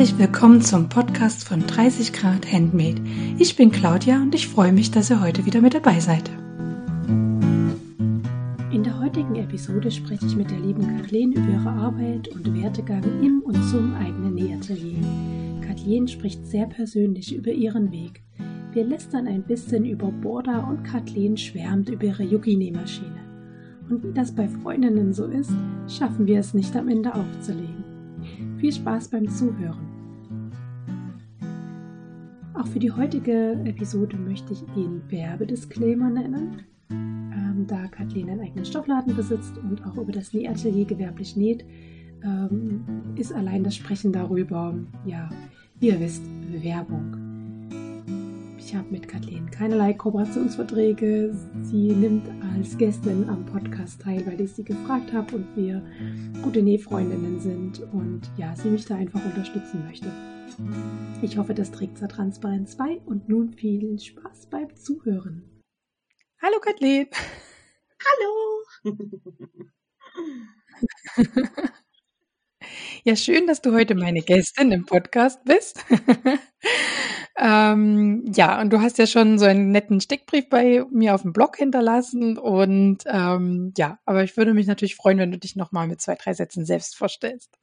Herzlich willkommen zum Podcast von 30 Grad Handmade. Ich bin Claudia und ich freue mich, dass ihr heute wieder mit dabei seid. In der heutigen Episode spreche ich mit der lieben Kathleen über ihre Arbeit und Werdegang im und zum eigenen Nähatelier. Kathleen spricht sehr persönlich über ihren Weg. Wir lästern ein bisschen über Borda und Kathleen schwärmt über ihre Yuki-Nähmaschine. Und wie das bei Freundinnen so ist, schaffen wir es nicht am Ende aufzulegen. Viel Spaß beim Zuhören. Auch für die heutige Episode möchte ich den Werbedisclaimer nennen. Ähm, da Kathleen einen eigenen Stoffladen besitzt und auch über das Nähatelier gewerblich näht, ähm, ist allein das Sprechen darüber, ja, ihr wisst, Werbung. Ich habe mit Kathleen keinerlei Kooperationsverträge. Sie nimmt als Gästin am Podcast teil, weil ich sie gefragt habe und wir gute Nähfreundinnen sind und ja, sie mich da einfach unterstützen möchte. Ich hoffe, das trägt zur Transparenz bei und nun viel Spaß beim Zuhören. Hallo Kathleen. Hallo. Ja, schön, dass du heute meine Gästin im Podcast bist. ähm, ja, und du hast ja schon so einen netten Steckbrief bei mir auf dem Blog hinterlassen. Und ähm, ja, aber ich würde mich natürlich freuen, wenn du dich nochmal mit zwei, drei Sätzen selbst vorstellst.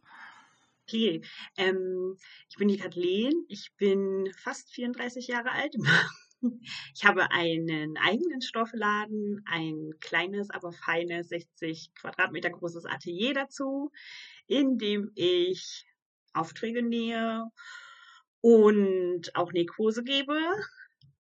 Okay, ähm, ich bin die Kathleen, ich bin fast 34 Jahre alt. Ich habe einen eigenen Stoffladen, ein kleines, aber feines 60 Quadratmeter großes Atelier dazu in dem ich Aufträge nähe und auch Nähkurse gebe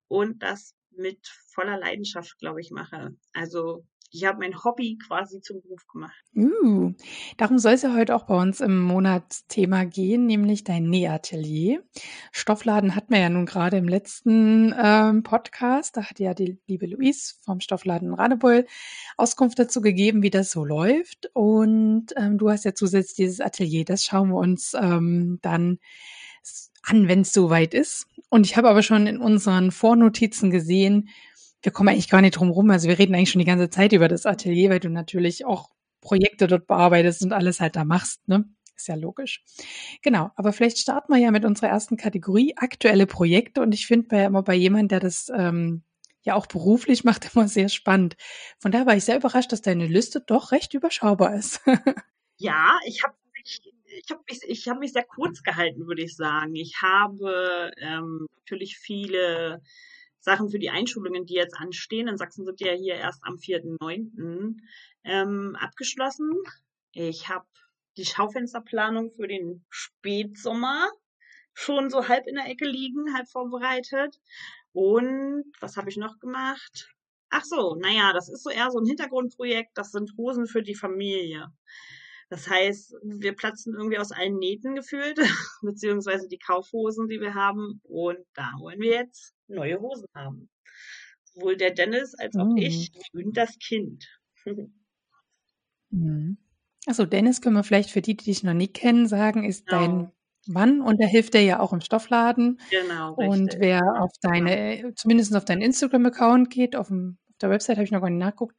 und das mit voller Leidenschaft, glaube ich, mache. Also ich habe mein Hobby quasi zum Beruf gemacht. Uh, darum soll es ja heute auch bei uns im Monatsthema gehen, nämlich dein Nähatelier. Stoffladen hatten wir ja nun gerade im letzten ähm, Podcast. Da hat ja die liebe Luis vom Stoffladen Radebeul Auskunft dazu gegeben, wie das so läuft. Und ähm, du hast ja zusätzlich dieses Atelier. Das schauen wir uns ähm, dann an, wenn es soweit ist. Und ich habe aber schon in unseren Vornotizen gesehen, wir kommen eigentlich gar nicht drum rum. Also wir reden eigentlich schon die ganze Zeit über das Atelier, weil du natürlich auch Projekte dort bearbeitest und alles halt da machst, ne? Ist ja logisch. Genau, aber vielleicht starten wir ja mit unserer ersten Kategorie, aktuelle Projekte. Und ich finde bei, immer bei jemandem, der das ähm, ja auch beruflich macht, immer sehr spannend. Von daher war ich sehr überrascht, dass deine Liste doch recht überschaubar ist. ja, ich habe ich habe mich, ich hab mich sehr kurz gehalten, würde ich sagen. Ich habe ähm, natürlich viele Sachen für die Einschulungen, die jetzt anstehen. In Sachsen sind ja hier erst am 4.9. Ähm, abgeschlossen. Ich habe die Schaufensterplanung für den Spätsommer schon so halb in der Ecke liegen, halb vorbereitet. Und was habe ich noch gemacht? Ach so, naja, das ist so eher so ein Hintergrundprojekt. Das sind Hosen für die Familie. Das heißt, wir platzen irgendwie aus allen Nähten gefühlt, beziehungsweise die Kaufhosen, die wir haben. Und da wollen wir jetzt neue Hosen haben. Sowohl der Dennis als auch mhm. ich und das Kind. mhm. Achso, Dennis können wir vielleicht für die, die dich noch nicht kennen, sagen, ist genau. dein Mann und der hilft dir ja auch im Stoffladen. Genau. Richtig. Und wer auf deine, genau. zumindest auf deinen Instagram-Account geht, auf dem der Website habe ich noch gar nicht nachguckt,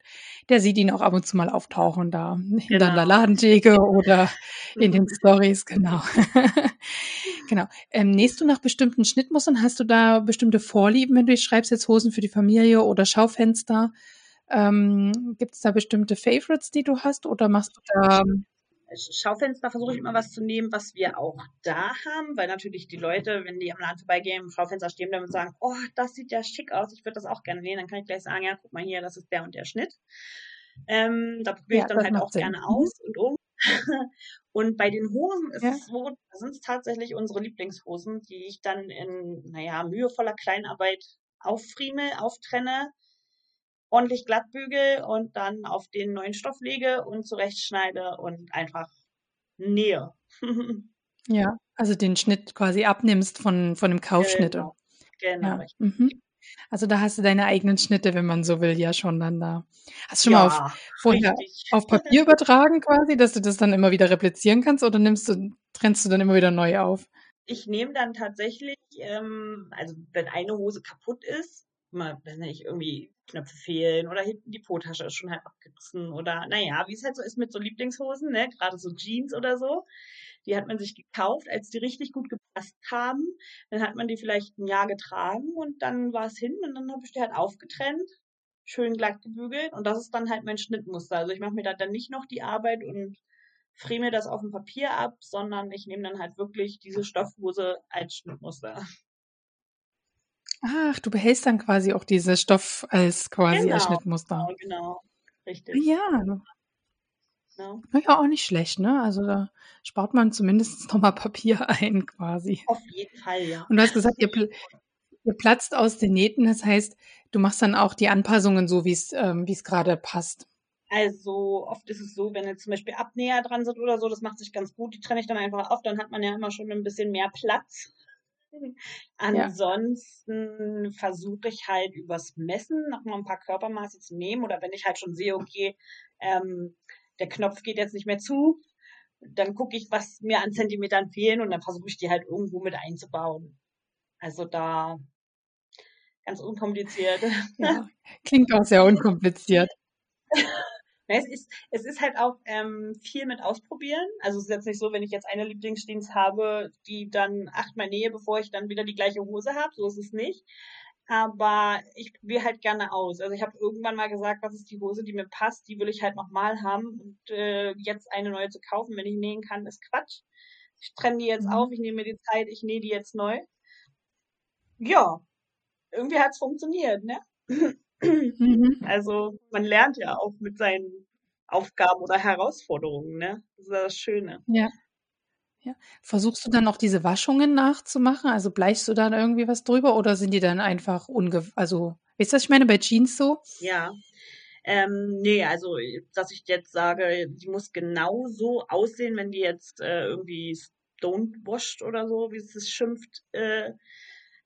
der sieht ihn auch ab und zu mal auftauchen da genau. in der Ladentheke oder in den Stories, genau. genau. Ähm, nähst du nach bestimmten Schnittmustern? Hast du da bestimmte Vorlieben, wenn du schreibst jetzt Hosen für die Familie oder Schaufenster? Ähm, Gibt es da bestimmte Favorites, die du hast oder machst du da Schaufenster versuche ich immer was zu nehmen, was wir auch da haben, weil natürlich die Leute, wenn die am Laden vorbeigehen, im Schaufenster stehen bleiben und sagen, oh, das sieht ja schick aus, ich würde das auch gerne nehmen, dann kann ich gleich sagen, ja, guck mal hier, das ist der und der Schnitt. Ähm, da probiere ich ja, dann halt auch Sinn. gerne aus und um. und bei den Hosen ist ja. es so, da sind es tatsächlich unsere Lieblingshosen, die ich dann in, naja, mühevoller Kleinarbeit auffriemel, auftrenne, ordentlich glatt bügel und dann auf den neuen Stoff lege und zurechtschneide und einfach nähe. ja, also den Schnitt quasi abnimmst von, von dem Kaufschnitt. Genau, genau ja. Mhm. Also da hast du deine eigenen Schnitte, wenn man so will, ja schon dann da. Hast du schon ja, mal auf, vorher auf Papier übertragen quasi, dass du das dann immer wieder replizieren kannst oder nimmst du, trennst du dann immer wieder neu auf? Ich nehme dann tatsächlich, ähm, also wenn eine Hose kaputt ist, mal, weiß nicht, irgendwie Knöpfe fehlen oder hinten die Po-Tasche ist schon halt abgerissen oder naja, wie es halt so ist mit so Lieblingshosen, ne, gerade so Jeans oder so, Die hat man sich gekauft, als die richtig gut gepasst haben. Dann hat man die vielleicht ein Jahr getragen und dann war es hin und dann habe ich die halt aufgetrennt, schön glatt gebügelt und das ist dann halt mein Schnittmuster. Also ich mache mir da dann nicht noch die Arbeit und friere mir das auf dem Papier ab, sondern ich nehme dann halt wirklich diese Stoffhose als Schnittmuster. Ach, du behältst dann quasi auch diese Stoff als quasi Genau, als Schnittmuster. genau, genau. Richtig. Ja, Ja. na ja, auch nicht schlecht, ne? Also da spart man zumindest noch mal Papier ein quasi. Auf jeden Fall, ja. Und du hast gesagt, ihr, ihr platzt aus den Nähten. Das heißt, du machst dann auch die Anpassungen so, wie es ähm, wie es gerade passt. Also oft ist es so, wenn jetzt zum Beispiel Abnäher dran sind oder so, das macht sich ganz gut, die trenne ich dann einfach auf, dann hat man ja immer schon ein bisschen mehr Platz. Ja. Ansonsten versuche ich halt übers Messen noch mal ein paar Körpermaße zu nehmen oder wenn ich halt schon sehe, okay, ähm, der Knopf geht jetzt nicht mehr zu, dann gucke ich, was mir an Zentimetern fehlen und dann versuche ich die halt irgendwo mit einzubauen. Also da ganz unkompliziert. Ja, klingt auch sehr unkompliziert. Es ist, es ist halt auch ähm, viel mit ausprobieren. Also es ist jetzt nicht so, wenn ich jetzt eine Lieblingsjeans habe, die dann achtmal nähe, bevor ich dann wieder die gleiche Hose habe. So ist es nicht. Aber ich probiere halt gerne aus. Also ich habe irgendwann mal gesagt, was ist die Hose, die mir passt, die will ich halt nochmal haben. Und äh, jetzt eine neue zu kaufen, wenn ich nähen kann, ist Quatsch. Ich trenne die jetzt Mhm. auf, ich nehme mir die Zeit, ich nähe die jetzt neu. Ja, irgendwie hat's funktioniert, ne? Mhm. Also man lernt ja auch mit seinen Aufgaben oder Herausforderungen, ne? Das ist das Schöne. Ja. Ja. Versuchst du dann auch diese Waschungen nachzumachen? Also bleichst du dann irgendwie was drüber oder sind die dann einfach unge also, weißt du, was ich meine bei Jeans so? Ja. Ähm, nee, also dass ich jetzt sage, die muss genau so aussehen, wenn die jetzt äh, irgendwie stonewashed oder so, wie es schimpft, äh,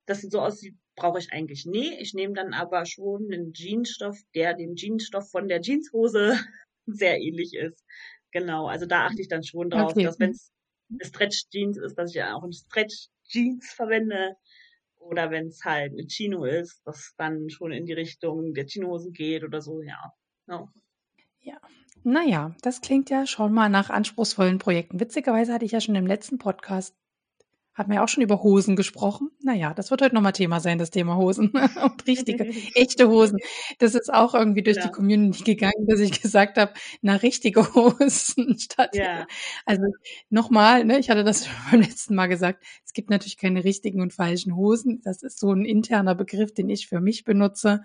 dass sie so aussieht, brauche ich eigentlich nie. Ich nehme dann aber schon einen Jeansstoff, der dem Jeansstoff von der Jeanshose sehr ähnlich ist. Genau, also da achte ich dann schon drauf, Okay. dass wenn es eine Stretch Jeans ist, dass ich ja auch eine Stretch Jeans verwende. Oder wenn es halt eine Chino ist, dass dann schon in die Richtung der Chinohosen geht oder so, ja. Ja. Ja. Na ja, das klingt ja schon mal nach anspruchsvollen Projekten. Witzigerweise hatte ich ja schon im letzten Podcast hatten wir ja auch schon über Hosen gesprochen. Na ja, das wird heute nochmal Thema sein, das Thema Hosen und richtige, echte Hosen. Das ist auch irgendwie durch die Ja. Community gegangen, dass ich gesagt habe, na richtige Hosen statt Ja. Also nochmal, ne, ich hatte das schon beim letzten Mal gesagt, es gibt natürlich keine richtigen und falschen Hosen. Das ist so ein interner Begriff, den ich für mich benutze.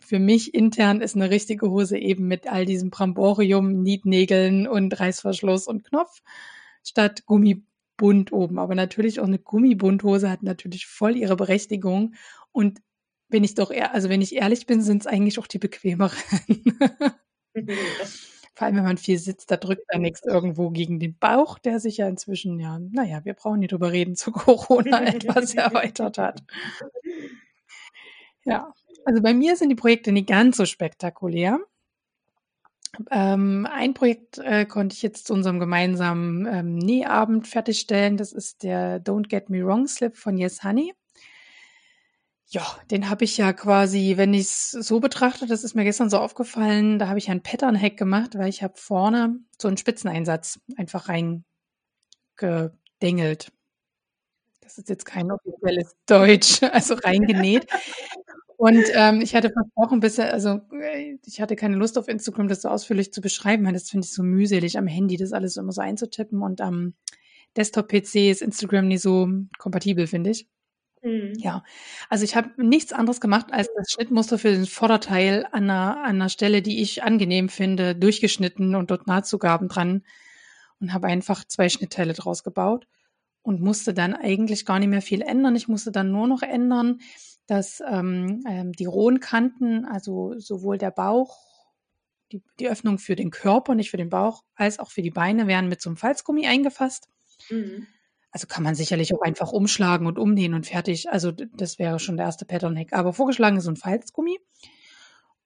Für mich intern ist eine richtige Hose eben mit all diesem Bramborium, Nietnägeln und Reißverschluss und Knopf statt Gummibund oben. Aber natürlich auch eine Gummibundhose hat natürlich voll ihre Berechtigung. Und wenn ich doch eher, also wenn ich ehrlich bin, sind es eigentlich auch die bequemeren. Vor allem, wenn man viel sitzt, da drückt dann nichts irgendwo gegen den Bauch, der sich ja inzwischen, ja, naja, wir brauchen nicht drüber reden, zu Corona etwas erweitert hat. Ja, also bei mir sind die Projekte nicht ganz so spektakulär. Ähm, ein Projekt äh, konnte ich jetzt zu unserem gemeinsamen ähm, Nähabend fertigstellen. Das ist der Don't Get Me Wrong Slip von Yes Honey. Ja, den habe ich ja quasi, wenn ich es so betrachte, das ist mir gestern so aufgefallen, da habe ich einen Pattern-Hack gemacht, weil ich habe vorne so einen Spitzeneinsatz einfach reingedengelt. Das ist jetzt kein offizielles Deutsch, also reingenäht. Und ähm, ich hatte versprochen, bisher, also ich hatte keine Lust auf Instagram, das so ausführlich zu beschreiben, weil das finde ich so mühselig am Handy, das alles immer so einzutippen. Und am Desktop-PC ist Instagram nie so kompatibel, finde ich. Mhm. Ja, also ich habe nichts anderes gemacht, als das Schnittmuster für den Vorderteil an einer, an einer Stelle, die ich angenehm finde, durchgeschnitten und dort Nahtzugaben dran und habe einfach zwei Schnittteile draus gebaut und musste dann eigentlich gar nicht mehr viel ändern. Ich musste dann nur noch ändern, dass ähm, ähm, die rohen Kanten, also sowohl der Bauch, die, die Öffnung für den Körper, nicht für den Bauch, als auch für die Beine werden mit so einem Falzgummi eingefasst. Mhm. Also kann man sicherlich auch einfach umschlagen und umnähen und fertig. Also das wäre schon der erste Pattern-Hack. Aber vorgeschlagen ist so ein Falzgummi.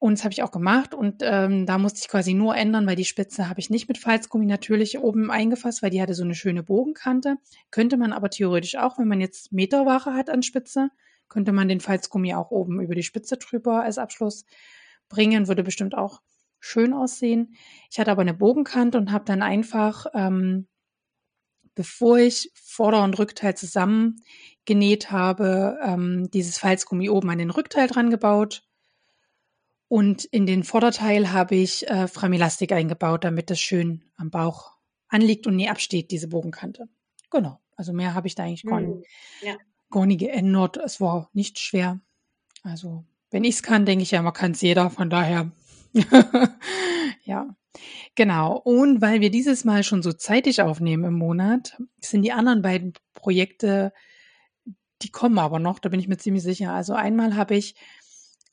Und das habe ich auch gemacht. Und ähm, da musste ich quasi nur ändern, weil die Spitze habe ich nicht mit Falzgummi natürlich oben eingefasst, weil die hatte so eine schöne Bogenkante. Könnte man aber theoretisch auch, wenn man jetzt Meterware hat an Spitze, könnte man den Falzgummi auch oben über die Spitze drüber als Abschluss bringen. Würde bestimmt auch schön aussehen. Ich hatte aber eine Bogenkante und habe dann einfach ähm, bevor ich Vorder- und Rückteil zusammen genäht habe, ähm, dieses Falzgummi oben an den Rückteil dran gebaut. Und in den Vorderteil habe ich äh, Framilastik eingebaut, damit das schön am Bauch anliegt und nie absteht, diese Bogenkante. Genau. Also mehr habe ich da eigentlich gar, Hm, ja. Gar nie geändert. Es war nicht schwer. Also wenn ich es kann, denke ich ja, man kann es jeder. Von daher, ja, genau. Und weil wir dieses Mal schon so zeitig aufnehmen im Monat, sind die anderen beiden Projekte, die kommen aber noch, da bin ich mir ziemlich sicher. Also einmal habe ich,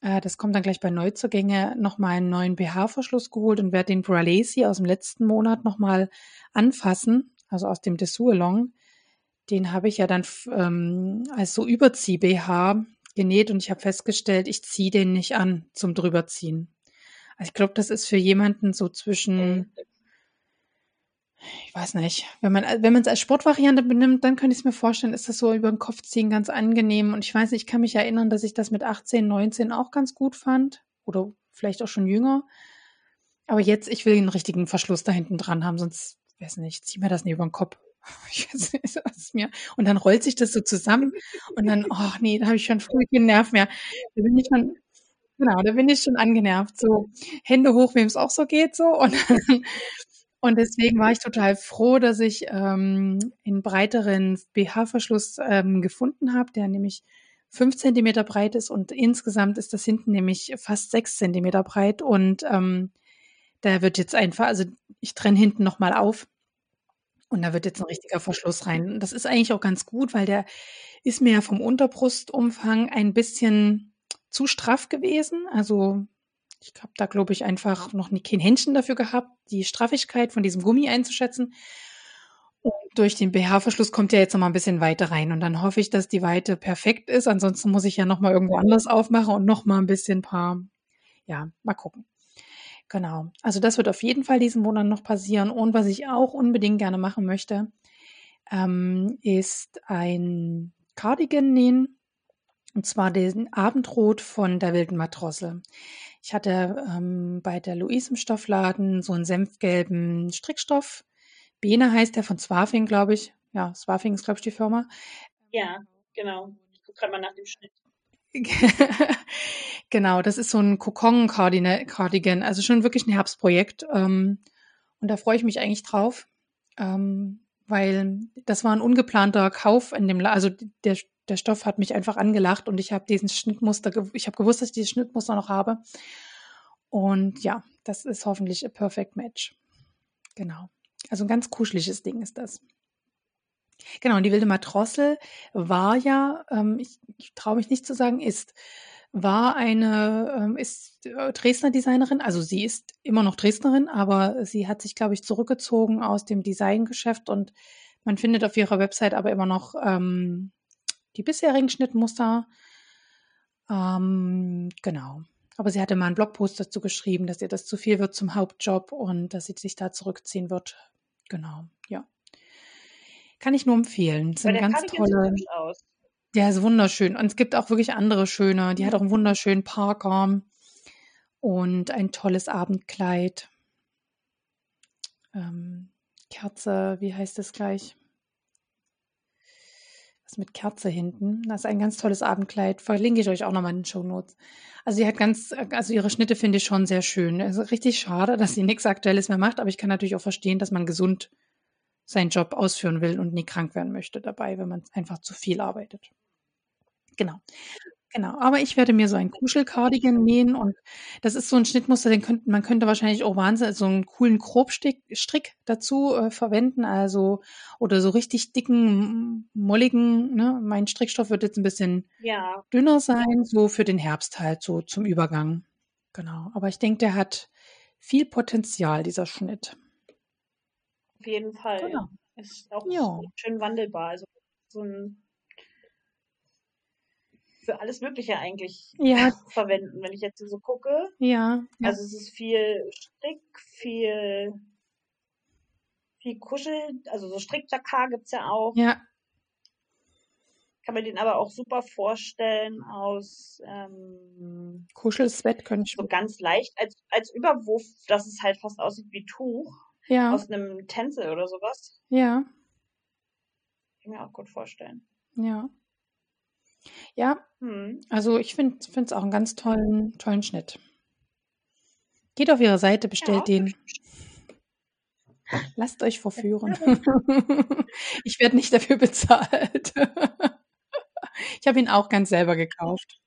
äh, das kommt dann gleich bei Neuzugänge, nochmal einen neuen BH-Verschluss geholt und werde den Bralesi aus dem letzten Monat nochmal anfassen, also aus dem Dessous Along. Den habe ich ja dann ähm, als so Überzieh-BH genäht und ich habe festgestellt, ich ziehe den nicht an zum drüberziehen. Also ich glaube, das ist für jemanden so zwischen, ich weiß nicht, wenn man wenn man es als Sportvariante benimmt, dann könnte ich es mir vorstellen, ist das so über den Kopf ziehen ganz angenehm. Und ich weiß nicht, ich kann mich erinnern, dass ich das mit 18, 19 auch ganz gut fand oder vielleicht auch schon jünger. Aber jetzt, ich will den richtigen Verschluss da hinten dran haben, sonst, weiß nicht, zieh mir das nicht über den Kopf. Ich weiß nicht, was ist mir. Und dann rollt sich das so zusammen und dann, oh nee, da habe ich schon früh keinen Nerv mehr. Da bin ich schon, genau, da bin ich schon angenervt. So, Hände hoch, wem es auch so geht, so. Und, und deswegen war ich total froh, dass ich ähm, einen breiteren BH-Verschluss ähm, gefunden habe, der nämlich fünf Zentimeter breit ist und insgesamt ist das hinten nämlich fast sechs Zentimeter breit und ähm, da wird jetzt einfach, also ich trenne hinten nochmal auf und da wird jetzt ein richtiger Verschluss rein. Das ist eigentlich auch ganz gut, weil der ist mir ja vom Unterbrustumfang ein bisschen zu straff gewesen. Also ich habe da, glaube ich, einfach noch nie kein Händchen dafür gehabt, die Straffigkeit von diesem Gummi einzuschätzen. Und durch den BH-Verschluss kommt ja jetzt noch mal ein bisschen weiter rein. Und dann hoffe ich, dass die Weite perfekt ist. Ansonsten muss ich ja noch mal irgendwo anders aufmachen und noch mal ein bisschen paar, ja, mal gucken. Genau. Also das wird auf jeden Fall diesen Monat noch passieren. Und was ich auch unbedingt gerne machen möchte, ähm, ist ein Cardigan nähen. Und zwar den Abendrot von der wilden Matrosse. Ich hatte ähm, bei der Louise im Stoffladen so einen senfgelben Strickstoff. Bene heißt der von Swafing, glaube ich. Ja, Swafing ist, glaube ich, die Firma. Ja, genau. Ich gucke gerade mal nach dem Schnitt. genau, das ist so ein Kokon-Cardigan, also schon wirklich ein Herbstprojekt. Ähm, und da freue ich mich eigentlich drauf, ähm, weil das war ein ungeplanter Kauf in dem, La also der, der Stoff hat mich einfach angelacht und ich habe diesen Schnittmuster, ich habe gewusst, dass ich dieses Schnittmuster noch habe. Und ja, das ist hoffentlich a perfect match. Genau. Also ein ganz kuscheliges Ding ist das. Genau, und die wilde Matrossel war ja, ähm, ich, ich traue mich nicht zu sagen, ist, war eine, ähm, ist äh, Dresdner Designerin, also sie ist immer noch Dresdnerin, aber sie hat sich, glaube ich, zurückgezogen aus dem Designgeschäft und man findet auf ihrer Website aber immer noch ähm, die bisherigen Schnittmuster. Ähm, genau. Aber sie hatte mal einen Blogpost dazu geschrieben, dass ihr das zu viel wird zum Hauptjob und dass sie sich da zurückziehen wird. Genau, ja. Kann ich nur empfehlen. Das sind ganz tolle. aus. Der ist wunderschön. Und es gibt auch wirklich andere schöne. Die hat auch einen wunderschönen Parkarm und ein tolles Abendkleid. Ähm, Kerze, wie heißt das gleich? Was mit Kerze hinten. Das ist ein ganz tolles Abendkleid. Verlinke ich euch auch nochmal in den Show Notes. Also sie hat ganz, also ihre Schnitte finde ich schon sehr schön. Es ist richtig schade, dass sie nichts Aktuelles mehr macht, aber ich kann natürlich auch verstehen, dass man gesund seinen Job ausführen will und nie krank werden möchte dabei, wenn man einfach zu viel arbeitet. Genau. Genau, aber ich werde mir so ein Kuschelcardigan nähen und das ist so ein Schnittmuster, den könnte man könnte wahrscheinlich auch Wahnsinn so einen coolen Grobstick Strick dazu äh, verwenden, also oder so richtig dicken, molligen, ne? Mein Strickstoff wird jetzt ein bisschen Ja, dünner sein, so für den Herbst halt, so zum Übergang. Genau, aber ich denke, der hat viel Potenzial, dieser Schnitt. Jeden Fall. Genau. Ist auch Ja. schön wandelbar. Also so ein für alles Mögliche eigentlich Ja, verwenden, wenn ich jetzt so gucke. ja, ja. Also es ist viel Strick, viel, viel Kuschel, also so Strickjakar gibt's ja auch. Ja, Kann man den aber auch super vorstellen aus ähm, Kuschelsweat könnte ich so ganz leicht als, als Überwurf, dass es halt fast aussieht wie Tuch Ja, aus einem Tencel oder sowas. ja. ich mir auch gut vorstellen. Ja. Ja, Mhm. also ich finde es auch einen ganz tollen, tollen Schnitt. Geht auf ihre Seite, Ja, bestellt den. Lasst euch verführen. Ich werde nicht dafür bezahlt. Ich habe ihn auch ganz selber gekauft.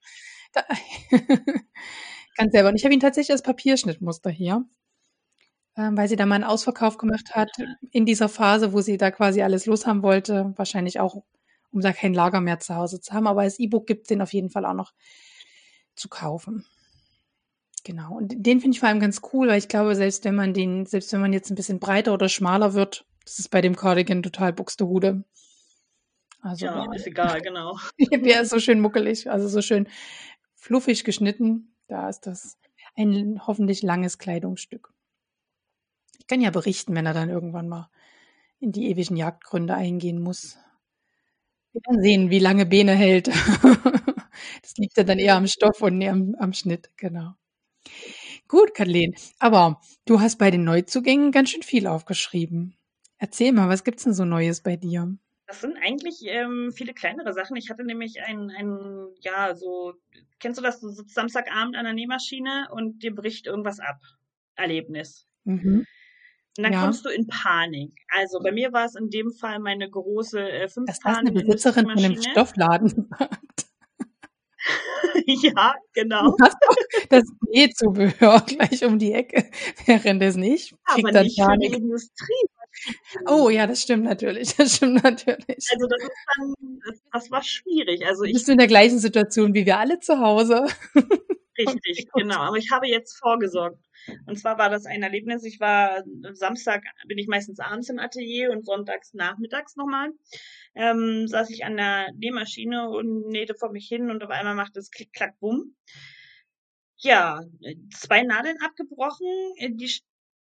Ganz selber. Und ich habe ihn tatsächlich als Papierschnittmuster hier, weil sie da mal einen Ausverkauf gemacht hat in dieser Phase, wo sie da quasi alles loshaben wollte. Wahrscheinlich auch, um da kein Lager mehr zu Hause zu haben. Aber als E-Book gibt es den auf jeden Fall auch noch zu kaufen. Genau. Und den finde ich vor allem ganz cool, weil ich glaube, selbst wenn man den, selbst wenn man jetzt ein bisschen breiter oder schmaler wird, das ist bei dem Cardigan total Buxtehude. Also Ja, ist egal, genau. der ist so schön muckelig, also so schön fluffig geschnitten. Da ist das ein hoffentlich langes Kleidungsstück. Ich kann ja berichten, wenn er dann irgendwann mal in die ewigen Jagdgründe eingehen muss. Wir werden sehen, wie lange Bene hält. Das liegt ja dann eher am Stoff und eher am, am Schnitt, genau. Gut, Kathleen. Aber du hast bei den Neuzugängen ganz schön viel aufgeschrieben. Erzähl mal, was gibt's denn so Neues bei dir? Das sind eigentlich ähm, viele kleinere Sachen. Ich hatte nämlich ein, ein, ja, so, kennst du das, du sitzt Samstagabend an der Nähmaschine und dir bricht irgendwas ab. Erlebnis. Mhm. Und dann Ja. kommst du in Panik. Also bei mir war es in dem Fall meine große äh, Dass das eine fünffahnige Besitzerin von einem. Stoffladen ja, genau. Das Nähzubehör gleich um die Ecke, während es nicht. Aber dann nicht für die Panik. Industrie. Oh ja, das stimmt natürlich. Das stimmt natürlich. Also das ist dann, das, das war schwierig. Also ich Bist du in der gleichen Situation wie wir alle zu Hause? Richtig, genau. Aber ich habe jetzt vorgesorgt. Und zwar war das ein Erlebnis. Ich war Samstag bin ich meistens abends im Atelier und sonntags nachmittags nochmal. Ähm, saß ich an der Nähmaschine und nähte vor mich hin und auf einmal macht es klick, klack, bumm. Ja, zwei Nadeln abgebrochen. Die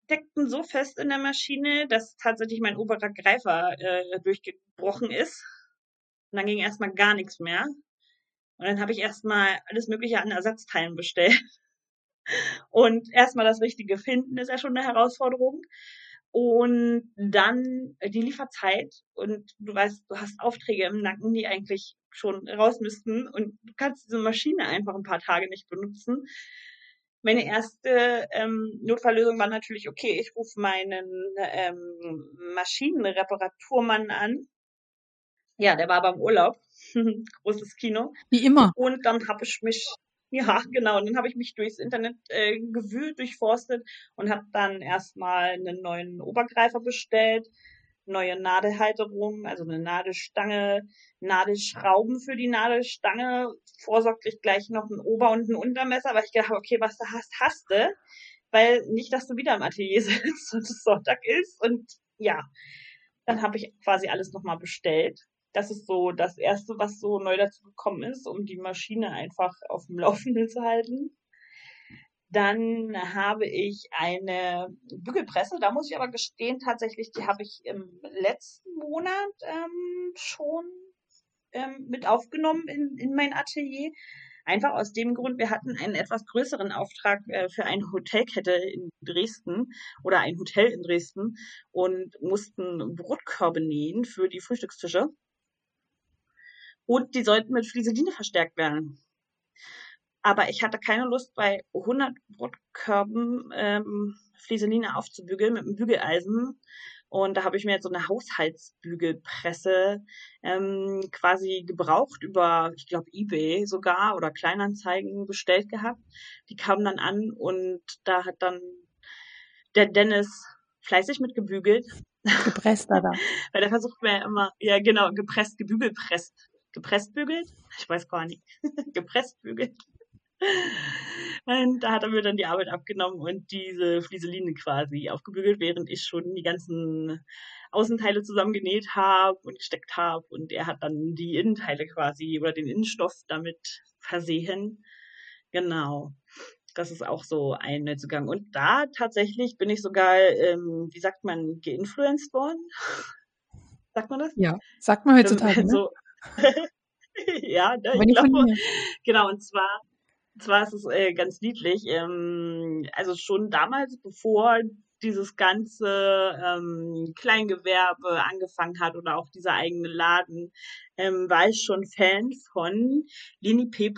steckten so fest in der Maschine, dass tatsächlich mein oberer Greifer äh, durchgebrochen ist. Und dann ging erstmal gar nichts mehr. Und dann habe ich erstmal alles Mögliche an Ersatzteilen bestellt. Und erstmal das Richtige finden ist ja schon eine Herausforderung. Und dann die Lieferzeit. Und du weißt, du hast Aufträge im Nacken, die eigentlich schon raus müssten. Und du kannst diese Maschine einfach ein paar Tage nicht benutzen. Meine erste ähm, Notfalllösung war natürlich, okay, ich rufe meinen ähm, Maschinenreparaturmann an. Ja, der war aber im Urlaub. Großes Kino. Wie immer. Und dann habe ich mich, ja, genau, und dann habe ich mich durchs Internet äh, gewühlt, durchforstet und habe dann erstmal einen neuen Obergreifer bestellt, neue Nadelhalterung, also eine Nadelstange, Nadelschrauben für die Nadelstange, vorsorglich gleich noch ein Ober- und ein Untermesser, weil ich gedacht habe, okay, was du hast, hast du, weil nicht, dass du wieder im Atelier sitzt und es Sonntag ist. Und ja, dann habe ich quasi alles nochmal bestellt. Das ist so das Erste, was so neu dazu gekommen ist, um die Maschine einfach auf dem Laufenden zu halten. Dann habe ich eine Bügelpresse. Da muss ich aber gestehen, tatsächlich, die habe ich im letzten Monat ähm, schon ähm, mit aufgenommen in, in mein Atelier. Einfach aus dem Grund, wir hatten einen etwas größeren Auftrag äh, für eine Hotelkette in Dresden oder ein Hotel in Dresden und mussten Brotkörbe nähen für die Frühstückstische. Und die sollten mit Flieseline verstärkt werden. Aber ich hatte keine Lust, bei 100 Brotkörben ähm, Flieseline aufzubügeln mit einem Bügeleisen. Und da habe ich mir jetzt so eine Haushaltsbügelpresse ähm, quasi gebraucht über, ich glaube, eBay sogar oder Kleinanzeigen bestellt gehabt. Die kamen dann an und da hat dann der Dennis fleißig mitgebügelt. Gepresst da. Weil der versucht mir ja immer, ja genau, gepresst, gebügelt, presst. Gepresst bügelt? Ich weiß gar nicht. gepresst bügelt. Und da hat er mir dann die Arbeit abgenommen und diese Flieseline quasi aufgebügelt, während ich schon die ganzen Außenteile zusammengenäht habe und gesteckt habe. Und er hat dann die Innenteile quasi oder den Innenstoff damit versehen. Genau. Das ist auch so ein Neuzugang. Und da tatsächlich bin ich sogar, ähm, wie sagt man, geinfluenced worden. Sagt man das? Ja, sagt man heutzutage. Ne? ja, ne, ich glaube, genau, und zwar, zwar ist es äh, ganz niedlich. Ähm, also schon damals, bevor dieses ganze ähm, Kleingewerbe angefangen hat oder auch dieser eigene Laden, ähm, war ich schon Fan von Lini P.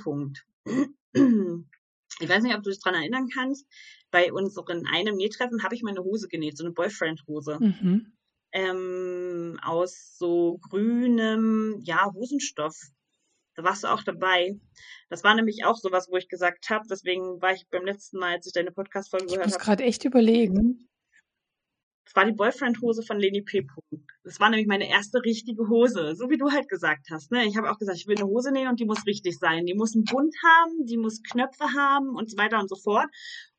Ich weiß nicht, ob du dich dran erinnern kannst. Bei unseren einem Nähtreffen habe ich meine Hose genäht, so eine Boyfriend-Hose. Mhm. Ähm, aus so grünem, ja, Hosenstoff. Da warst du auch dabei. Das war nämlich auch sowas, wo ich gesagt habe, deswegen war ich beim letzten Mal, als ich deine Podcast-Folge Ich gehört muss habe, gerade echt überlegen. es war die Boyfriend-Hose von Leni P. Das war nämlich meine erste richtige Hose, so wie du halt gesagt hast. Ne? Ich habe auch gesagt, ich will eine Hose nähen und die muss richtig sein. Die muss einen Bund haben, die muss Knöpfe haben und so weiter und so fort.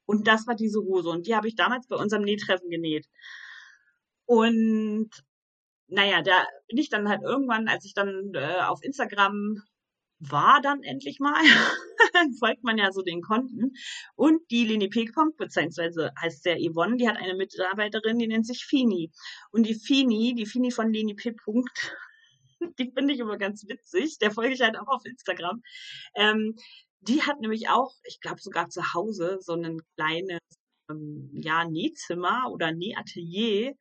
Und das war diese Hose. Und die habe ich damals bei unserem Nähtreffen genäht. Und naja, da bin ich dann halt irgendwann, als ich dann äh, auf Instagram war dann endlich mal, folgt man ja so den Konten. Und die Leni Pekpomp, beziehungsweise heißt der Yvonne, die hat eine Mitarbeiterin, die nennt sich Fini. Und die Fini, die Fini von Leni P. die finde ich immer ganz witzig, der folge ich halt auch auf Instagram. Ähm, die hat nämlich auch, ich glaube sogar zu Hause, so ein kleines ähm, ja, Nähzimmer oder Nähatelier.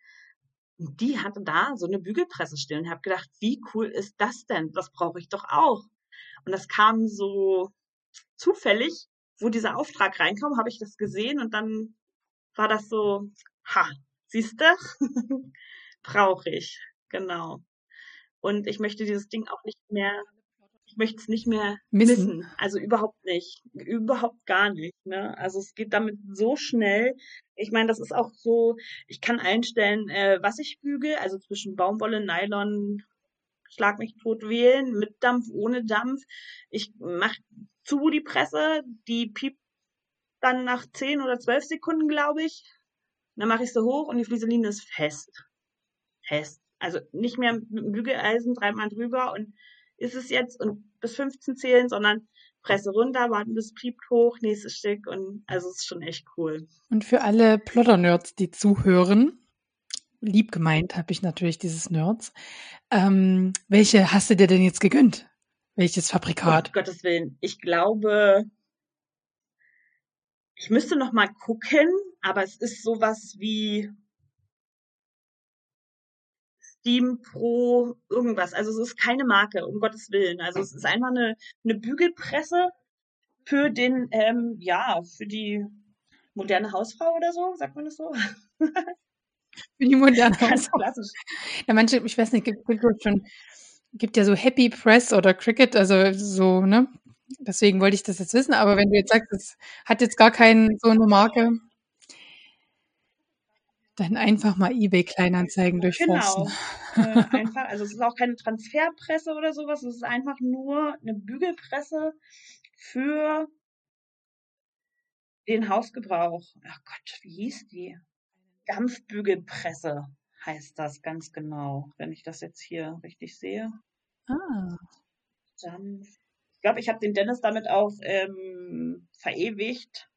Und die hatte da so eine Bügelpresse stehen und habe gedacht, wie cool ist das denn? Das brauche ich doch auch. Und das kam so zufällig, wo dieser Auftrag reinkam, habe ich das gesehen und dann war das so, ha, siehste, brauche ich, genau. Und ich möchte dieses Ding auch nicht mehr, ich möchte es nicht mehr Missen. missen. Also überhaupt nicht, überhaupt gar nicht. Ne? Also es geht damit so schnell. Ich meine, das ist auch so, ich kann einstellen, äh, was ich bügel, also zwischen Baumwolle, Nylon, schlag mich tot wählen, mit Dampf, ohne Dampf. Ich mach zu die Presse, die piept dann nach 10 oder 12 Sekunden, glaube ich. Dann mache ich sie hoch und die Flieseline ist fest. Fest. Also nicht mehr mit dem Bügeleisen dreimal drüber und ist es jetzt und bis 15 zählen, sondern Presse runter, warten bis piept hoch, nächstes Stück und also es ist schon echt cool. Und für alle Plotter-Nerds, die zuhören, lieb gemeint habe ich natürlich dieses Nerds. Ähm, welche hast du dir denn jetzt gegönnt? Welches Um Fabrikat? Gottes Willen. Ich glaube, ich müsste noch mal gucken, aber es ist sowas wie Steam Pro irgendwas. Also es ist keine Marke, um Gottes Willen. Also es ist einfach eine, eine Bügelpresse für den, ähm, ja, für die moderne Hausfrau oder so, sagt man das so? Für die moderne Ganz Hausfrau. klassisch. Ja, manche, ich weiß nicht, gibt, gibt schon, gibt ja so Happy Press oder Cricket, also so, ne? Deswegen wollte ich das jetzt wissen, aber wenn du jetzt sagst, es hat jetzt gar keinen so eine Marke, dann einfach mal eBay Kleinanzeigen durchforsten. Genau. Äh, einfach, also es ist auch keine Transferpresse oder sowas, es ist einfach nur eine Bügelpresse für den Hausgebrauch. Ach Gott, wie hieß die? Dampfbügelpresse heißt das ganz genau, wenn ich das jetzt hier richtig sehe. Ah, Dampf. Ich glaube, ich habe den Dennis damit auch ähm, verewigt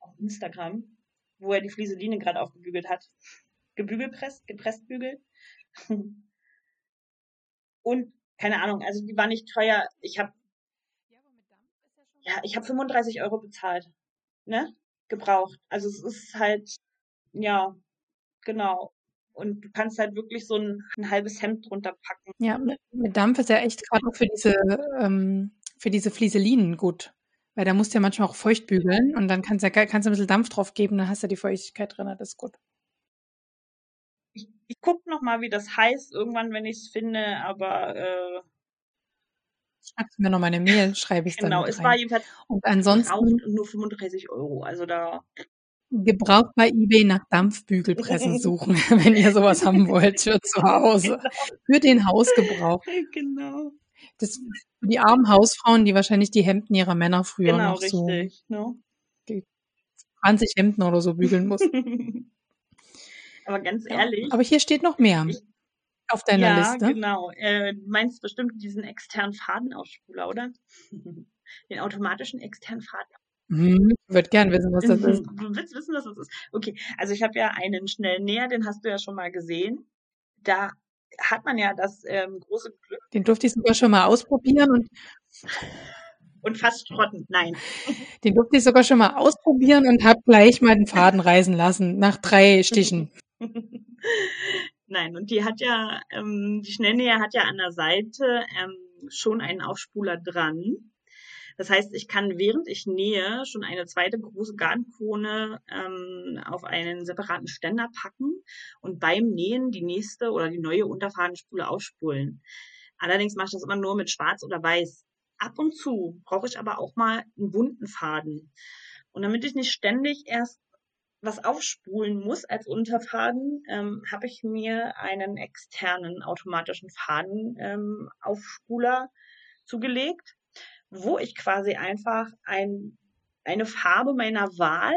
auf Instagram, wo er die Flieseline gerade aufgebügelt hat. Gebügelpresst, gepresst bügelt. Und keine Ahnung, also die war nicht teuer. Ich habe ja, ich habe 35 Euro bezahlt, ne? Gebraucht. Also es ist halt, ja, genau. Und du kannst halt wirklich so ein, ein halbes Hemd drunter packen. ja, mit, mit Dampf ist ja echt gerade für diese, ähm, für diese Flieselinen gut. Weil da musst du ja manchmal auch feucht bügeln und dann kannst du, ja, kannst du ein bisschen Dampf drauf geben, dann hast du die Feuchtigkeit drin, das ist gut. Ich, ich guck noch mal, wie das heißt, irgendwann, wenn ich es finde, aber äh, Schreibst mir noch mal eine Mail, schreibe ich es dann genau, es war jedenfalls Und ansonsten und nur 35 Euro. Also da, gebraucht bei eBay nach Dampfbügelpressen suchen, wenn ihr sowas haben wollt für zu Hause. Für den Hausgebrauch. genau, Das die armen Hausfrauen, die wahrscheinlich die Hemden ihrer Männer früher genau, noch so richtig. Ne? 20 Hemden oder so bügeln mussten. aber ganz Ja. ehrlich, Aber hier steht noch mehr Ich- auf deiner ja, Liste. genau. Äh, du meinst bestimmt diesen externen Fadenausspuler, oder? Den automatischen externen Faden. Hm, ich würde gern wissen, was das ist. Du willst wissen, was das ist? Okay, also ich habe ja einen Schnellnäher, den hast du ja schon mal gesehen. Da hat man ja das ähm, große Glück. Den durfte ich sogar schon mal ausprobieren und und fast schrotten. Nein. Den durfte ich sogar schon mal ausprobieren und habe gleich mal den Faden reißen lassen nach drei Stichen. Nein, und die hat ja, ähm, die Schnellnäher hat ja an der Seite ähm, schon einen Aufspuler dran. Das heißt, ich kann während ich nähe schon eine zweite große Garnkrone ähm, auf einen separaten Ständer packen und beim Nähen die nächste oder die neue Unterfadenspule aufspulen. Allerdings mache ich das immer nur mit Schwarz oder Weiß. Ab und zu brauche ich aber auch mal einen bunten Faden. Und damit ich nicht ständig erst was aufspulen muss als Unterfaden, ähm, habe ich mir einen externen automatischen Fadenaufspuler ähm, zugelegt, wo ich quasi einfach ein, eine Farbe meiner Wahl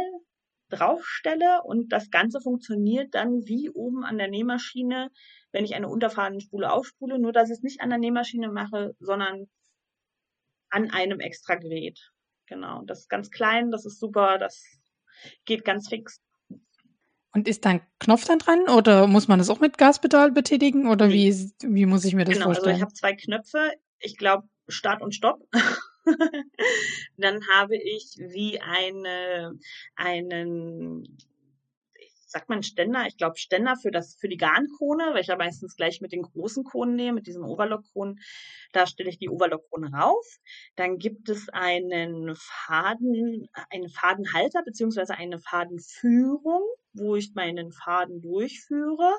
draufstelle und das Ganze funktioniert dann wie oben an der Nähmaschine, wenn ich eine Unterfadenspule aufspule, nur dass ich es nicht an der Nähmaschine mache, sondern an einem extra Gerät. Genau, das ist ganz klein, das ist super, das geht ganz fix. Und ist da ein Knopf dann dran oder muss man das auch mit Gaspedal betätigen oder wie, wie muss ich mir das genau, vorstellen? Also ich habe zwei Knöpfe, ich glaube Start und Stopp. dann habe ich wie eine, einen sagt man Ständer, ich glaube Ständer für das, für die Garnkrone, weil ich ja meistens gleich mit den großen Kronen nehme, mit diesen Overlock-Kronen. Da stelle ich die Overlock-Krone rauf. Dann gibt es einen Faden, einen Fadenhalter beziehungsweise eine Fadenführung, wo ich meinen Faden durchführe.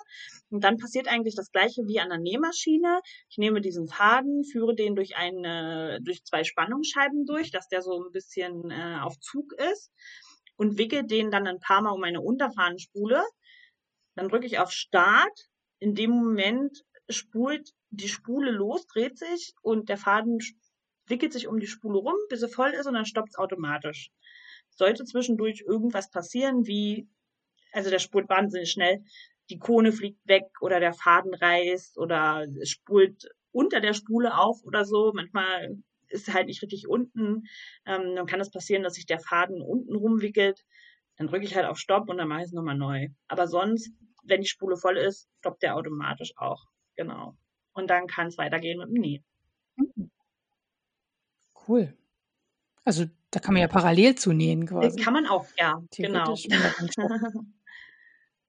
Und dann passiert eigentlich das gleiche wie an der Nähmaschine. Ich nehme diesen Faden, führe den durch eine, durch zwei Spannungsscheiben durch, dass der so ein bisschen äh, auf Zug ist und wickel den dann ein paar Mal um meine Unterfahnenspule. Dann drücke ich auf Start. In dem Moment spult die Spule los, dreht sich und der Faden wickelt sich um die Spule rum, bis er voll ist und dann stoppt es automatisch. Sollte zwischendurch irgendwas passieren, wie, also der spult wahnsinnig schnell, die Kone fliegt weg oder der Faden reißt oder es spult unter der Spule auf oder so. Manchmal ist halt nicht richtig unten. Ähm, dann kann es passieren, dass sich der Faden unten rumwickelt. Dann drücke ich halt auf Stopp und dann mache ich es nochmal neu. Aber sonst, wenn die Spule voll ist, stoppt der automatisch auch. Genau. Und dann kann es weitergehen mit dem Nähen. Mhm. Cool. Also da kann man ja parallel zu nähen quasi. Kann man auch, ja. Genau.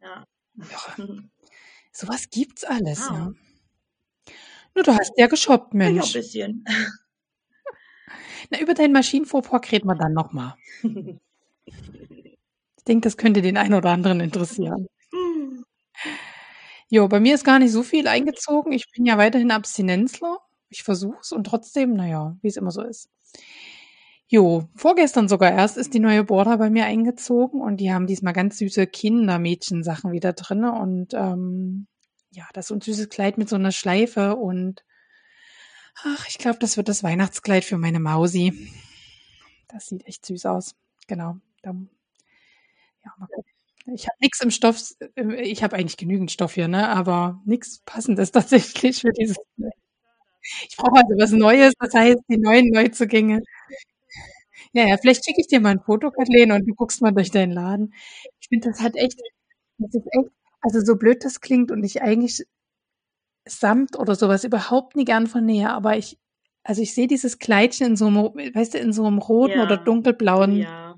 ja. ja. Sowas gibt's alles, ja. ja. Nur du hast ja geshoppt, Mensch. Ja, ein bisschen. Na, über deinen Maschinenfuhrpark reden wir dann nochmal. ich denke, das könnte den einen oder anderen interessieren. Jo, bei mir ist gar nicht so viel eingezogen. Ich bin ja weiterhin Abstinenzler. Ich versuche es und trotzdem, naja, wie es immer so ist. Jo, vorgestern sogar erst ist die neue Border bei mir eingezogen und die haben diesmal ganz süße Kindermädchensachen wieder drin und ähm, ja, das ist so ein süßes Kleid mit so einer Schleife und Ach, ich glaube, das wird das Weihnachtskleid für meine Mausi. Das sieht echt süß aus. Genau. Da, ja, mal gucken. Ich habe nichts im Stoff. Äh, ich habe eigentlich genügend Stoff hier, ne? Aber nichts passendes tatsächlich für dieses. Ich brauche also was Neues, das heißt die neuen Neuzugänge. Ja, ja, vielleicht schicke ich dir mal ein Foto, Kathleen, und du guckst mal durch deinen Laden. Ich finde, das hat echt, das ist echt, also so blöd das klingt und ich eigentlich Samt oder sowas überhaupt nie gern von näher, aber ich, also ich sehe dieses Kleidchen in so einem, weißt du, in so einem roten ja. oder dunkelblauen ja.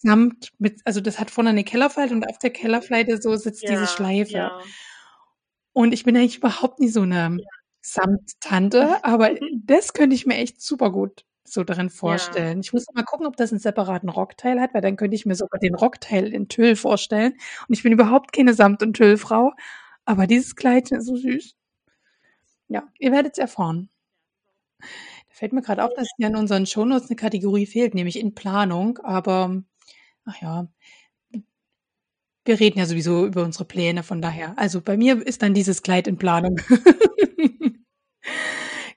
Samt mit, also das hat vorne eine Kellerfalte und auf der Kellerfleite so sitzt ja, diese Schleife. Und ich bin eigentlich überhaupt nie so eine Samttante, aber das könnte ich mir echt super gut so darin vorstellen. Ich muss mal gucken, ob das einen separaten Rockteil hat, weil dann könnte ich mir sogar den Rockteil in Tüll vorstellen. Und ich bin überhaupt keine Samt- und Tüllfrau, aber dieses Kleidchen ist so süß. Ja, ihr werdet es erfahren. Da fällt mir gerade auf, dass hier in unseren Shownotes eine Kategorie fehlt, nämlich in Planung. Aber ach ja, wir reden ja sowieso über unsere Pläne, von daher. Also bei mir ist dann dieses Kleid in Planung.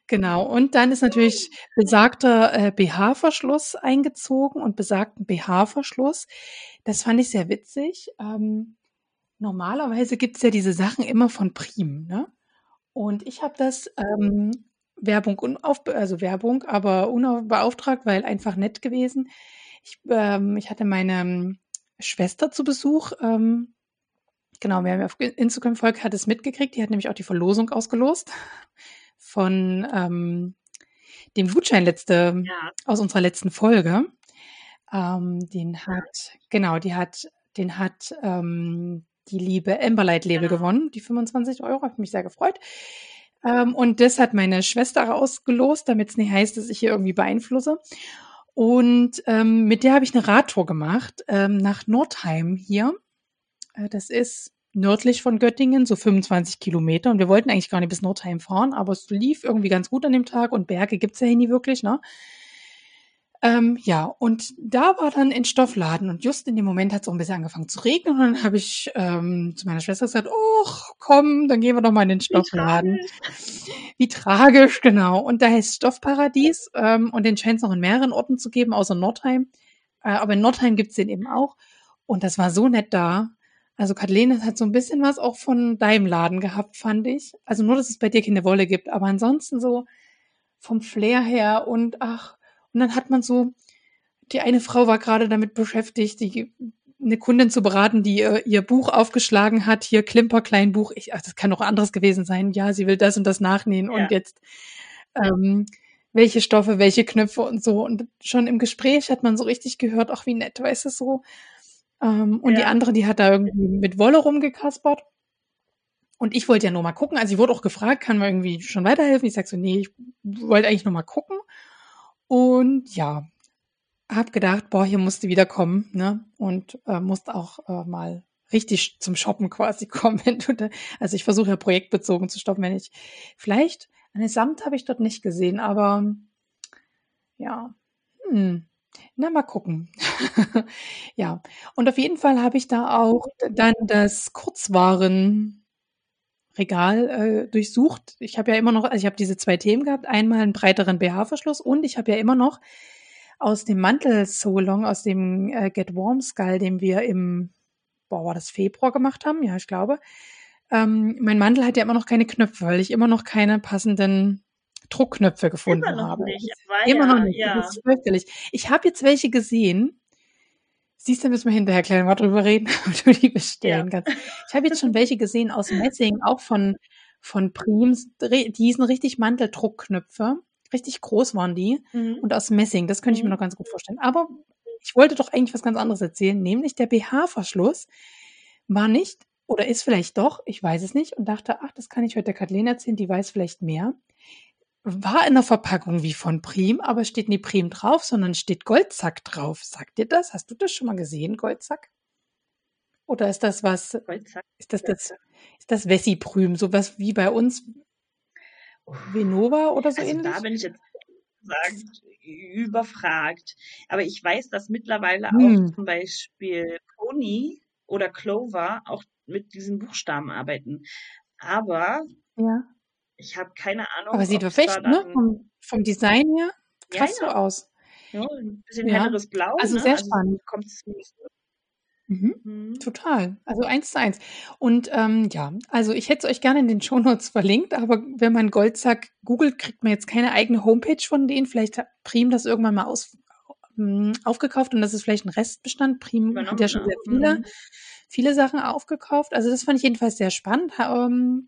Genau, und dann ist natürlich besagter äh, BH-Verschluss eingezogen und besagten BH-Verschluss. Das fand ich sehr witzig. Ähm, normalerweise gibt es ja diese Sachen immer von Prim, ne? Und ich habe das, ähm, Werbung unauf also Werbung, aber unbeauftragt, weil einfach nett gewesen. Ich, ähm, ich hatte meine ähm, Schwester zu Besuch. Ähm, genau, wer mir auf Instagram folgt, hat es mitgekriegt. Die hat nämlich auch die Verlosung ausgelost von ähm, dem Gutschein letzte, Ja. aus unserer letzten Folge. Ähm, den hat, genau, die hat, den hat ähm, die liebe Amberlight Label Genau. gewonnen, die 25 Euro, hat mich sehr gefreut. Ähm, und das hat meine Schwester rausgelost, damit es nicht heißt, dass ich hier irgendwie beeinflusse. Und ähm, mit der habe ich eine Radtour gemacht ähm, nach Nordheim hier. Äh, das ist nördlich von Göttingen, so 25 Kilometer. Und wir wollten eigentlich gar nicht bis Nordheim fahren, aber es lief irgendwie ganz gut an dem Tag und Berge gibt's ja hier nie wirklich, ne? Ähm, ja, und da war dann ein Stoffladen und just in dem Moment hat es auch ein bisschen angefangen zu regnen und dann habe ich ähm, zu meiner Schwester gesagt, oh, komm, dann gehen wir doch mal in den Stoffladen. Wie tragisch, genau. Und da heißt Stoffparadies ähm, und den scheint es noch in mehreren Orten zu geben, außer Nordheim. Äh, aber in Nordheim gibt's den eben auch. Und das war so nett da. Also Kathleen hat so ein bisschen was auch von deinem Laden gehabt, fand ich. Also nur, dass es bei dir keine Wolle gibt, aber ansonsten so vom Flair her und ach, und dann hat man so, die eine Frau war gerade damit beschäftigt, die, eine Kundin zu beraten, die ihr, ihr Buch aufgeschlagen hat, hier Klimperkleinbuch. Ich, ach, das kann auch anderes gewesen sein. Ja, sie will das und das nachnähen Ja. und jetzt ähm, welche Stoffe, welche Knöpfe und so. Und schon im Gespräch hat man so richtig gehört, ach wie nett, weißt du so. Ähm, und die Ja. andere, die hat da irgendwie mit Wolle rumgekaspert. Und ich wollte ja nur mal gucken. Also ich wurde auch gefragt, kann man irgendwie schon weiterhelfen? Ich sag so, nee, ich wollte eigentlich nur mal gucken. Und ja, hab gedacht, boah, hier musste wieder kommen, ne? Und äh, musste auch äh, mal richtig zum Shoppen quasi kommen. Wenn du da, also ich versuche ja projektbezogen zu stoppen, wenn ich vielleicht eine Samt habe ich dort nicht gesehen, aber ja, hm, na mal gucken. ja, und auf jeden Fall habe ich da auch dann das Kurzwaren Regal äh, durchsucht. Ich habe ja immer noch, also ich habe diese zwei Themen gehabt, einmal einen breiteren BH-Verschluss und ich habe ja immer noch aus dem Mantel so long, aus dem äh, Get Warm Skull, den wir im, boah, war das Februar gemacht haben? Ja, ich glaube. Ähm, mein Mantel hat ja immer noch keine Knöpfe, weil ich immer noch keine passenden Druckknöpfe gefunden Immer noch habe. nicht. Immer ja, noch nicht. Ja. Das ist fürchterlich. Ich habe jetzt welche gesehen. Siehst du, müssen wir hinterher gleich mal drüber reden, ob du die bestellen kannst. Ich habe jetzt schon welche gesehen aus Messing, auch von, von Prims. Die sind richtig Manteldruckknöpfe. Richtig groß waren die. Mhm. Und aus Messing. Das könnte ich mir Mhm. noch ganz gut vorstellen. Aber ich wollte doch eigentlich was ganz anderes erzählen, nämlich der BH-Verschluss war nicht oder ist vielleicht doch, ich weiß es nicht, und dachte, ach, das kann ich heute der Kathleen erzählen, die weiß vielleicht mehr. War in der Verpackung wie von Prim, aber steht nie Prim drauf, sondern steht Goldsack drauf. Sagt dir das? Hast du das schon mal gesehen, Goldsack? Oder ist das was, Goldsack. ist das das, ist das Wessi-Prüm, sowas wie bei uns Venova oder so Also ähnlich? da bin ich jetzt gesagt überfragt. Aber ich weiß, dass mittlerweile Hm. auch zum Beispiel Pony oder Clover auch mit diesen Buchstaben arbeiten. Aber Ja. Ich habe keine Ahnung, Aber sieht echt, ne, vom, vom Design her ja, krass so ja, aus. ja, ein bisschen Ja. helleres Blau, Also ne? sehr Also spannend. ziemlich Mhm. mhm. Total. Also eins zu eins. Und ähm, ja, also ich hätte es euch gerne in den Shownotes verlinkt, aber wenn man Goldsack googelt, kriegt man jetzt keine eigene Homepage von denen. Vielleicht hat Prim das irgendwann mal aus, ähm, aufgekauft und das ist vielleicht ein Restbestand. Prim hat ja schon ne? sehr viele, Mhm. viele Sachen aufgekauft. Also das fand ich jedenfalls sehr spannend. Ha- Ähm,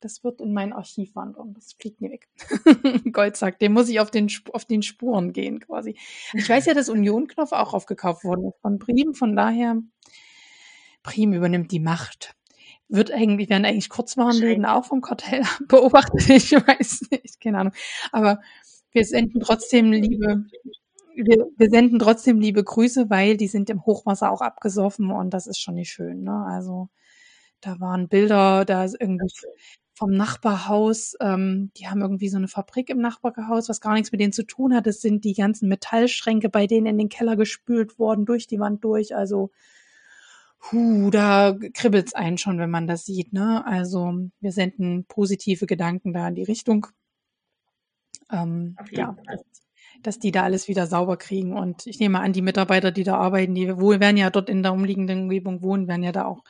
das wird in mein Archiv wandern. Das fliegt nie weg. Goldsack, dem muss ich auf den, auf den Spuren gehen quasi. Ich weiß ja, dass Union-Knopf auch aufgekauft worden ist von Prim. Von daher, Prim übernimmt die Macht. Wird eigentlich, werden eigentlich Kurzwarenläden auch vom Kartell beobachtet? Ich weiß nicht, keine Ahnung. Aber wir senden trotzdem liebe, wir, wir senden trotzdem liebe Grüße, weil die sind im Hochwasser auch abgesoffen und das ist schon nicht schön. Ne? Also da waren Bilder, da ist irgendwie vom Nachbarhaus, ähm, die haben irgendwie so eine Fabrik im Nachbarhaus, was gar nichts mit denen zu tun hat. Es sind die ganzen Metallschränke bei denen in den Keller gespült worden, durch die Wand durch. Also, hu, da kribbelt's einen schon, wenn man das sieht. Ne? Also wir senden positive Gedanken da in die Richtung. Ähm, ja, dass, dass die da alles wieder sauber kriegen. Und ich nehme an, die Mitarbeiter, die da arbeiten, die wohl werden ja dort in der umliegenden Umgebung wohnen, werden ja da auch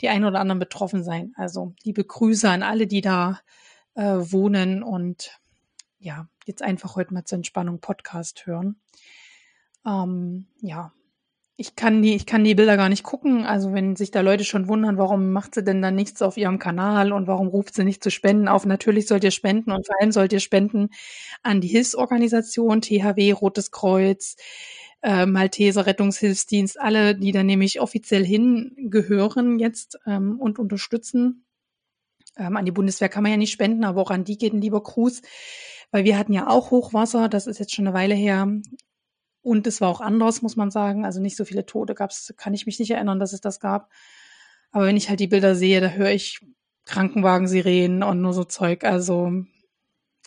die ein oder anderen betroffen sein. Also liebe Grüße an alle, die da äh, wohnen und ja, jetzt einfach heute mal zur Entspannung Podcast hören. Ähm, ja, ich kann die, ich kann die Bilder gar nicht gucken. Also wenn sich da Leute schon wundern, warum macht sie denn dann nichts auf ihrem Kanal und warum ruft sie nicht zu Spenden auf? Natürlich sollt ihr spenden und vor allem sollt ihr spenden an die Hilfsorganisation, THW, Rotes Kreuz, äh, Malteser Rettungshilfsdienst, alle, die da nämlich offiziell hingehören jetzt ähm, und unterstützen. Ähm, an die Bundeswehr kann man ja nicht spenden, aber auch an die geht ein lieber Gruß, weil wir hatten ja auch Hochwasser, das ist jetzt schon eine Weile her. Und es war auch anders, muss man sagen. Also nicht so viele Tote gab es, kann ich mich nicht erinnern, dass es das gab. Aber wenn ich halt die Bilder sehe, da höre ich Krankenwagen-Sirenen und nur so Zeug. Also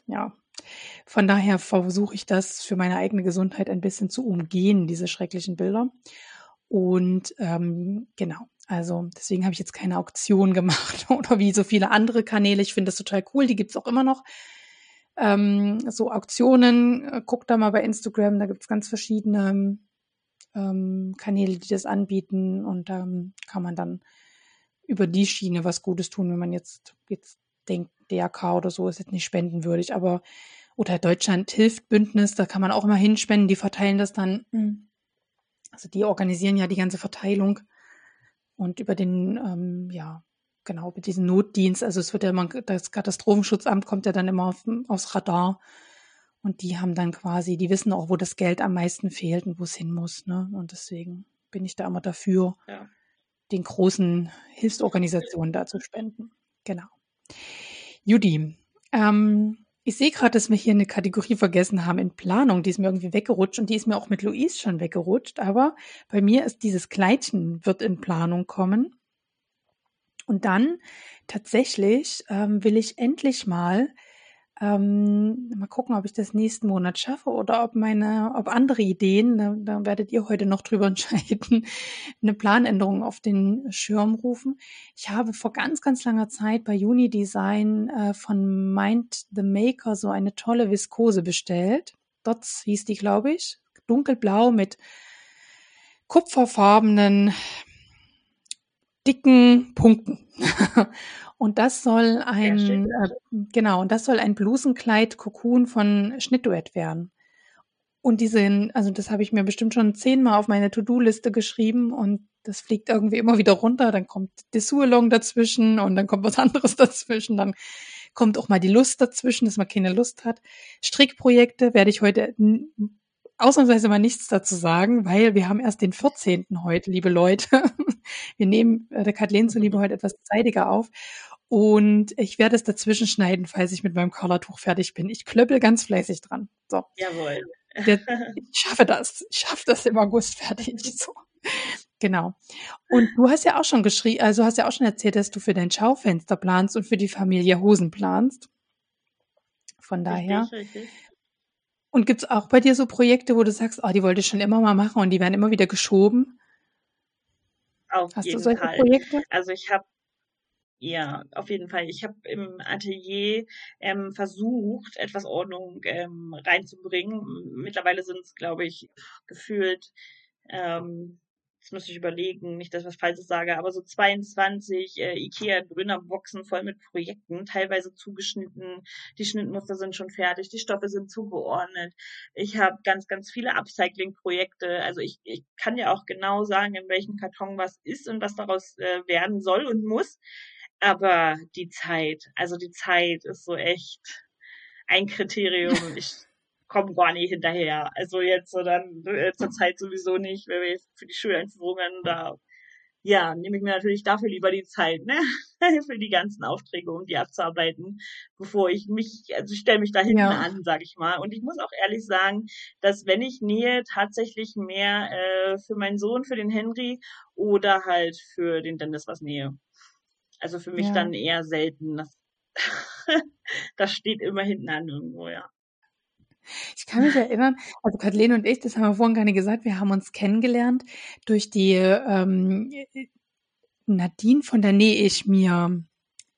ja, von daher versuche ich das für meine eigene Gesundheit ein bisschen zu umgehen, diese schrecklichen Bilder. Und ähm, genau, also deswegen habe ich jetzt keine Auktion gemacht oder wie so viele andere Kanäle. Ich finde das total cool, die gibt's auch immer noch ähm, so Auktionen. Äh, guck da mal bei Instagram, da gibt's ganz verschiedene ähm, Kanäle, die das anbieten und da ähm, kann man dann über die Schiene was Gutes tun, wenn man jetzt, jetzt denkt, DRK oder so ist jetzt nicht spendenwürdig, aber oder Deutschland hilft Bündnis, da kann man auch immer hinspenden, die verteilen das dann. Hm. Also die organisieren ja die ganze Verteilung und über den, ähm, ja, genau, mit diesem Notdienst, also es wird ja immer, das Katastrophenschutzamt kommt ja dann immer auf, aufs Radar. Und die haben dann quasi, die wissen auch, wo das Geld am meisten fehlt und wo es hin muss. Ne? Und deswegen bin ich da immer dafür, ja. den großen Hilfsorganisationen da zu spenden. Genau. Judy, ähm, ich sehe gerade, dass wir hier eine Kategorie vergessen haben in Planung. Die ist mir irgendwie weggerutscht und die ist mir auch mit Luis schon weggerutscht. Aber bei mir ist dieses Kleidchen wird in Planung kommen. Und dann tatsächlich ähm, will ich endlich mal ähm, mal gucken, ob ich das nächsten Monat schaffe oder ob meine, ob andere Ideen, da, da werdet ihr heute noch drüber entscheiden, eine Planänderung auf den Schirm rufen. Ich habe vor ganz, ganz langer Zeit bei Unidesign äh, von Mind the Maker so eine tolle Viskose bestellt. Dots hieß die, glaube ich. Dunkelblau mit kupferfarbenen dicken Punkten. und das soll ein, äh, genau, und das soll ein Blusenkleid Kokon von Schnittduett werden. Und diese, also das habe ich mir bestimmt schon zehnmal auf meine To-Do-Liste geschrieben und das fliegt irgendwie immer wieder runter. Dann kommt Dessous-Along dazwischen und dann kommt was anderes dazwischen. Dann kommt auch mal die Lust dazwischen, dass man keine Lust hat. Strickprojekte werde ich heute ausnahmsweise mal nichts dazu sagen, weil wir haben erst den 14. heute, liebe Leute. Wir nehmen äh, der Kathleen zuliebe heute etwas zeitiger auf. Und ich werde es dazwischen schneiden, falls ich mit meinem Colortuch fertig bin. Ich klöppel ganz fleißig dran. So. Jawohl. Der, ich schaffe das. Ich schaffe das im August fertig. So. Genau. Und du hast ja auch schon geschrieben, also hast ja auch schon erzählt, dass du für dein Schaufenster planst und für die Familie Hosen planst. Von daher. Richtig, richtig. Und gibt's auch bei dir so Projekte, wo du sagst, oh, die wollte ich schon immer mal machen und die werden immer wieder geschoben? Auf Hast jeden du solche Fall. Projekte? Also ich habe ja, auf jeden Fall. Ich habe im Atelier ähm, versucht, etwas Ordnung ähm, reinzubringen. Mittlerweile sind es, glaube ich, gefühlt ähm, jetzt muss ich überlegen, nicht, dass ich was Falsches sage, aber so 22 äh, ikea Boxen voll mit Projekten, teilweise zugeschnitten. Die Schnittmuster sind schon fertig, die Stoffe sind zugeordnet. Ich habe ganz, ganz viele Upcycling-Projekte. Also ich, ich kann ja auch genau sagen, in welchem Karton was ist und was daraus äh, werden soll und muss. Aber die Zeit, also die Zeit ist so echt ein Kriterium. Ich kommen gar nicht hinterher. Also jetzt so dann äh, zur Zeit sowieso nicht, wenn wir für die Schuleinführungen da ja, nehme ich mir natürlich dafür lieber die Zeit, ne? für die ganzen Aufträge, um die abzuarbeiten, bevor ich mich, also ich stelle mich da hinten ja. an, sage ich mal. Und ich muss auch ehrlich sagen, dass wenn ich nähe, tatsächlich mehr äh, für meinen Sohn, für den Henry oder halt für den Dennis was nähe. Also für mich ja. dann eher selten. Das, das steht immer hinten an irgendwo, ja. Ich kann mich erinnern, also Kathleen und ich, das haben wir vorhin gar nicht gesagt, wir haben uns kennengelernt durch die ähm, Nadine von der Nähe ich mir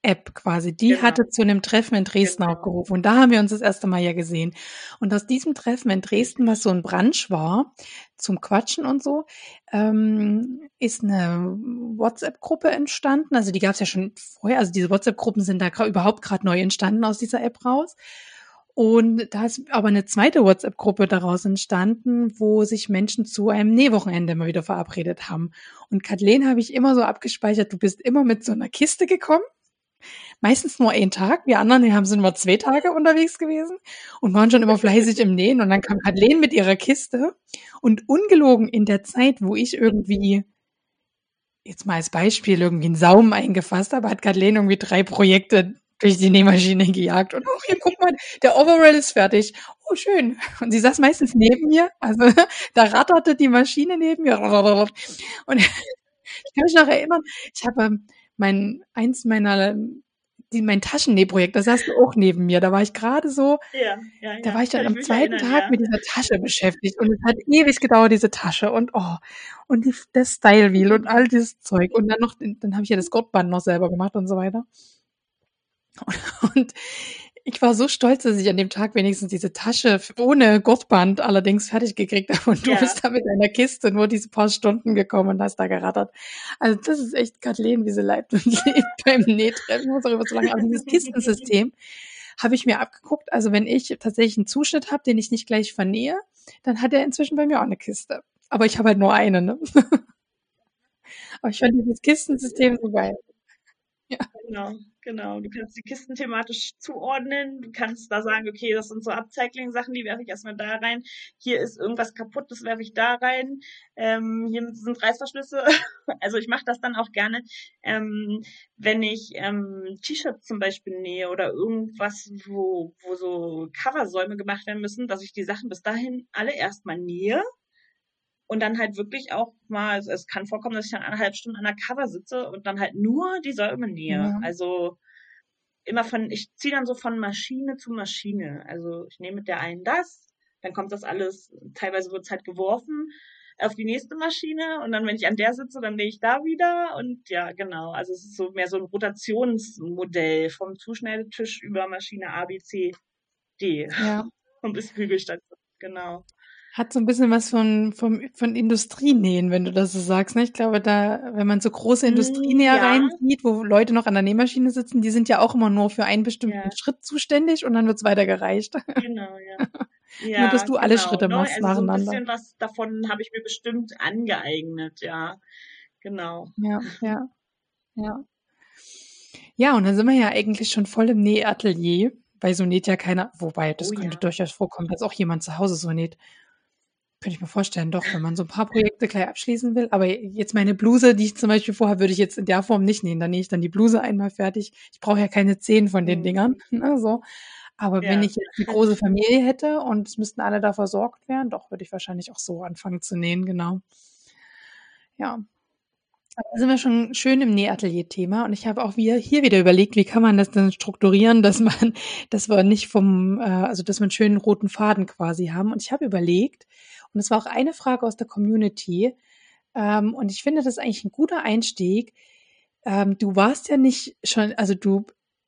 App quasi. Die genau. hatte zu einem Treffen in Dresden genau. aufgerufen und da haben wir uns das erste Mal ja gesehen. Und aus diesem Treffen in Dresden, was so ein Branch war, zum Quatschen und so, ähm, ist eine WhatsApp-Gruppe entstanden. Also die gab es ja schon vorher, also diese WhatsApp-Gruppen sind da überhaupt gerade neu entstanden aus dieser App raus. Und da ist aber eine zweite WhatsApp-Gruppe daraus entstanden, wo sich Menschen zu einem Nähwochenende immer wieder verabredet haben. Und Kathleen habe ich immer so abgespeichert, du bist immer mit so einer Kiste gekommen. Meistens nur einen Tag. Wir anderen die haben sind immer zwei Tage unterwegs gewesen und waren schon immer fleißig im Nähen. Und dann kam Kathleen mit ihrer Kiste und ungelogen in der Zeit, wo ich irgendwie jetzt mal als Beispiel irgendwie einen Saum eingefasst habe, hat Kathleen irgendwie drei Projekte durch die Nähmaschine gejagt und oh, hier guck mal, der Overall ist fertig. Oh, schön. Und sie saß meistens neben mir, also da ratterte die Maschine neben mir. Und ich kann mich noch erinnern, ich habe mein eins meiner die, mein Taschennähprojekt, das hast du auch neben mir. Da war ich gerade so, ja, ja, ja. da war ich dann am zweiten erinnern, Tag mit dieser Tasche beschäftigt und es hat ewig gedauert, diese Tasche und oh, und die, das Style Wheel und all dieses Zeug und dann noch, dann habe ich ja das Gottband noch selber gemacht und so weiter. Und ich war so stolz, dass ich an dem Tag wenigstens diese Tasche ohne Gurtband allerdings fertig gekriegt habe. Und du ja. bist da mit deiner Kiste nur diese paar Stunden gekommen und hast da gerattert. Also das ist echt Kathleen, wie sie leibt und lebt beim Nähtreffen. Ich muss darüber so lange. Aber dieses Kistensystem habe ich mir abgeguckt. Also wenn ich tatsächlich einen Zuschnitt habe, den ich nicht gleich vernähe, dann hat er inzwischen bei mir auch eine Kiste. Aber ich habe halt nur eine. Ne? Aber ich fand dieses Kistensystem so geil. Ja. Genau. Genau, du kannst die Kisten thematisch zuordnen. Du kannst da sagen, okay, das sind so Upcycling-Sachen, die werfe ich erstmal da rein. Hier ist irgendwas kaputt, das werfe ich da rein. Ähm, hier sind Reißverschlüsse. also ich mache das dann auch gerne, ähm, wenn ich ähm, T-Shirts zum Beispiel nähe oder irgendwas, wo, wo so Coversäume gemacht werden müssen, dass ich die Sachen bis dahin alle erstmal nähe und dann halt wirklich auch mal, also es kann vorkommen, dass ich dann eineinhalb Stunden an der Cover sitze und dann halt nur die Säume nähe. Ja. Also immer von, ich ziehe dann so von Maschine zu Maschine. Also ich nehme mit der einen das, dann kommt das alles, teilweise wird es halt geworfen auf die nächste Maschine und dann, wenn ich an der sitze, dann nähe ich da wieder und ja, genau. Also es ist so mehr so ein Rotationsmodell vom Zuschneidetisch über Maschine A, B, C, D. Ja. Und bis Bügelstand. Genau. Hat so ein bisschen was von, von, von Industrienähen, wenn du das so sagst. Ne? Ich glaube, da, wenn man so große hm, Industrienähereien ja. sieht, wo Leute noch an der Nähmaschine sitzen, die sind ja auch immer nur für einen bestimmten ja. Schritt zuständig und dann wird's weitergereicht. Genau, ja. ja nur, dass du genau. alle Schritte ne? machst also nacheinander. So ein bisschen was davon habe ich mir bestimmt angeeignet, ja. Genau. Ja, ja, ja. Ja, und dann sind wir ja eigentlich schon voll im Nähatelier, weil so näht ja keiner, wobei, das oh, könnte durchaus vorkommen, dass auch jemand zu Hause so näht. Könnte ich mir vorstellen, doch, wenn man so ein paar Projekte gleich abschließen will. Aber jetzt meine Bluse, die ich zum Beispiel vorher, würde ich jetzt in der Form nicht nähen. Dann nähe ich dann die Bluse einmal fertig. Ich brauche ja keine zehn von den mhm. Dingern. Ne, so. Aber ja. wenn ich jetzt eine große Familie hätte und es müssten alle da versorgt werden, doch, würde ich wahrscheinlich auch so anfangen zu nähen, genau. Ja. Da sind wir schon schön im Nähatelier-Thema und ich habe auch wieder, hier wieder überlegt, wie kann man das denn strukturieren, dass man, dass wir nicht vom, äh, also dass wir einen schönen roten Faden quasi haben. Und ich habe überlegt, und es war auch eine Frage aus der Community. Ähm, und ich finde, das ist eigentlich ein guter Einstieg. Ähm, du warst ja nicht schon, also du,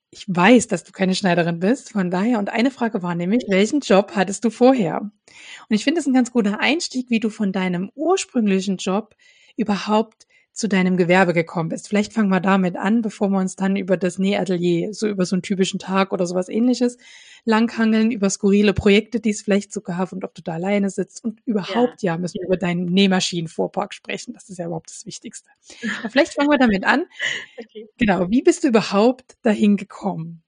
ich weiß, dass du keine Schneiderin bist, von daher. Und eine Frage war nämlich, welchen Job hattest du vorher? Und ich finde es ein ganz guter Einstieg, wie du von deinem ursprünglichen Job überhaupt zu deinem Gewerbe gekommen bist. Vielleicht fangen wir damit an, bevor wir uns dann über das Nähatelier, so über so einen typischen Tag oder sowas ähnliches langhangeln, über skurrile Projekte, die es vielleicht so gab und ob du da alleine sitzt und überhaupt, ja, ja müssen wir über deinen Nähmaschinenvorpark sprechen. Das ist ja überhaupt das Wichtigste. Aber vielleicht fangen wir damit an. Okay. Genau, wie bist du überhaupt dahin gekommen?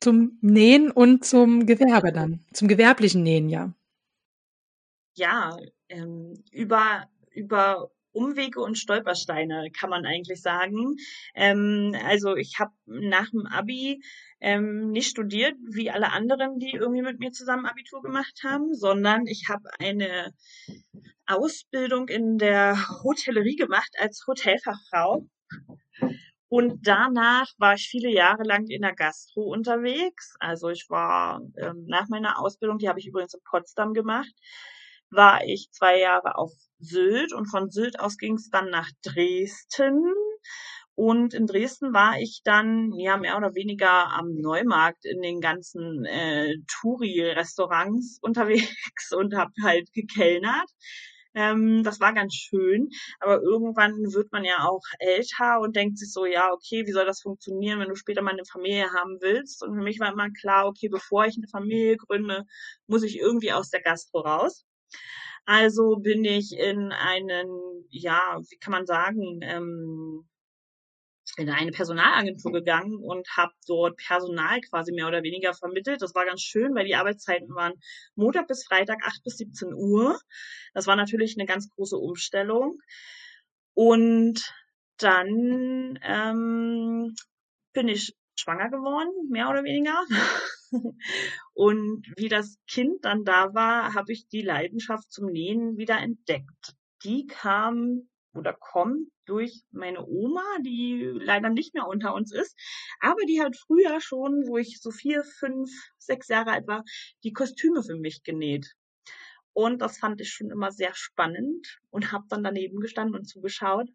Zum Nähen und zum Gewerbe dann, zum gewerblichen Nähen, ja. Ja, ähm, über über Umwege und Stolpersteine, kann man eigentlich sagen. Ähm, also ich habe nach dem Abi ähm, nicht studiert, wie alle anderen, die irgendwie mit mir zusammen Abitur gemacht haben, sondern ich habe eine Ausbildung in der Hotellerie gemacht als Hotelfachfrau. Und danach war ich viele Jahre lang in der Gastro unterwegs. Also ich war ähm, nach meiner Ausbildung, die habe ich übrigens in Potsdam gemacht, war ich zwei Jahre auf Sylt und von Sylt aus ging es dann nach Dresden. Und in Dresden war ich dann ja mehr oder weniger am Neumarkt in den ganzen äh, Touri-Restaurants unterwegs und habe halt gekellnert. Ähm, das war ganz schön, aber irgendwann wird man ja auch älter und denkt sich so, ja, okay, wie soll das funktionieren, wenn du später mal eine Familie haben willst? Und für mich war immer klar, okay, bevor ich eine Familie gründe, muss ich irgendwie aus der Gastro raus. Also bin ich in einen, ja, wie kann man sagen, ähm, in eine Personalagentur gegangen und habe dort Personal quasi mehr oder weniger vermittelt. Das war ganz schön, weil die Arbeitszeiten waren Montag bis Freitag 8 bis 17 Uhr. Das war natürlich eine ganz große Umstellung. Und dann ähm, bin ich schwanger geworden, mehr oder weniger. Und wie das Kind dann da war, habe ich die Leidenschaft zum Nähen wieder entdeckt. Die kam oder kommt durch meine Oma, die leider nicht mehr unter uns ist, aber die hat früher schon, wo ich so vier, fünf, sechs Jahre alt war, die Kostüme für mich genäht. Und das fand ich schon immer sehr spannend und habe dann daneben gestanden und zugeschaut.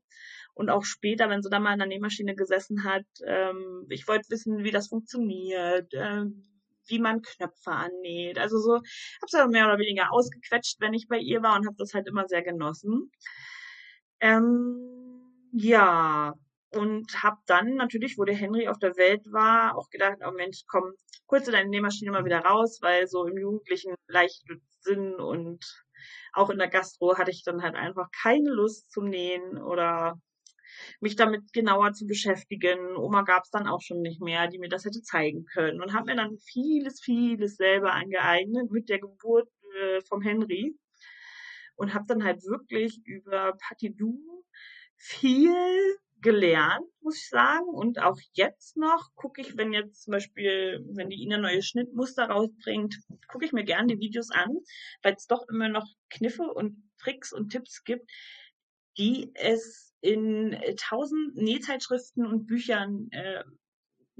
Und auch später, wenn sie dann mal in der Nähmaschine gesessen hat, ähm, ich wollte wissen, wie das funktioniert, äh, wie man Knöpfe annäht. Also so, habe es dann mehr oder weniger ausgequetscht, wenn ich bei ihr war und habe das halt immer sehr genossen. Ähm, ja, und habe dann natürlich, wo der Henry auf der Welt war, auch gedacht, oh Mensch, komm, kurz deine Nähmaschine mal wieder raus, weil so im Jugendlichen leicht Sinn und auch in der Gastro hatte ich dann halt einfach keine Lust zum Nähen oder mich damit genauer zu beschäftigen. Oma gab es dann auch schon nicht mehr, die mir das hätte zeigen können und habe mir dann vieles, vieles selber angeeignet mit der Geburt äh, vom Henry und habe dann halt wirklich über Patidou viel gelernt, muss ich sagen. Und auch jetzt noch gucke ich, wenn jetzt zum Beispiel, wenn die Ina neue Schnittmuster rausbringt, gucke ich mir gerne die Videos an, weil es doch immer noch Kniffe und Tricks und Tipps gibt, die es in tausend Nähzeitschriften und Büchern äh,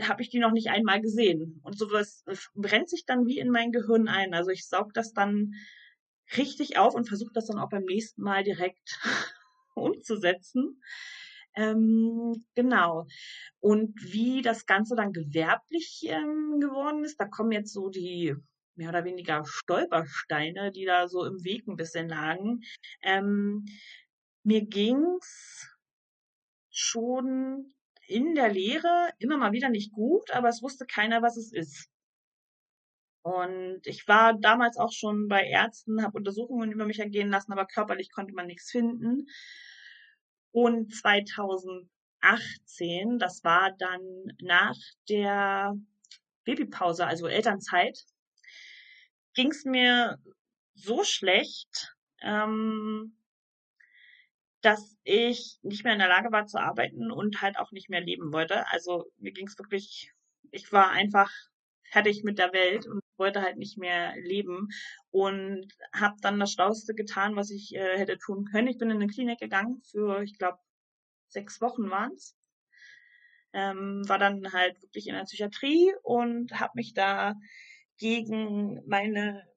habe ich die noch nicht einmal gesehen. Und sowas brennt sich dann wie in mein Gehirn ein. Also ich saug das dann richtig auf und versuche das dann auch beim nächsten Mal direkt umzusetzen. Ähm, genau. Und wie das Ganze dann gewerblich ähm, geworden ist, da kommen jetzt so die mehr oder weniger Stolpersteine, die da so im Weg ein bisschen lagen. Ähm, mir ging's schon in der Lehre immer mal wieder nicht gut, aber es wusste keiner, was es ist. Und ich war damals auch schon bei Ärzten, habe Untersuchungen über mich ergehen lassen, aber körperlich konnte man nichts finden. Und 2018, das war dann nach der Babypause, also Elternzeit, ging es mir so schlecht, ähm, dass ich nicht mehr in der Lage war zu arbeiten und halt auch nicht mehr leben wollte. Also mir ging es wirklich, ich war einfach fertig mit der Welt und wollte halt nicht mehr leben und habe dann das Schlauste getan, was ich äh, hätte tun können. Ich bin in eine Klinik gegangen für, ich glaube, sechs Wochen waren's. Ähm, war dann halt wirklich in der Psychiatrie und habe mich da gegen meine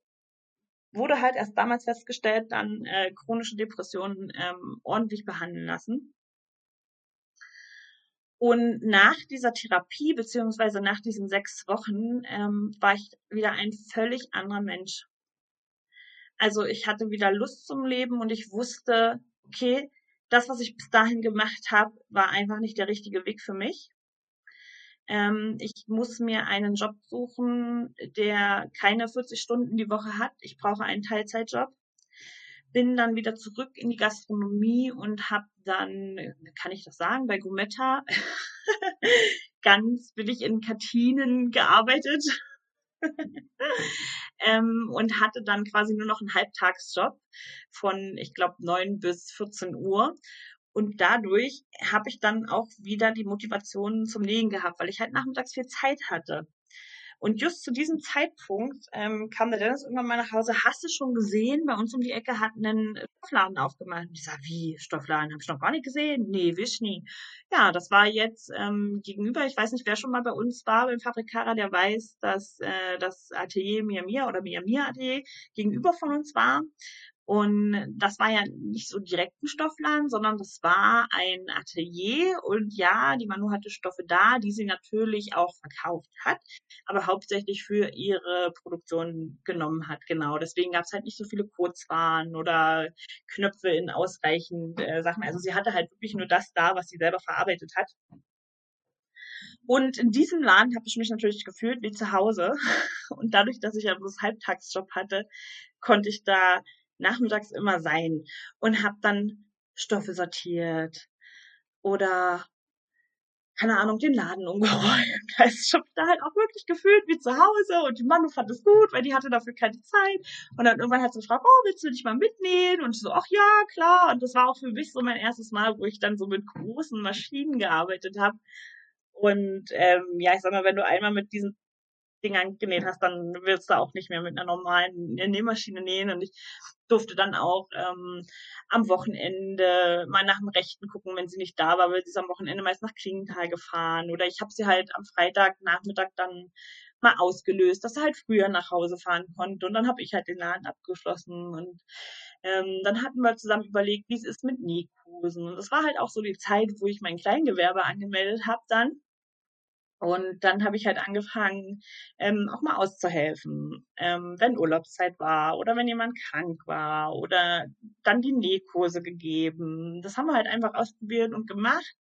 wurde halt erst damals festgestellt, dann äh, chronische Depressionen ähm, ordentlich behandeln lassen. Und nach dieser Therapie, beziehungsweise nach diesen sechs Wochen, ähm, war ich wieder ein völlig anderer Mensch. Also ich hatte wieder Lust zum Leben und ich wusste, okay, das, was ich bis dahin gemacht habe, war einfach nicht der richtige Weg für mich. Ähm, ich muss mir einen Job suchen, der keine 40 Stunden die Woche hat. Ich brauche einen Teilzeitjob bin dann wieder zurück in die Gastronomie und habe dann, kann ich das sagen, bei Gumetta ganz billig in Kantinen gearbeitet ähm, und hatte dann quasi nur noch einen Halbtagsjob von, ich glaube, neun bis 14 Uhr. Und dadurch habe ich dann auch wieder die Motivation zum Nähen gehabt, weil ich halt nachmittags viel Zeit hatte. Und just zu diesem Zeitpunkt ähm, kam der Dennis irgendwann mal nach Hause. Hast du schon gesehen? Bei uns um die Ecke hat einen Stoffladen aufgemacht. Und ich sag, wie Stoffladen? Hab ich noch gar nicht gesehen? Nee, wisch nie. Ja, das war jetzt ähm, gegenüber. Ich weiß nicht, wer schon mal bei uns war beim Fabrikara, der weiß, dass äh, das Atelier Mia oder Mia Mia Atelier gegenüber von uns war. Und das war ja nicht so direkt ein Stoffladen, sondern das war ein Atelier. Und ja, die Manu hatte Stoffe da, die sie natürlich auch verkauft hat, aber hauptsächlich für ihre Produktion genommen hat. Genau. Deswegen gab es halt nicht so viele Kurzwaren oder Knöpfe in ausreichend äh, Sachen. Also sie hatte halt wirklich nur das da, was sie selber verarbeitet hat. Und in diesem Laden habe ich mich natürlich gefühlt wie zu Hause. Und dadurch, dass ich ja bloß Halbtagsjob hatte, konnte ich da nachmittags immer sein und habe dann Stoffe sortiert oder keine Ahnung, den Laden umgeräumt. Also ich habe da halt auch wirklich gefühlt wie zu Hause und die Manu fand es gut, weil die hatte dafür keine Zeit. Und dann irgendwann hat sie gefragt, oh, willst du dich mal mitnehmen? Und ich so, ach ja, klar. Und das war auch für mich so mein erstes Mal, wo ich dann so mit großen Maschinen gearbeitet habe. Und ähm, ja, ich sag mal, wenn du einmal mit diesen Dingern genäht hast, dann willst du auch nicht mehr mit einer normalen Nähmaschine nähen. Und ich durfte dann auch ähm, am Wochenende mal nach dem Rechten gucken, wenn sie nicht da war, weil sie ist am Wochenende meist nach Klingenthal gefahren. Oder ich habe sie halt am Freitagnachmittag dann mal ausgelöst, dass sie halt früher nach Hause fahren konnte. Und dann habe ich halt den Laden abgeschlossen. Und ähm, dann hatten wir zusammen überlegt, wie es ist mit Nähkursen. Und das war halt auch so die Zeit, wo ich mein Kleingewerbe angemeldet habe dann. Und dann habe ich halt angefangen, ähm, auch mal auszuhelfen, ähm, wenn Urlaubszeit war oder wenn jemand krank war oder dann die Nähkurse gegeben. Das haben wir halt einfach ausprobiert und gemacht.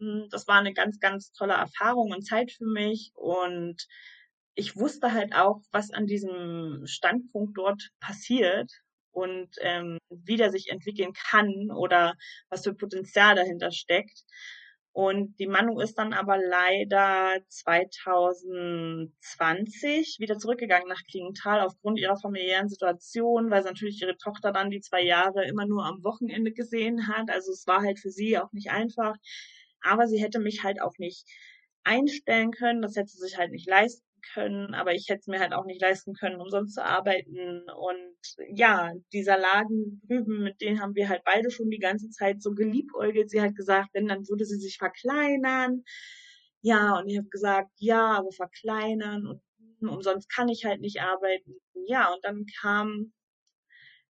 Hm, das war eine ganz, ganz tolle Erfahrung und Zeit für mich. Und ich wusste halt auch, was an diesem Standpunkt dort passiert und ähm, wie der sich entwickeln kann oder was für Potenzial dahinter steckt. Und die Manu ist dann aber leider 2020 wieder zurückgegangen nach Klingenthal aufgrund ihrer familiären Situation, weil sie natürlich ihre Tochter dann die zwei Jahre immer nur am Wochenende gesehen hat. Also es war halt für sie auch nicht einfach. Aber sie hätte mich halt auch nicht einstellen können. Das hätte sie sich halt nicht leisten können, aber ich hätte es mir halt auch nicht leisten können, umsonst zu arbeiten. Und ja, dieser Laden drüben, mit denen haben wir halt beide schon die ganze Zeit so geliebäugelt. Sie hat gesagt, wenn, dann würde sie sich verkleinern. Ja, und ich habe gesagt, ja, aber verkleinern und umsonst kann ich halt nicht arbeiten. Ja, und dann kam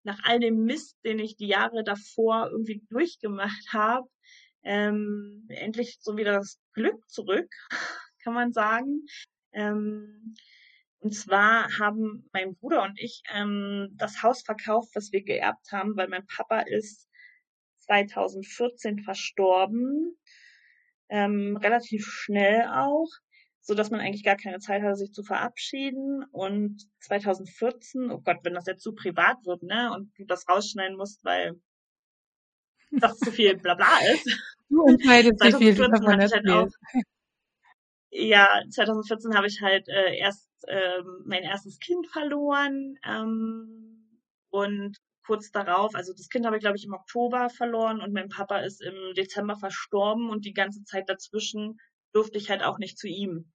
nach all dem Mist, den ich die Jahre davor irgendwie durchgemacht habe, ähm, endlich so wieder das Glück zurück, kann man sagen. Ähm, und zwar haben mein Bruder und ich ähm, das Haus verkauft, was wir geerbt haben, weil mein Papa ist 2014 verstorben, ähm, relativ schnell auch, so dass man eigentlich gar keine Zeit hatte, sich zu verabschieden. Und 2014, oh Gott, wenn das jetzt zu privat wird, ne, und du das rausschneiden musst, weil das zu viel Blabla ist. Du entscheidest, wie viel davon halt auch, ja, 2014 habe ich halt äh, erst äh, mein erstes Kind verloren ähm, und kurz darauf, also das Kind habe ich glaube ich im Oktober verloren und mein Papa ist im Dezember verstorben und die ganze Zeit dazwischen durfte ich halt auch nicht zu ihm,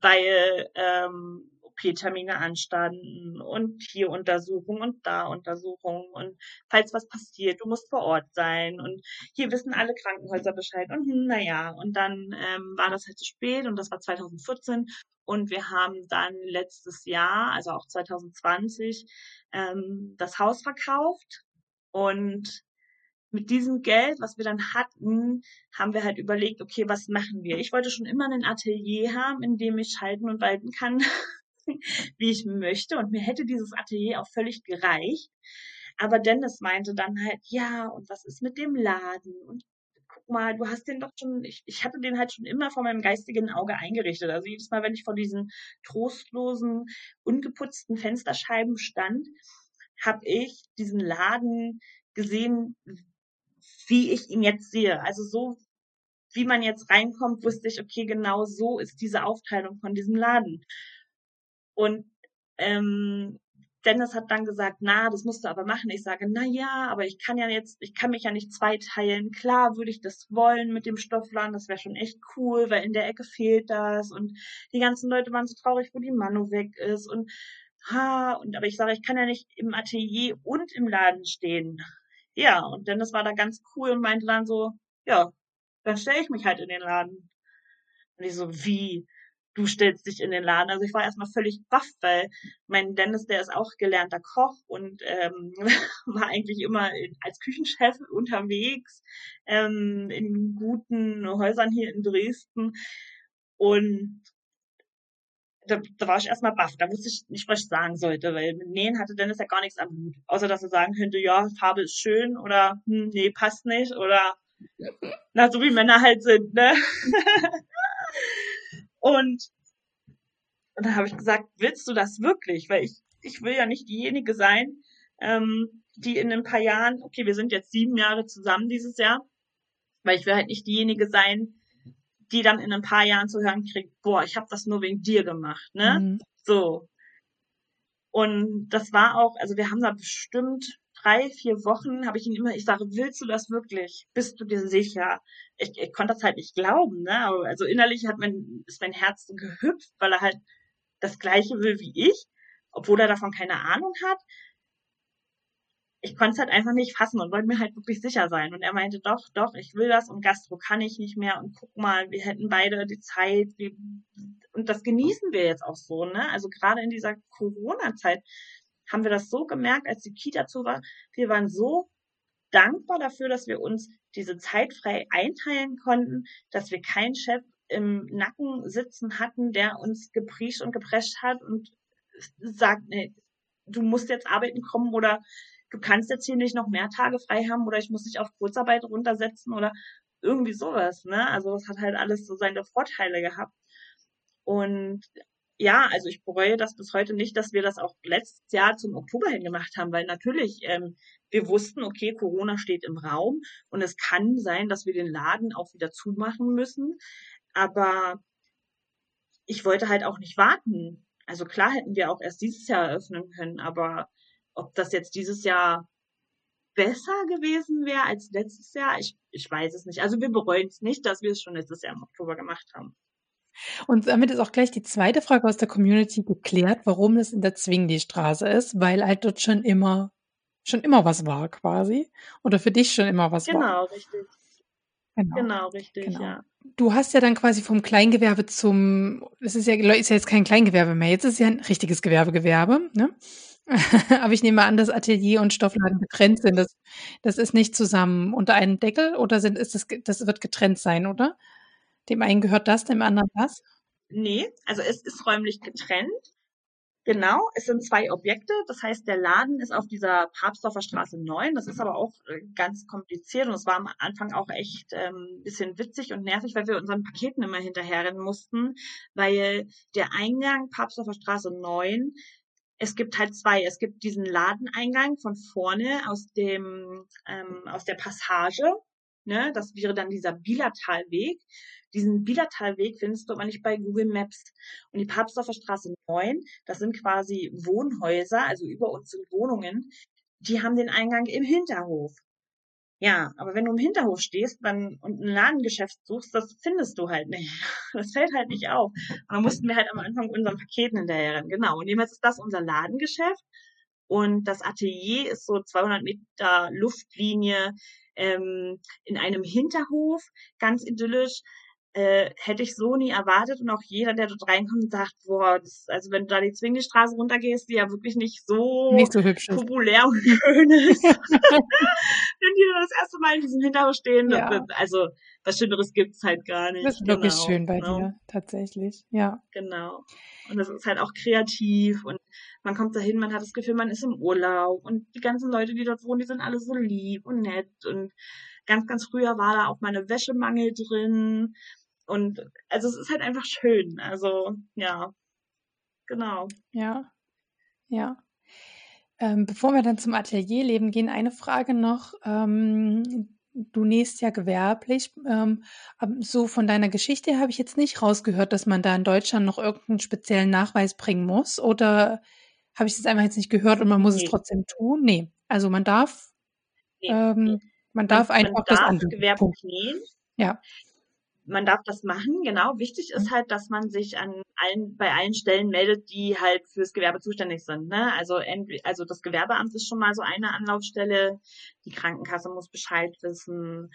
weil ähm, OP-Termine anstanden und hier Untersuchung und da Untersuchung. Und falls was passiert, du musst vor Ort sein. Und hier wissen alle Krankenhäuser Bescheid. Und hm, naja, und dann ähm, war das halt zu spät und das war 2014 und wir haben dann letztes Jahr, also auch 2020, ähm, das Haus verkauft. Und mit diesem Geld, was wir dann hatten, haben wir halt überlegt, okay, was machen wir? Ich wollte schon immer ein Atelier haben, in dem ich schalten und walten kann, wie ich möchte. Und mir hätte dieses Atelier auch völlig gereicht. Aber Dennis meinte dann halt, ja, und was ist mit dem Laden? Und guck mal, du hast den doch schon, ich, ich hatte den halt schon immer vor meinem geistigen Auge eingerichtet. Also jedes Mal, wenn ich vor diesen trostlosen, ungeputzten Fensterscheiben stand, habe ich diesen Laden gesehen, wie ich ihn jetzt sehe. Also so, wie man jetzt reinkommt, wusste ich, okay, genau so ist diese Aufteilung von diesem Laden. Und ähm, Dennis hat dann gesagt, na, das musst du aber machen. Ich sage, na ja, aber ich kann ja jetzt, ich kann mich ja nicht zweiteilen. Klar würde ich das wollen mit dem Stoffladen, das wäre schon echt cool, weil in der Ecke fehlt das und die ganzen Leute waren so traurig, wo die Manu weg ist und ha, und aber ich sage, ich kann ja nicht im Atelier und im Laden stehen. Ja, und Dennis war da ganz cool und meinte dann so, ja, dann stelle ich mich halt in den Laden. Und ich so, wie? Du stellst dich in den Laden. Also ich war erstmal völlig baff, weil mein Dennis, der ist auch gelernter Koch und ähm, war eigentlich immer als Küchenchef unterwegs ähm, in guten Häusern hier in Dresden. Und da, da war ich erstmal baff. Da wusste ich nicht, was ich sagen sollte, weil mit Nähen hatte Dennis ja gar nichts am Hut. Außer, dass er sagen könnte, ja, Farbe ist schön oder hm, nee, passt nicht oder na, so wie Männer halt sind, ne? und, und dann habe ich gesagt, willst du das wirklich? Weil ich, ich will ja nicht diejenige sein, ähm, die in ein paar Jahren, okay, wir sind jetzt sieben Jahre zusammen dieses Jahr, weil ich will halt nicht diejenige sein, die dann in ein paar Jahren zu hören kriegt, boah, ich habe das nur wegen dir gemacht, ne? Mhm. So. Und das war auch, also wir haben da bestimmt drei, vier Wochen, habe ich ihn immer, ich sage, willst du das wirklich? Bist du dir sicher? Ich, ich konnte das halt nicht glauben, ne? Also innerlich hat mein, ist mein Herz gehüpft, weil er halt das Gleiche will wie ich, obwohl er davon keine Ahnung hat ich konnte es halt einfach nicht fassen und wollte mir halt wirklich sicher sein. Und er meinte, doch, doch, ich will das und Gastro kann ich nicht mehr und guck mal, wir hätten beide die Zeit. Wir, und das genießen wir jetzt auch so, ne? Also gerade in dieser Corona-Zeit haben wir das so gemerkt, als die Kita zu war. Wir waren so dankbar dafür, dass wir uns diese Zeit frei einteilen konnten, dass wir keinen Chef im Nacken sitzen hatten, der uns gepriescht und geprescht hat und sagt, nee, du musst jetzt arbeiten kommen oder du kannst jetzt hier nicht noch mehr Tage frei haben oder ich muss dich auf Kurzarbeit runtersetzen oder irgendwie sowas, ne? Also das hat halt alles so seine Vorteile gehabt. Und ja, also ich bereue das bis heute nicht, dass wir das auch letztes Jahr zum Oktober hin gemacht haben, weil natürlich ähm, wir wussten, okay, Corona steht im Raum und es kann sein, dass wir den Laden auch wieder zumachen müssen. Aber ich wollte halt auch nicht warten. Also klar hätten wir auch erst dieses Jahr eröffnen können, aber ob das jetzt dieses Jahr besser gewesen wäre als letztes Jahr, ich, ich weiß es nicht. Also wir bereuen es nicht, dass wir es schon letztes Jahr im Oktober gemacht haben. Und damit ist auch gleich die zweite Frage aus der Community geklärt, warum es in der Zwingli-Straße ist, weil halt dort schon immer, schon immer was war quasi. Oder für dich schon immer was genau, war. Genau, richtig. Genau. genau, richtig, genau. ja. Du hast ja dann quasi vom Kleingewerbe zum, es ist ja, ist ja jetzt kein Kleingewerbe mehr, jetzt ist ja ein richtiges Gewerbegewerbe, ne? Aber ich nehme an, dass Atelier und Stoffladen getrennt sind. Das, das ist nicht zusammen unter einem Deckel oder sind, ist das, das wird getrennt sein, oder? Dem einen gehört das, dem anderen das? Nee, also es ist räumlich getrennt. Genau, es sind zwei Objekte. Das heißt, der Laden ist auf dieser Papstdorfer Straße 9. Das ist aber auch äh, ganz kompliziert und es war am Anfang auch echt ähm, bisschen witzig und nervig, weil wir unseren Paketen immer hinterherrennen mussten, weil der Eingang Papstdorfer Straße 9 es gibt halt zwei. Es gibt diesen Ladeneingang von vorne aus dem ähm, aus der Passage. Ne, das wäre dann dieser Bilatalweg. Diesen Bilatalweg findest du aber nicht bei Google Maps. Und die Papstdorfer Straße 9, das sind quasi Wohnhäuser, also über uns sind Wohnungen, die haben den Eingang im Hinterhof. Ja, aber wenn du im Hinterhof stehst dann, und ein Ladengeschäft suchst, das findest du halt nicht. Das fällt halt nicht auf. Und dann mussten wir halt am Anfang unseren Paketen hinterher rennen. Genau. Und jedenfalls ist das unser Ladengeschäft. Und das Atelier ist so 200 Meter Luftlinie ähm, in einem Hinterhof, ganz idyllisch äh, hätte ich so nie erwartet und auch jeder, der dort reinkommt, sagt, boah, das, also wenn du da die Zwingli-Straße runtergehst, die ja wirklich nicht so, nicht so hübsch populär und schön ist, wenn die das erste Mal in diesem Hinterhof stehen, ja. das, also was Schöneres gibt's halt gar nicht. Das ist genau, wirklich schön bei genau. dir, tatsächlich, ja. Genau. Und das ist halt auch kreativ und man kommt dahin, man hat das Gefühl, man ist im Urlaub und die ganzen Leute, die dort wohnen, die sind alle so lieb und nett und ganz, ganz früher war da auch meine Wäschemangel drin und also es ist halt einfach schön. Also ja, genau. Ja, ja. Ähm, bevor wir dann zum Atelierleben gehen, eine Frage noch. Ähm, du nähst ja gewerblich. Ähm, so von deiner Geschichte habe ich jetzt nicht rausgehört, dass man da in Deutschland noch irgendeinen speziellen Nachweis bringen muss. Oder habe ich das einfach jetzt nicht gehört und man muss nee. es trotzdem tun? Nee. Also man darf, nee, ähm, nee. man darf man, einfach man darf das anbieten. gewerblich nähen. Ja man darf das machen, genau. Wichtig ist halt, dass man sich an allen, bei allen Stellen meldet, die halt fürs Gewerbe zuständig sind. Ne? Also, also das Gewerbeamt ist schon mal so eine Anlaufstelle. Die Krankenkasse muss Bescheid wissen.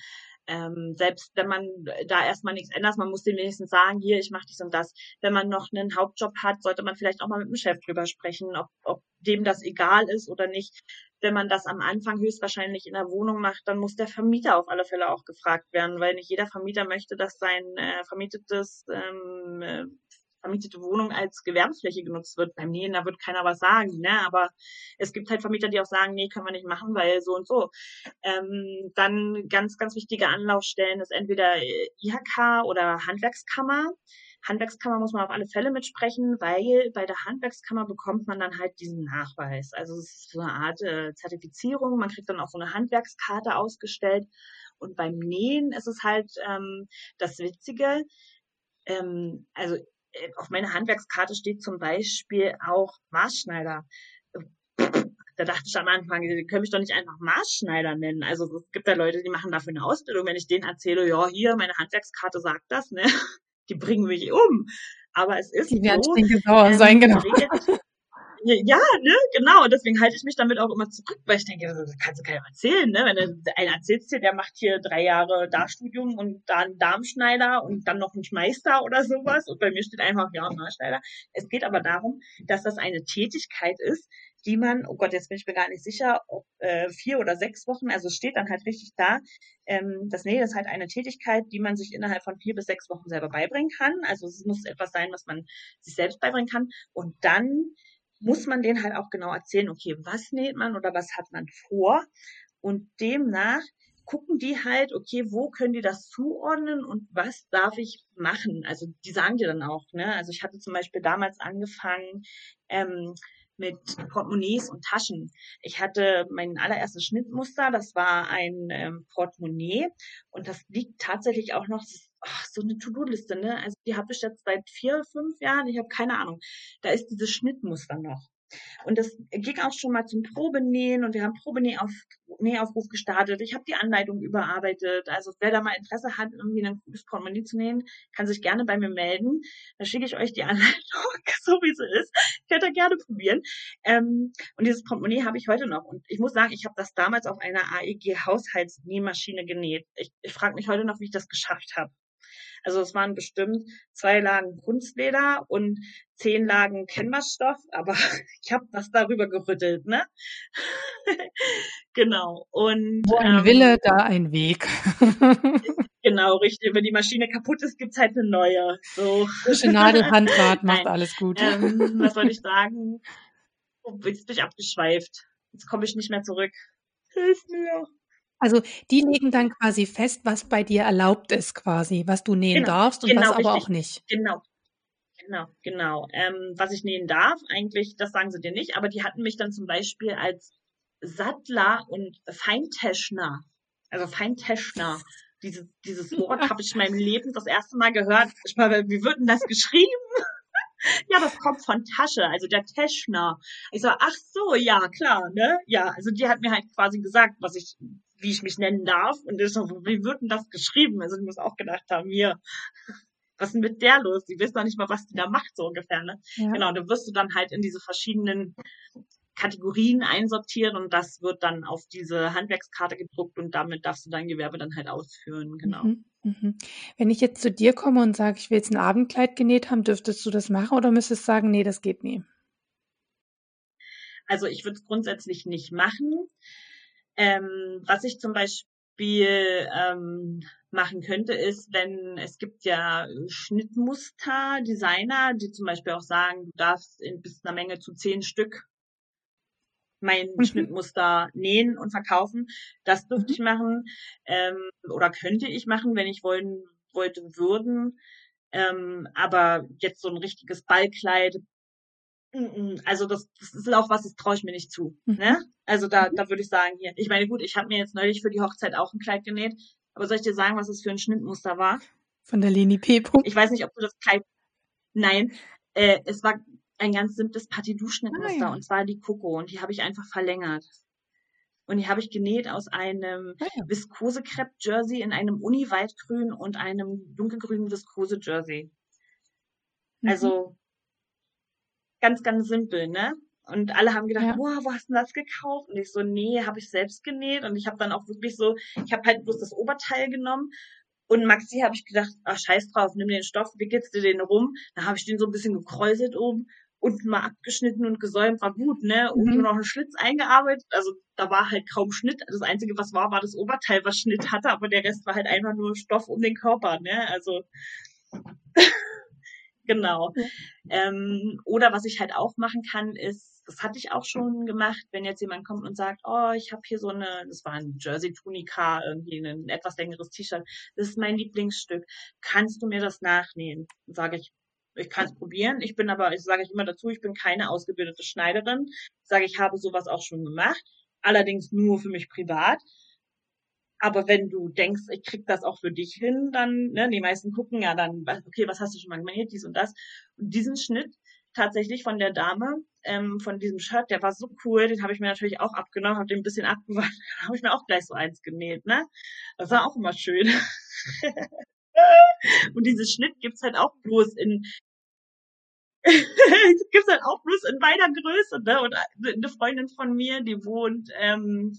Ähm, selbst wenn man da erstmal nichts ändert, man muss dem wenigstens sagen, hier, ich mache dies und das. Wenn man noch einen Hauptjob hat, sollte man vielleicht auch mal mit dem Chef drüber sprechen, ob, ob dem das egal ist oder nicht. Wenn man das am Anfang höchstwahrscheinlich in der Wohnung macht, dann muss der Vermieter auf alle Fälle auch gefragt werden, weil nicht jeder Vermieter möchte, dass sein äh, vermietetes ähm, äh, vermietete Wohnung als Gewerbefläche genutzt wird. Beim Nähen, da wird keiner was sagen, ne? Aber es gibt halt Vermieter, die auch sagen, nee, können wir nicht machen, weil so und so. Ähm, dann ganz, ganz wichtige Anlaufstellen ist entweder IHK oder Handwerkskammer. Handwerkskammer muss man auf alle Fälle mitsprechen, weil bei der Handwerkskammer bekommt man dann halt diesen Nachweis. Also es ist so eine Art äh, Zertifizierung. Man kriegt dann auch so eine Handwerkskarte ausgestellt. Und beim Nähen ist es halt ähm, das Witzige. Ähm, also äh, auf meiner Handwerkskarte steht zum Beispiel auch Maßschneider. Da dachte ich am Anfang, die können mich doch nicht einfach Maßschneider nennen. Also es gibt ja Leute, die machen dafür eine Ausbildung. Wenn ich denen erzähle, ja, hier, meine Handwerkskarte sagt das, ne? Die bringen mich um. Aber es ist die werden so, sauer ähm, sein, genau. Ja, ne, genau. Und deswegen halte ich mich damit auch immer zurück, weil ich denke, das kannst du keinem erzählen, ne? Wenn du einer erzählst dir, der macht hier drei Jahre Darstudium und dann Darmschneider und dann noch ein Meister oder sowas. Und bei mir steht einfach, ja, Darmschneider. Es geht aber darum, dass das eine Tätigkeit ist, die man, oh Gott, jetzt bin ich mir gar nicht sicher, ob äh, vier oder sechs Wochen, also steht dann halt richtig da, ähm, das Nähen ist halt eine Tätigkeit, die man sich innerhalb von vier bis sechs Wochen selber beibringen kann. Also es muss etwas sein, was man sich selbst beibringen kann. Und dann muss man denen halt auch genau erzählen, okay, was näht man oder was hat man vor? Und demnach gucken die halt, okay, wo können die das zuordnen und was darf ich machen? Also die sagen dir dann auch, ne? Also ich hatte zum Beispiel damals angefangen, ähm, mit Portemonnaies und Taschen. Ich hatte mein allererstes Schnittmuster, das war ein ähm, Portemonnaie und das liegt tatsächlich auch noch, ach, so eine To-Do-Liste, ne? Also die habe ich jetzt seit vier, fünf Jahren, ich habe keine Ahnung. Da ist dieses Schnittmuster noch. Und das ging auch schon mal zum Probenähen und wir haben Probenähaufruf gestartet. Ich habe die Anleitung überarbeitet. Also wer da mal Interesse hat, irgendwie ein gutes Portemonnaie zu nähen, kann sich gerne bei mir melden. Da schicke ich euch die Anleitung, so wie sie ist. Könnt ihr gerne probieren. Ähm, und dieses Portemonnaie habe ich heute noch. Und ich muss sagen, ich habe das damals auf einer AEG Haushaltsnähmaschine genäht. Ich, ich frage mich heute noch, wie ich das geschafft habe. Also es waren bestimmt zwei Lagen Kunstleder und zehn Lagen Canvasstoff, aber ich habe das darüber gerüttelt, ne? genau. Und wo ein ähm, Wille, da ein Weg. genau, richtig. Wenn die Maschine kaputt ist, gibt's halt eine neue. So. Frische Nadel, Handrad, macht alles gut. Ähm, was soll ich sagen? Oh, jetzt bin ich abgeschweift. Jetzt komme ich nicht mehr zurück. Hilf mir. Also, die legen dann quasi fest, was bei dir erlaubt ist quasi, was du nähen Genau, darfst und genau, was aber richtig. auch nicht. Genau. Genau, genau. Ähm, was ich nähen darf, eigentlich, das sagen sie dir nicht, aber die hatten mich dann zum Beispiel als Sattler und Feinteschner, also Feinteschner, dieses, dieses Wort habe ich in meinem Leben das erste Mal gehört. Ich meine, wie wird denn das geschrieben? ja, das kommt von Tasche, also der Teschner. Ich so, ach so, ja, klar, ne? Ja, also die hat mir halt quasi gesagt, was ich wie ich mich nennen darf. Und ich so, wie wird denn das geschrieben? Also ich muss auch gedacht haben, hier, was ist denn mit der los? Die wissen doch nicht mal, was die da macht, so ungefähr. Ne? Ja. Genau, da wirst du dann halt in diese verschiedenen Kategorien einsortiert und das wird dann auf diese Handwerkskarte gedruckt und damit darfst du dein Gewerbe dann halt ausführen, genau. Mhm, mhm. Wenn ich jetzt zu dir komme und sage, ich will jetzt ein Abendkleid genäht haben, dürftest du das machen oder müsstest du sagen, nee, das geht nie? Also ich würde es grundsätzlich nicht machen. Ähm, was ich zum Beispiel ähm, machen könnte, ist, wenn es gibt ja Schnittmuster, Designer, die zum Beispiel auch sagen, du darfst in bis einer Menge zu zehn Stück mein mhm. Schnittmuster nähen und verkaufen. Das dürfte mhm. ich machen ähm, oder könnte ich machen, wenn ich wollen wollte würden. Ähm, aber jetzt so ein richtiges Ballkleid also das, das ist auch was, das traue ich mir nicht zu. Mhm. Ne? Also da, mhm. da würde ich sagen, hier, ich meine, gut, ich habe mir jetzt neulich für die Hochzeit auch ein Kleid genäht, aber soll ich dir sagen, was es für ein Schnittmuster war? Von der Leni P. Ich weiß nicht, ob du das Kleid. Nein, äh, es war ein ganz simples Patidou-Schnittmuster ah, ja. und zwar die Coco und die habe ich einfach verlängert. Und die habe ich genäht aus einem ah, ja. Viskose-Crepe-Jersey in einem Uni-Waldgrün und einem dunkelgrünen Viskose-Jersey. Mhm. Also ganz, ganz simpel, ne? Und alle haben gedacht, Ja. boah, wo hast du das gekauft? Und ich so, nee, habe ich selbst genäht. Und ich habe dann auch wirklich so, ich habe halt bloß das Oberteil genommen. Und Maxi habe ich gedacht, ach scheiß drauf, nimm den Stoff, wickelst du den rum. Dann habe ich den so ein bisschen gekräuselt oben, unten mal abgeschnitten und gesäumt, war gut, ne? Oben Mhm. noch einen Schlitz eingearbeitet. Also da war halt kaum Schnitt. Das Einzige, was war, war das Oberteil, was Schnitt hatte, aber der Rest war halt einfach nur Stoff um den Körper, ne? Also genau. Ähm, oder was ich halt auch machen kann, ist, das hatte ich auch schon gemacht, wenn jetzt jemand kommt und sagt, oh, ich habe hier so eine, das war ein Jersey Tunika, irgendwie ein etwas längeres T-Shirt, das ist mein Lieblingsstück. Kannst du mir das nachnähen? Sage ich, ich kann es probieren. Ich bin aber, ich sage ich immer dazu, ich bin keine ausgebildete Schneiderin. Sage ich habe sowas auch schon gemacht, allerdings nur für mich privat. Aber wenn du denkst, ich krieg das auch für dich hin, dann, ne, die meisten gucken ja dann, okay, was hast du schon mal gemacht, dies und das. Und diesen Schnitt tatsächlich von der Dame, ähm, von diesem Shirt, der war so cool, den habe ich mir natürlich auch abgenommen, habe den ein bisschen abgewandt, habe ich mir auch gleich so eins genäht, ne? Das war auch immer schön. und diesen Schnitt gibt's halt auch bloß in gibt's halt auch bloß in meiner Größe, ne? Und eine Freundin von mir, die wohnt ähm,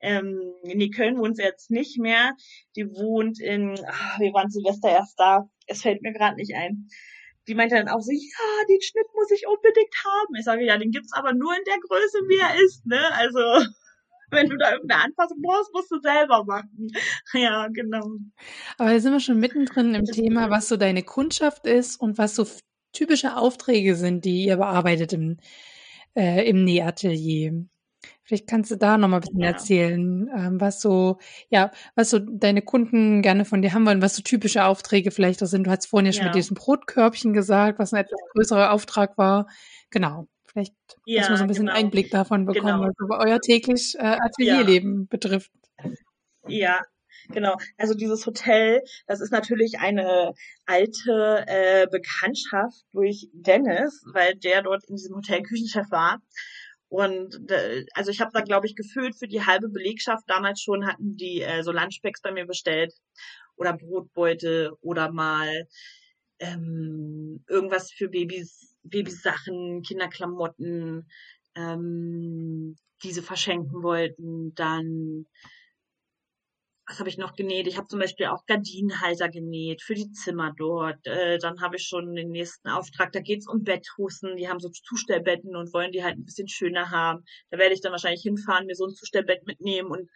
ähm, in Köln wohnt sie jetzt nicht mehr. Die wohnt in, ach, wir waren Silvester erst da. Es fällt mir gerade nicht ein. Die meinte dann auch so, ja, den Schnitt muss ich unbedingt haben. Ich sage, ja, den gibt's aber nur in der Größe, wie er ist, ne? Also, wenn du da irgendeine Anpassung brauchst, musst du selber machen. Ja, genau. Aber da sind wir schon mittendrin im Thema, was so deine Kundschaft ist und was so typische Aufträge sind, die ihr bearbeitet im, äh, im Nähatelier. Vielleicht kannst du da noch mal ein bisschen Ja. erzählen, ähm, was so, ja, was so deine Kunden gerne von dir haben wollen, was so typische Aufträge vielleicht auch sind. Du hast vorhin ja schon mit Ja. diesem Brotkörbchen gesagt, was ein etwas größerer Auftrag war. Genau. Vielleicht, dass wir Ja, so ein bisschen genau. Einblick davon bekommen, Genau. was euer täglich äh, Atelierleben betrifft. Ja, genau. Also dieses Hotel, das ist natürlich eine alte äh, Bekanntschaft durch Dennis, weil der dort in diesem Hotel Küchenchef war. Und also ich habe da, glaube ich, gefühlt für die halbe Belegschaft damals schon hatten die äh, so Lunchpacks bei mir bestellt oder Brotbeutel oder mal ähm, irgendwas für Babys, Babysachen, Kinderklamotten, ähm, diese verschenken wollten. Dann was habe ich noch genäht? Ich habe zum Beispiel auch Gardinenhalter genäht für die Zimmer dort. Äh, dann habe ich schon den nächsten Auftrag. Da geht's um Betthussen. Die haben so Zustellbetten und wollen die halt ein bisschen schöner haben. Da werde ich dann wahrscheinlich hinfahren, mir so ein Zustellbett mitnehmen und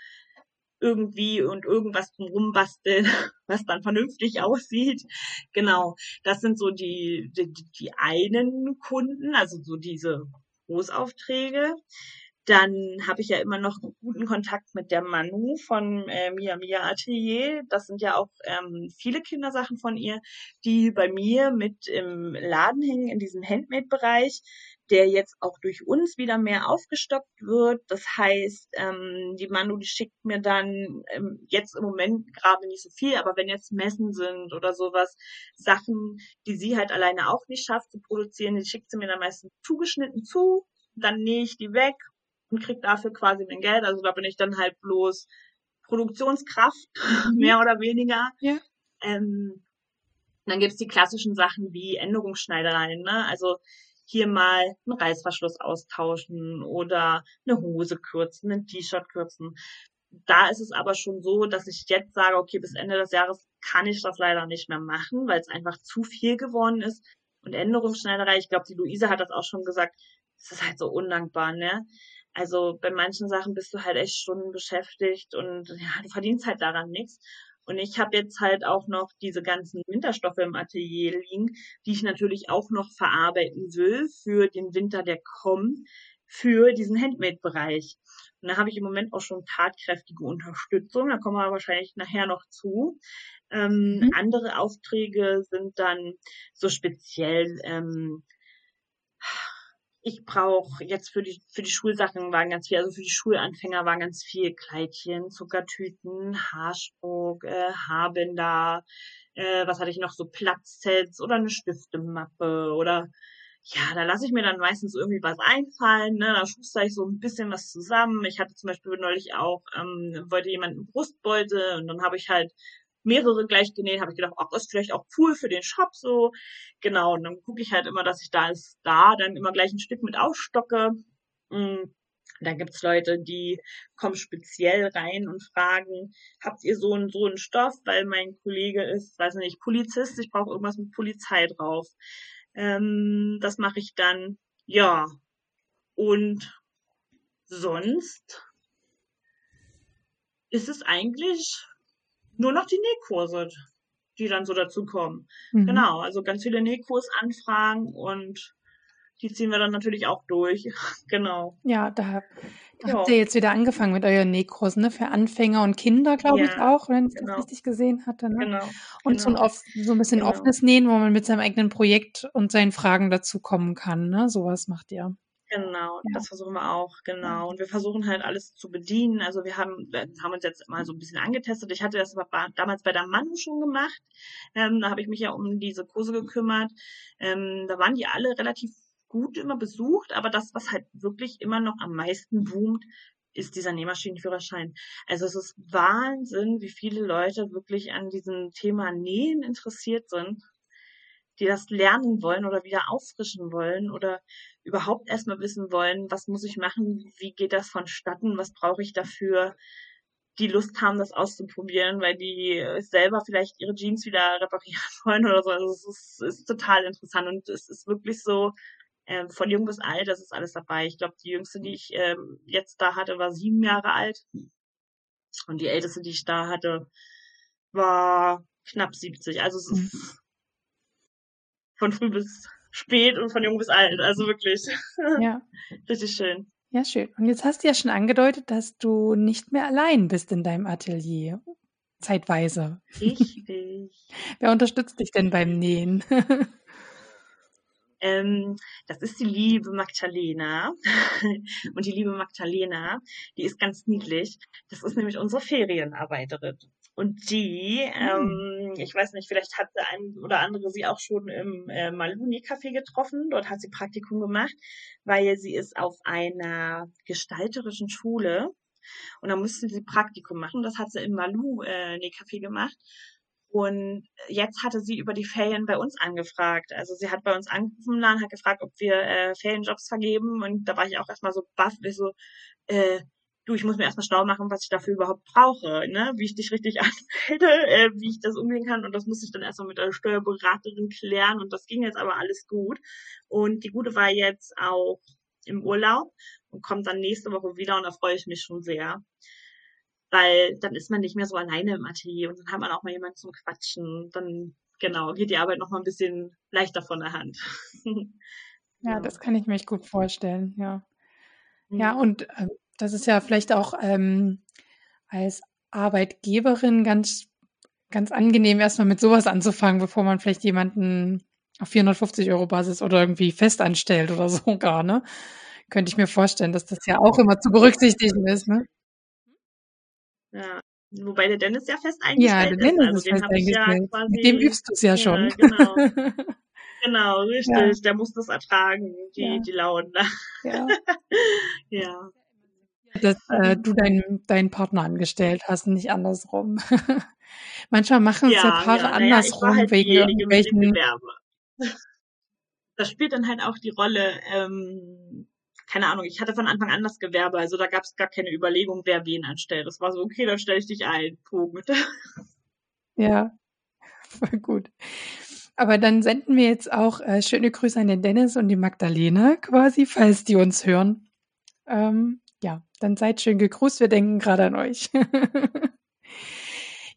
irgendwie und irgendwas drum basteln, was dann vernünftig aussieht. Genau, das sind so die, die, die einen Kunden, also so diese Großaufträge. Dann habe ich ja immer noch guten Kontakt mit der Manu von äh, Mia Mia Atelier. Das sind ja auch ähm, viele Kindersachen von ihr, die bei mir mit im Laden hängen, in diesem Handmade-Bereich, der jetzt auch durch uns wieder mehr aufgestockt wird. Das heißt, ähm, die Manu, die schickt mir dann ähm, jetzt im Moment gerade nicht so viel, aber wenn jetzt Messen sind oder sowas, Sachen, die sie halt alleine auch nicht schafft zu produzieren, die schickt sie mir dann meistens zugeschnitten zu, dann nähe ich die weg und krieg dafür quasi mein Geld. Also da bin ich dann halt bloß Produktionskraft, mehr oder weniger. Ja. Ähm, dann gibt's die klassischen Sachen wie Änderungsschneidereien, ne? Also hier mal einen Reißverschluss austauschen oder eine Hose kürzen, ein T-Shirt kürzen. Da ist es aber schon so, dass ich jetzt sage, okay, bis Ende des Jahres kann ich das leider nicht mehr machen, weil es einfach zu viel geworden ist. Und Änderungsschneiderei, ich glaube, die Luise hat das auch schon gesagt, es ist halt so undankbar, ne? Also bei manchen Sachen bist du halt echt Stunden beschäftigt und ja, du verdienst halt daran nichts. Und ich habe jetzt halt auch noch diese ganzen Winterstoffe im Atelier liegen, die ich natürlich auch noch verarbeiten will für den Winter, der kommt, für diesen Handmade-Bereich. Und da habe ich im Moment auch schon tatkräftige Unterstützung. Da kommen wir wahrscheinlich nachher noch zu. Ähm, Mhm. Andere Aufträge sind dann so speziell. Ähm, ich brauche jetzt für die für die Schulsachen waren ganz viel, also für die Schulanfänger waren ganz viel Kleidchen, Zuckertüten, Haarspruch, äh, Haarbänder, äh, was hatte ich noch so Platzsets oder eine Stiftemappe oder ja, da lasse ich mir dann meistens irgendwie was einfallen, ne? Da schuster ich so ein bisschen was zusammen. Ich hatte zum Beispiel neulich auch, ähm, wollte jemand einen Brustbeutel und dann habe ich halt mehrere gleich genäht, habe ich gedacht, ach, ist vielleicht auch cool für den Shop so. Genau, und dann gucke ich halt immer, dass ich da ist, da dann immer gleich ein Stück mit aufstocke. Mm. Da gibt's Leute, die kommen speziell rein und fragen, habt ihr so einen so einen Stoff, weil mein Kollege ist, weiß nicht, Polizist, ich brauche irgendwas mit Polizei drauf. Ähm, das mache ich dann, ja. Und sonst ist es eigentlich nur noch die Nähkurse, die dann so dazu kommen. Mhm. Genau, also ganz viele Nähkursanfragen und die ziehen wir dann natürlich auch durch. genau. Ja, da, da ja. habt ihr jetzt wieder angefangen mit euren Nähkursen, ne? Für Anfänger und Kinder, glaube ja, ich auch, wenn ich genau. das richtig gesehen hatte. Ne? Genau. Und genau. So, ein genau. off, so ein bisschen genau. offenes Nähen, wo man mit seinem eigenen Projekt und seinen Fragen dazu kommen kann. Ne? Sowas macht ihr. Genau, ja. das versuchen wir auch, genau. Und wir versuchen halt alles zu bedienen. Also wir haben, wir haben uns jetzt mal so ein bisschen angetestet. Ich hatte das aber damals bei der Manu schon gemacht. Ähm, da habe ich mich ja um diese Kurse gekümmert. Ähm, da waren die alle relativ gut immer besucht, aber das, was halt wirklich immer noch am meisten boomt, ist dieser Nähmaschinenführerschein. Also es ist Wahnsinn, wie viele Leute wirklich an diesem Thema Nähen interessiert sind, die das lernen wollen oder wieder auffrischen wollen oder überhaupt erstmal wissen wollen, was muss ich machen, wie geht das vonstatten, was brauche ich dafür, die Lust haben, das auszuprobieren, weil die selber vielleicht ihre Jeans wieder reparieren wollen oder so. Also es ist, ist total interessant und es ist wirklich so, ähm, von jung bis alt, das ist alles dabei. Ich glaube, die jüngste, die ich ähm, jetzt da hatte, war sieben Jahre alt. Und die älteste, die ich da hatte, war knapp 70. Also es ist mhm. Von früh bis spät und von jung bis alt. Also wirklich. Ja. Richtig schön. Ja, schön. Und jetzt hast du ja schon angedeutet, dass du nicht mehr allein bist in deinem Atelier. Zeitweise. Richtig. Wer unterstützt dich denn beim Nähen? Ähm, das ist die liebe Magdalena. und die liebe Magdalena, die ist ganz niedlich. Das ist nämlich unsere Ferienarbeiterin. Und die, ähm, ich weiß nicht, vielleicht hat der ein oder andere sie auch schon im äh, Maluni-Café getroffen. Dort hat sie Praktikum gemacht, weil sie ist auf einer gestalterischen Schule und da musste sie Praktikum machen. Das hat sie im Malu-Café äh, gemacht. Und jetzt hatte sie über die Ferien bei uns angefragt. Also sie hat bei uns angerufen und hat gefragt, ob wir äh, Ferienjobs vergeben. Und da war ich auch erstmal so baff, wie so, äh, du, ich muss mir erstmal schlau machen, was ich dafür überhaupt brauche, ne? wie ich dich richtig anmelde, äh, wie ich das umgehen kann. Und das musste ich dann erstmal mit der Steuerberaterin klären. Und das ging jetzt aber alles gut. Und die Gute war jetzt auch im Urlaub und kommt dann nächste Woche wieder und da freue ich mich schon sehr weil dann ist man nicht mehr so alleine im Atelier und dann hat man auch mal jemanden zum Quatschen. Dann, genau, geht die Arbeit noch mal ein bisschen leichter von der Hand. ja, das kann ich mir gut vorstellen, ja. Mhm. Ja, und äh, das ist ja vielleicht auch ähm, als Arbeitgeberin ganz, ganz angenehm, erstmal mit sowas anzufangen, bevor man vielleicht jemanden auf 450 Euro Basis oder irgendwie festanstellt oder so gar, ne? Könnte ich mir vorstellen, dass das ja auch immer zu berücksichtigen ist, ne? Ja. Wobei der Dennis ja fest eingestellt ja, der Dennis ist. Also den habe ich ja quasi. Mit dem übst du es ja, ja schon. Genau. genau, richtig. Ja. Der muss das ertragen, die, die Launen. Ja. ja. Dass äh, du deinen, deinen Partner angestellt hast, nicht andersrum. Manchmal machen es ja, Paare andersrum halt wegen irgendwelchen. Das spielt dann halt auch die Rolle, ähm, keine Ahnung, ich hatte von Anfang an das Gewerbe, also da gab es gar keine Überlegung, wer wen anstellt. Das war so, okay, dann stelle ich dich ein. Punkt. Ja, voll gut. Aber dann senden wir jetzt auch äh, schöne Grüße an den Dennis und die Magdalena quasi, falls die uns hören. Ähm, ja, dann seid schön gegrüßt. Wir denken gerade an euch.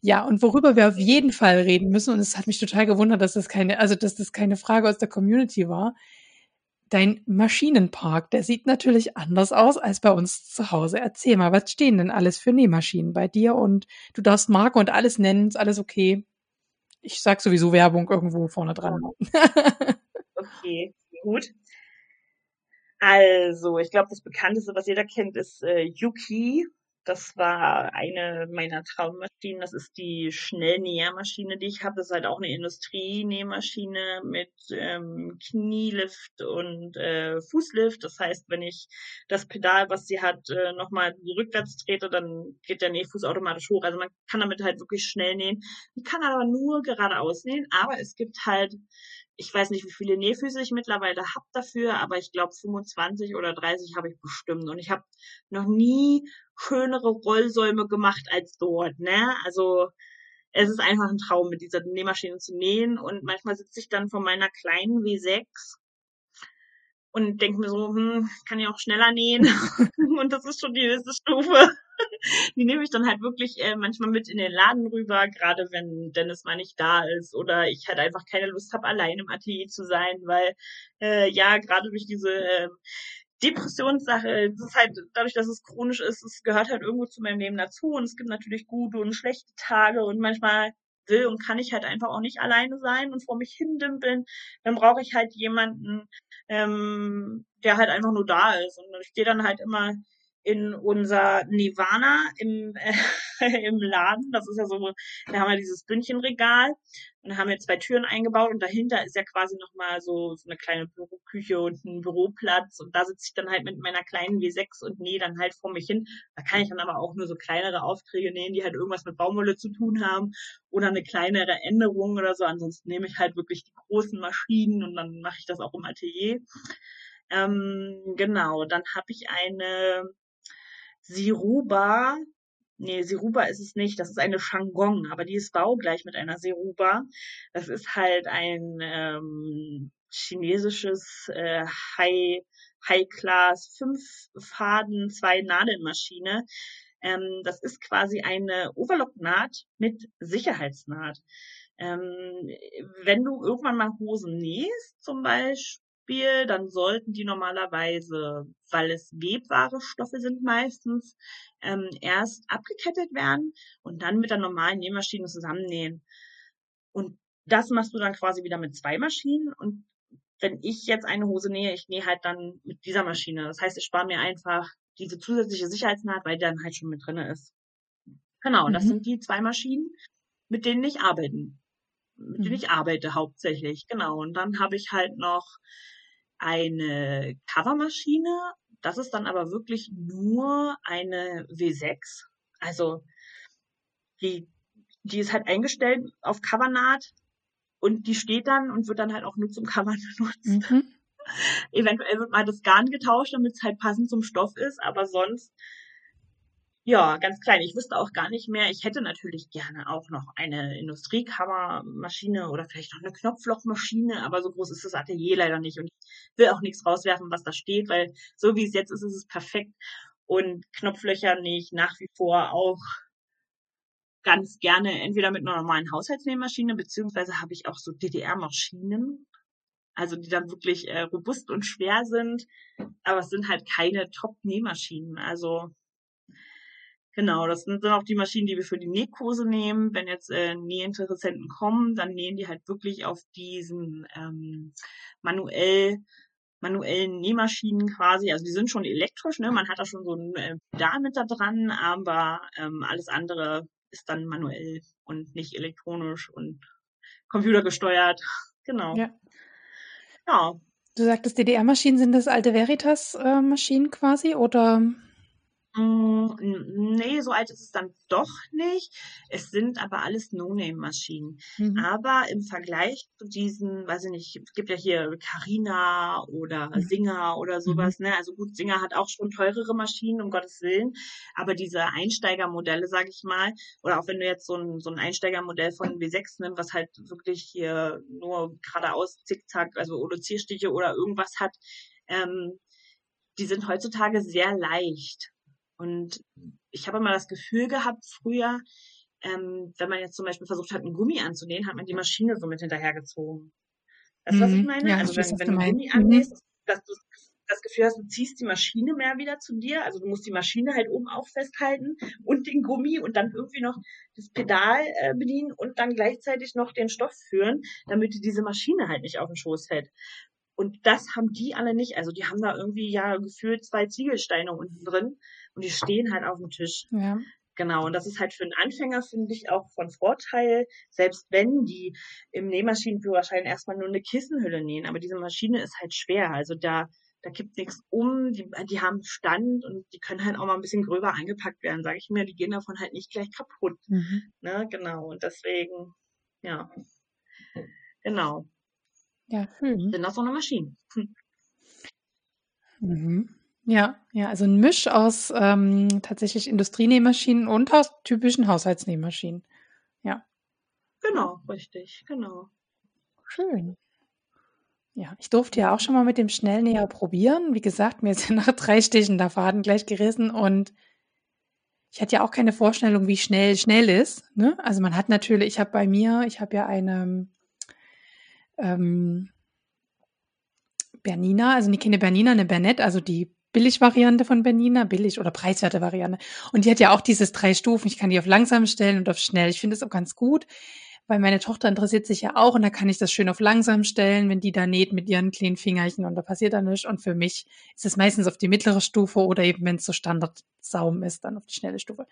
ja, und worüber wir auf jeden Fall reden müssen, und es hat mich total gewundert, dass das keine, also dass das keine Frage aus der Community war, Dein Maschinenpark, der sieht natürlich anders aus als bei uns zu Hause. Erzähl mal, was stehen denn alles für Nähmaschinen bei dir? Und du darfst Marke und alles nennen, ist alles okay. Ich sag sowieso Werbung irgendwo vorne dran. okay, gut. Also, ich glaube, das bekannteste, was jeder kennt, ist äh, Yuki. das war eine meiner Traummaschinen. Das ist die Schnellnähermaschine, die ich habe. Das ist halt auch eine Industrienähmaschine mit ähm, Knielift und äh, Fußlift. Das heißt, wenn ich das Pedal, was sie hat, äh, nochmal rückwärts trete, dann geht der Nähfuß automatisch hoch. Also man kann damit halt wirklich schnell nähen. Man kann aber nur geradeaus nähen. Aber es gibt halt ich weiß nicht, wie viele Nähfüße ich mittlerweile habe dafür, aber ich glaube 25 oder 30 habe ich bestimmt. Und ich habe noch nie schönere Rollsäume gemacht als dort. Ne? Also es ist einfach ein Traum, mit dieser Nähmaschine zu nähen. Und manchmal sitze ich dann vor meiner kleinen W6 und denke mir so, hm, kann ich auch schneller nähen. und das ist schon die höchste Stufe. die nehme ich dann halt wirklich äh, manchmal mit in den Laden rüber, gerade wenn Dennis mal nicht da ist oder ich halt einfach keine Lust habe, allein im Atelier zu sein, weil äh, ja, gerade durch diese äh, Depressionssache, das ist halt dadurch, dass es chronisch ist, es gehört halt irgendwo zu meinem Leben dazu und es gibt natürlich gute und schlechte Tage und manchmal will und kann ich halt einfach auch nicht alleine sein und vor mich hindümpeln, dann brauche ich halt jemanden, ähm, der halt einfach nur da ist. Und ich gehe dann halt immer in unser Nirvana im, äh, im Laden. Das ist ja so, da haben wir dieses Bündchenregal und haben wir zwei Türen eingebaut und dahinter ist ja quasi nochmal so, so eine kleine Büroküche und ein Büroplatz und da sitze ich dann halt mit meiner kleinen W6 und nähe dann halt vor mich hin. Da kann ich dann aber auch nur so kleinere Aufträge nähen, die halt irgendwas mit Baumwolle zu tun haben oder eine kleinere Änderung oder so. Ansonsten nehme ich halt wirklich die großen Maschinen und dann mache ich das auch im Atelier. Ähm, genau, dann habe ich eine Siruba, nee, Siruba ist es nicht, das ist eine Shangong, aber die ist baugleich mit einer Siruba. Das ist halt ein ähm, chinesisches äh, High, High Class fünf Faden, zwei Nadelmaschine. Ähm, das ist quasi eine Overlock-Naht mit Sicherheitsnaht. Ähm, wenn du irgendwann mal Hosen nähst, zum Beispiel, Beispiel, dann sollten die normalerweise, weil es webware Stoffe sind meistens, ähm, erst abgekettet werden und dann mit der normalen Nähmaschine zusammennähen. Und das machst du dann quasi wieder mit zwei Maschinen und wenn ich jetzt eine Hose nähe, ich nähe halt dann mit dieser Maschine. Das heißt, ich spare mir einfach diese zusätzliche Sicherheitsnaht, weil die dann halt schon mit drinne ist. Genau, mhm. das sind die zwei Maschinen, mit denen ich arbeiten, mit denen mhm. ich arbeite hauptsächlich. Genau. Und dann habe ich halt noch eine Covermaschine. Das ist dann aber wirklich nur eine W6. Also die, die ist halt eingestellt auf Covernaht und die steht dann und wird dann halt auch nur zum Covern benutzt. Mhm. Eventuell wird mal das Garn getauscht, damit es halt passend zum Stoff ist, aber sonst ja, ganz klein. Ich wüsste auch gar nicht mehr. Ich hätte natürlich gerne auch noch eine Industriekammermaschine oder vielleicht noch eine Knopflochmaschine, aber so groß ist das Atelier leider nicht. Und ich will auch nichts rauswerfen, was da steht, weil so wie es jetzt ist, ist es perfekt. Und Knopflöcher nicht nach wie vor auch ganz gerne entweder mit einer normalen Haushaltsnähmaschine, beziehungsweise habe ich auch so DDR-Maschinen, also die dann wirklich äh, robust und schwer sind, aber es sind halt keine Top-Nähmaschinen. Also Genau, das sind dann auch die Maschinen, die wir für die Nähkurse nehmen. Wenn jetzt äh, Nähinteressenten kommen, dann nähen die halt wirklich auf diesen ähm, manuell manuellen Nähmaschinen quasi. Also die sind schon elektrisch, ne? Man hat da schon so ein äh, Pedal mit da dran, aber ähm, alles andere ist dann manuell und nicht elektronisch und computergesteuert. Genau. Ja. ja. Du sagtest, DDR-Maschinen sind das alte Veritas-Maschinen äh, quasi oder? Hm, nee, so alt ist es dann doch nicht. Es sind aber alles No-Name-Maschinen. Mhm. Aber im Vergleich zu diesen, weiß ich nicht, es gibt ja hier Carina oder mhm. Singer oder mhm. sowas, ne? Also gut, Singer hat auch schon teurere Maschinen, um Gottes Willen. Aber diese Einsteigermodelle, sag ich mal, oder auch wenn du jetzt so ein, so ein Einsteigermodell von W6 nimmst, was halt wirklich hier nur geradeaus zickzack, also oder Zierstiche oder irgendwas hat, ähm, die sind heutzutage sehr leicht. Und ich habe immer das Gefühl gehabt, früher, ähm, wenn man jetzt zum Beispiel versucht hat, einen Gummi anzunähen, hat man die Maschine so mit hinterhergezogen. Weißt du, was ich mhm. meine? Ja, also wenn, wenn du einen Gummi annähst, mhm. dass du das Gefühl hast, du ziehst die Maschine mehr wieder zu dir. Also du musst die Maschine halt oben auch festhalten und den Gummi und dann irgendwie noch das Pedal äh, bedienen und dann gleichzeitig noch den Stoff führen, damit dir diese Maschine halt nicht auf den Schoß fällt. Und das haben die alle nicht. Also die haben da irgendwie ja gefühlt zwei Ziegelsteine unten drin und die stehen halt auf dem Tisch. Ja. Genau, und das ist halt für einen Anfänger, finde ich, auch von Vorteil, selbst wenn die im Nähmaschinenführerschein erstmal nur eine Kissenhülle nähen. Aber diese Maschine ist halt schwer. Also da, da kippt nichts um, die, die haben Stand und die können halt auch mal ein bisschen gröber eingepackt werden, sage ich mir. Die gehen davon halt nicht gleich kaputt. Mhm. Ne, genau. Und deswegen, ja. Genau. Ja, schön. Sind das so eine Maschine. Hm. Mhm. Ja, ja, also ein Misch aus ähm, tatsächlich Industrienähmaschinen und haus typischen Haushaltsnähmaschinen. Ja. Genau, richtig, genau. Schön. Ja, ich durfte ja auch schon mal mit dem Schnellnäher probieren. Wie gesagt, mir ist ja nach drei Stichen der Faden gleich gerissen und ich hatte ja auch keine Vorstellung, wie schnell schnell ist. Ne? Also man hat natürlich, ich habe bei mir, ich habe ja eine ähm, Bernina, also nicht keine Bernina, eine Bernette, also die Billig-Variante von Bernina, billig oder preiswerte Variante. Und die hat ja auch dieses drei Stufen. Ich kann die auf langsam stellen und auf schnell. Ich finde es auch ganz gut, weil meine Tochter interessiert sich ja auch und da kann ich das schön auf langsam stellen, wenn die da näht mit ihren kleinen Fingerchen und da passiert dann nichts. Und für mich ist es meistens auf die mittlere Stufe oder eben, wenn es so Standardsaum ist, dann auf die schnelle Stufe.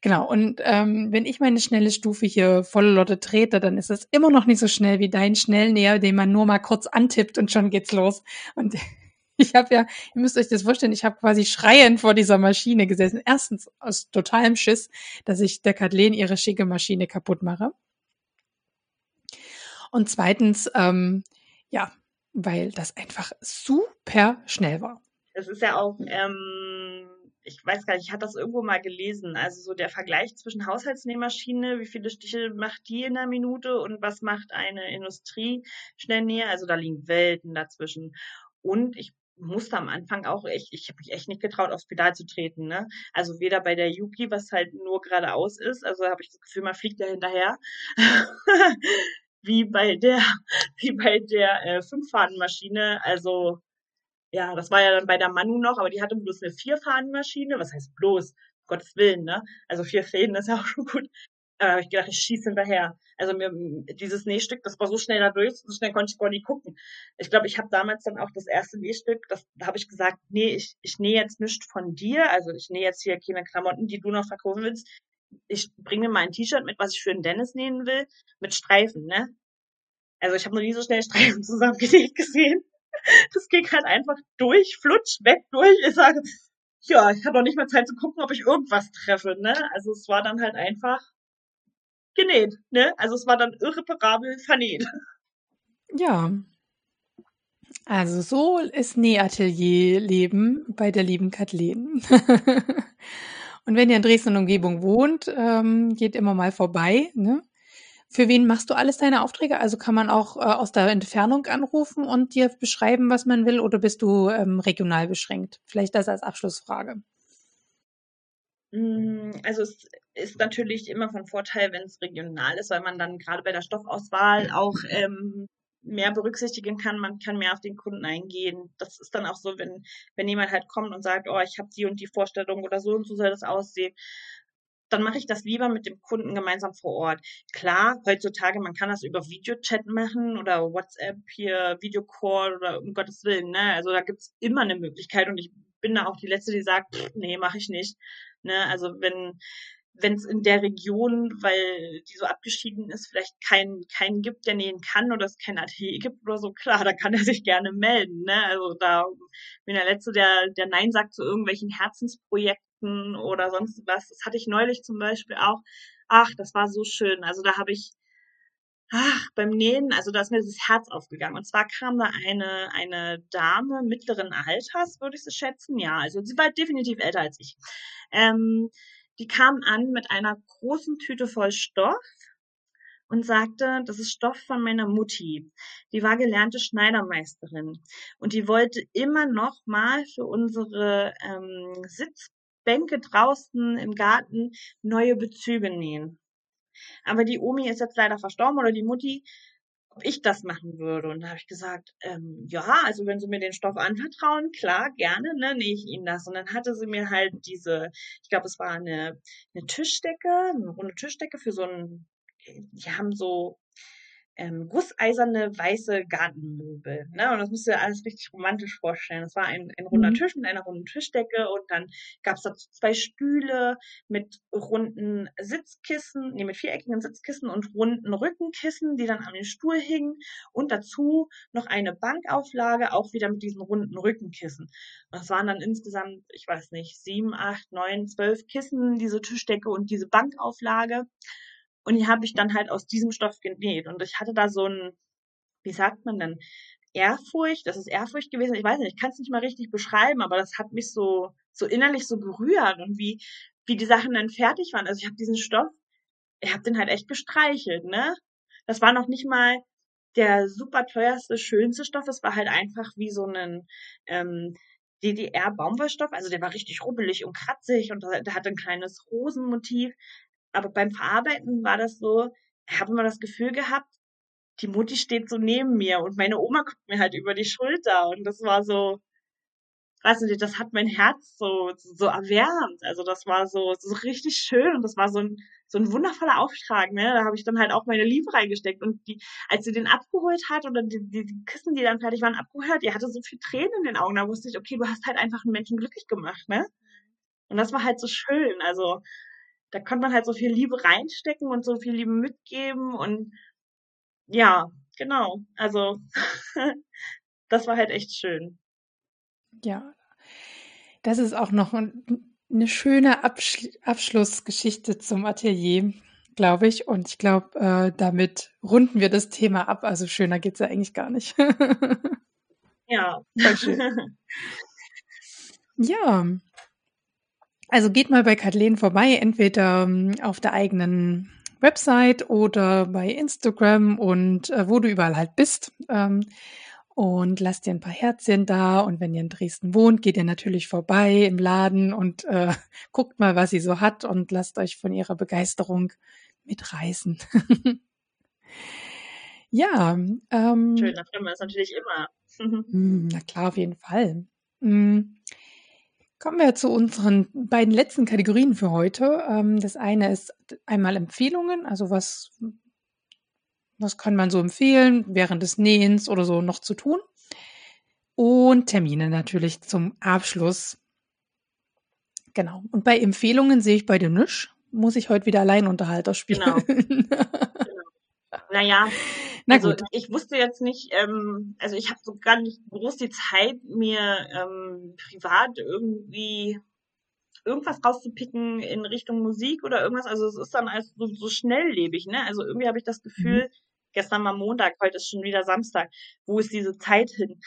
Genau, und ähm, wenn ich meine schnelle Stufe hier volle Lotte trete, dann ist es immer noch nicht so schnell wie dein Schnellnäher, den man nur mal kurz antippt und schon geht's los. Und ich habe ja, ihr müsst euch das vorstellen, ich habe quasi schreiend vor dieser Maschine gesessen. Erstens aus totalem Schiss, dass ich der Kathleen ihre schicke Maschine kaputt mache. Und zweitens, ähm, ja, weil das einfach super schnell war. Es ist ja auch, ähm, ich weiß gar nicht, ich hatte das irgendwo mal gelesen. Also so der Vergleich zwischen Haushaltsnähmaschine, wie viele Stiche macht die in einer Minute und was macht eine Industrie-Schnellnäher? Also da liegen Welten dazwischen. Und ich musste am Anfang auch echt, ich habe mich echt nicht getraut, aufs Pedal zu treten. Ne? Also weder bei der Yuki, was halt nur geradeaus ist, also habe ich das Gefühl, man fliegt da hinterher, wie bei der, wie bei der äh, Fünffadenmaschine. Also ja, das war ja dann bei der Manu noch, aber die hatte bloß eine Vierfadenmaschine. Was heißt bloß? Gottes Willen, ne? Also vier Fäden ist ja auch schon gut äh, ich gedacht, ich schieße hinterher. Also mir dieses Nähstück, das war so schnell dadurch, so schnell konnte ich gar nicht gucken. Ich glaube, ich habe damals dann auch das erste Nähstück, das da habe ich gesagt, nee, ich, ich nähe jetzt nichts von dir, also ich nähe jetzt hier keine Klamotten, die du noch verkaufen willst. Ich bringe mir mal ein T-Shirt mit, was ich für den Dennis nähen will, mit Streifen, ne? Also ich habe noch nie so schnell Streifen zusammengenäht gesehen. Das ging halt einfach durch, flutsch, weg, durch. Ich sage, ja, ich habe noch nicht mal Zeit zu gucken, ob ich irgendwas treffe, ne? Also es war dann halt einfach genäht. Ne? Also es war dann irreparabel vernäht. Ja. Also so ist Nähatelier-Leben bei der lieben Kathleen. und wenn ihr in Dresden und Umgebung wohnt, ähm, geht immer mal vorbei. Ne? Für wen machst du alles deine Aufträge? Also kann man auch äh, aus der Entfernung anrufen und dir beschreiben, was man will, oder bist du ähm, regional beschränkt? Vielleicht das als Abschlussfrage. Hm, also es ist natürlich immer von Vorteil, wenn es regional ist, weil man dann gerade bei der Stoffauswahl auch ähm, mehr berücksichtigen kann. Man kann mehr auf den Kunden eingehen. Das ist dann auch so, wenn, wenn jemand halt kommt und sagt, oh, ich habe die und die Vorstellung oder so und so soll das aussehen, dann mache ich das lieber mit dem Kunden gemeinsam vor Ort. Klar, heutzutage, man kann das über Videochat machen oder WhatsApp hier, Videocall oder um Gottes Willen, ne? Also da gibt's immer eine Möglichkeit und ich bin da auch die Letzte, die sagt, pff, nee, mache ich nicht. Ne? Also wenn wenn es in der Region, weil die so abgeschieden ist, vielleicht keinen keinen gibt, der nähen kann oder es kein Atelier gibt oder so, klar, da kann er sich gerne melden. Ne? Also da bin der Letzte, der, der Nein sagt zu irgendwelchen Herzensprojekten oder sonst was. Das hatte ich neulich zum Beispiel auch. Ach, das war so schön. Also da habe ich ach, beim Nähen, also da ist mir das Herz aufgegangen. Und zwar kam da eine, eine Dame mittleren Alters, würde ich sie schätzen. Ja, also sie war definitiv älter als ich. Ähm, die kam an mit einer großen Tüte voll Stoff und sagte, das ist Stoff von meiner Mutti. Die war gelernte Schneidermeisterin und die wollte immer noch mal für unsere ähm, Sitzbänke draußen im Garten neue Bezüge nähen. Aber die Omi ist jetzt leider verstorben oder die Mutti, ob ich das machen würde. Und da habe ich gesagt, ähm, ja, also wenn Sie mir den Stoff anvertrauen, klar, gerne, ne, nähe ich Ihnen das. Und dann hatte sie mir halt diese, ich glaube, es war eine, eine Tischdecke, eine runde Tischdecke für so ein, die haben so ähm, gusseiserne weiße Gartenmöbel. Ne? Und das musst du dir alles richtig romantisch vorstellen. Das war ein, ein runder Mhm. Tisch mit einer runden Tischdecke und dann gab es dazu zwei Stühle mit runden Sitzkissen, nee, mit viereckigen Sitzkissen und runden Rückenkissen, die dann an den Stuhl hingen und dazu noch eine Bankauflage, auch wieder mit diesen runden Rückenkissen. Und das waren dann insgesamt, ich weiß nicht, sieben, acht, neun, zwölf Kissen, diese Tischdecke und diese Bankauflage. Und die habe ich dann halt aus diesem Stoff genäht. Und ich hatte da so ein, wie sagt man denn, Ehrfurcht, das ist Ehrfurcht gewesen. Ich weiß nicht, ich kann es nicht mal richtig beschreiben, aber das hat mich so, so innerlich so berührt und wie, wie die Sachen dann fertig waren. Also ich habe diesen Stoff, ich habe den halt echt gestreichelt, ne? Das war noch nicht mal der super teuerste, schönste Stoff. Es war halt einfach wie so ein ähm, DDR-Baumwollstoff. Also der war richtig rubbelig und kratzig und der hatte ein kleines Rosenmotiv. Aber beim Verarbeiten war das so, ich habe immer das Gefühl gehabt, die Mutti steht so neben mir und meine Oma guckt mir halt über die Schulter und das war so, weiß nicht, das hat mein Herz so, so erwärmt. Also das war so, so richtig schön und das war so ein, so ein wundervoller Auftrag, ne? Da habe ich dann halt auch meine Liebe reingesteckt und die, als sie den abgeholt hat oder die, die, die Kissen, die dann fertig waren, abgeholt, die hatte so viel Tränen in den Augen. Da wusste ich, okay, du hast halt einfach einen Menschen glücklich gemacht, ne? Und das war halt so schön. Also da konnte man halt so viel Liebe reinstecken und so viel Liebe mitgeben und ja, genau. Also das war halt echt schön. Ja, das ist auch noch eine schöne Absch Abschlussgeschichte zum Atelier, glaube ich. Und ich glaube, äh, damit runden wir das Thema ab. Also schöner geht's ja eigentlich gar nicht. ja. Voll schön. ja. Also geht mal bei Kathleen vorbei, entweder ähm, auf der eigenen Website oder bei Instagram und äh, wo du überall halt bist. Ähm, und lasst ihr ein paar Herzchen da. Und wenn ihr in Dresden wohnt, geht ihr natürlich vorbei im Laden und äh, guckt mal, was sie so hat und lasst euch von ihrer Begeisterung mitreißen. ja. Ähm, können wir es natürlich immer. na klar, auf jeden Fall. Mhm. Kommen wir zu unseren beiden letzten Kategorien für heute. Ähm, das eine ist einmal Empfehlungen, also was, was kann man so empfehlen, während des Nähens oder so noch zu tun. Und Termine natürlich zum Abschluss. Genau. Und bei Empfehlungen sehe ich bei dir nisch. Muss ich heute wieder Alleinunterhalter spielen. Genau. genau. Naja, Na also gut. ich wusste jetzt nicht, ähm, also ich habe so gar nicht groß die Zeit, mir ähm, privat irgendwie irgendwas rauszupicken in Richtung Musik oder irgendwas. Also es ist dann alles so, so schnelllebig, ne? Also irgendwie habe ich das Gefühl, mhm. gestern war Montag, heute ist schon wieder Samstag. Wo ist diese Zeit hin?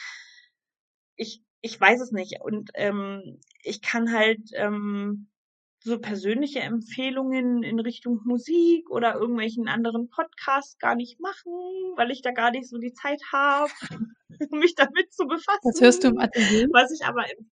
Ich, ich weiß es nicht. Und ähm, ich kann halt ähm, so persönliche Empfehlungen in Richtung Musik oder irgendwelchen anderen Podcasts gar nicht machen, weil ich da gar nicht so die Zeit habe, mich damit zu befassen. Was hörst du im Atelier? Was ich aber im,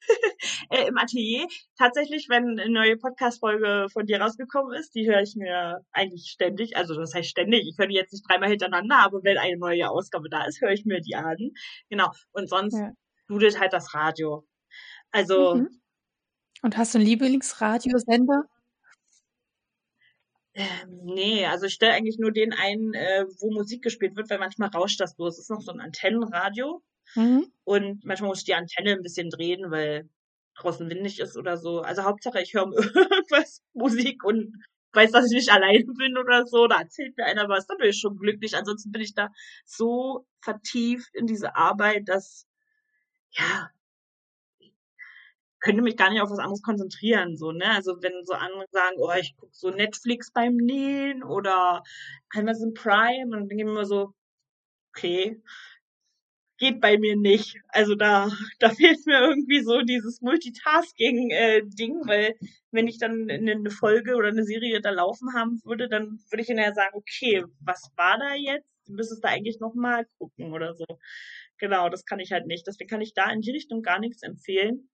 äh, im Atelier tatsächlich, wenn eine neue Podcast-Folge von dir rausgekommen ist, die höre ich mir eigentlich ständig, also das heißt ständig, ich höre die jetzt nicht dreimal hintereinander, aber wenn eine neue Ausgabe da ist, höre ich mir die an. Genau. Und sonst ja. dudelt halt das Radio. Also mhm. Und hast du einen Lieblingsradiosender? Ähm, nee, also ich stelle eigentlich nur den ein, äh, wo Musik gespielt wird, weil manchmal rauscht das los. Es ist noch so ein Antennenradio Mhm. und manchmal muss ich die Antenne ein bisschen drehen, weil draußen windig ist oder so. Also Hauptsache, ich höre irgendwas Musik und weiß, dass ich nicht alleine bin oder so. Da erzählt mir einer was, dann bin ich schon glücklich. Ansonsten bin ich da so vertieft in diese Arbeit, dass ja, könnte mich gar nicht auf was anderes konzentrieren, so, ne? Also wenn so andere sagen, oh, ich gucke so Netflix beim Nähen oder Amazon Prime und dann mir immer so, okay, geht bei mir nicht. Also da, da fehlt mir irgendwie so dieses Multitasking-Ding, weil wenn ich dann eine Folge oder eine Serie da laufen haben würde, dann würde ich hinterher sagen, okay, was war da jetzt? Du müsstest da eigentlich nochmal gucken oder so. Genau, das kann ich halt nicht. Deswegen kann ich da in die Richtung gar nichts empfehlen.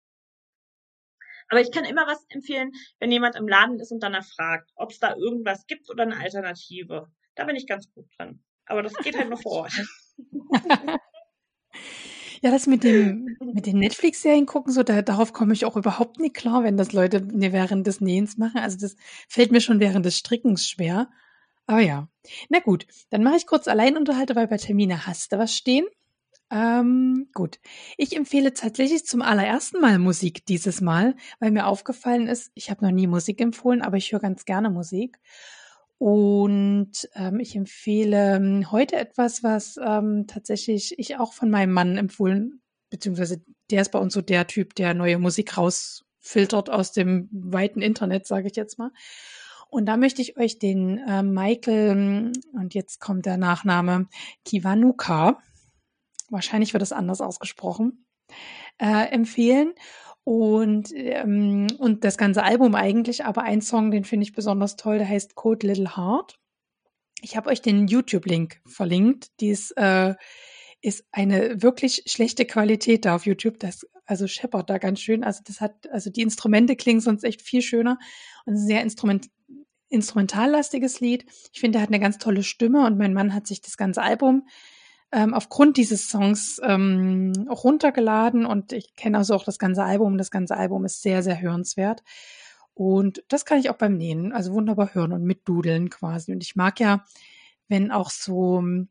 Aber ich kann immer was empfehlen, wenn jemand im Laden ist und danach fragt, ob es da irgendwas gibt oder eine Alternative. Da bin ich ganz gut dran. Aber das geht halt nur vor Ort. Ja, das mit dem mit den Netflix-Serien gucken, so da, darauf komme ich auch überhaupt nicht klar, wenn das Leute während des Nähens machen. Also das fällt mir schon während des Strickens schwer. Aber ja. Na gut, dann mache ich kurz Alleinunterhalte, weil bei Termine hast du was stehen. Ähm, gut. Ich empfehle tatsächlich zum allerersten Mal Musik dieses Mal, weil mir aufgefallen ist, ich habe noch nie Musik empfohlen, aber ich höre ganz gerne Musik. Und ähm, ich empfehle ähm, heute etwas, was ähm, tatsächlich ich auch von meinem Mann empfohlen, beziehungsweise der ist bei uns so der Typ, der neue Musik rausfiltert aus dem weiten Internet, sage ich jetzt mal. Und da möchte ich euch den äh, Michael, und jetzt kommt der Nachname, Kiwanuka, wahrscheinlich wird es anders ausgesprochen, äh, empfehlen. Und, ähm, und das ganze Album eigentlich, aber ein Song, den finde ich besonders toll, der heißt Code Little Heart. Ich habe euch den YouTube-Link verlinkt. Dies äh, ist eine wirklich schlechte Qualität da auf YouTube. Das also scheppert da ganz schön. Also das hat, also die Instrumente klingen sonst echt viel schöner und ein sehr Instrument, instrumentallastiges Lied. Ich finde, er hat eine ganz tolle Stimme und mein Mann hat sich das ganze Album ähm, aufgrund dieses Songs ähm, auch runtergeladen und ich kenne also auch das ganze Album. Das ganze Album ist sehr, sehr hörenswert. Und das kann ich auch beim Nähen, also wunderbar hören und mitdudeln quasi. Und ich mag ja, wenn auch so ähm,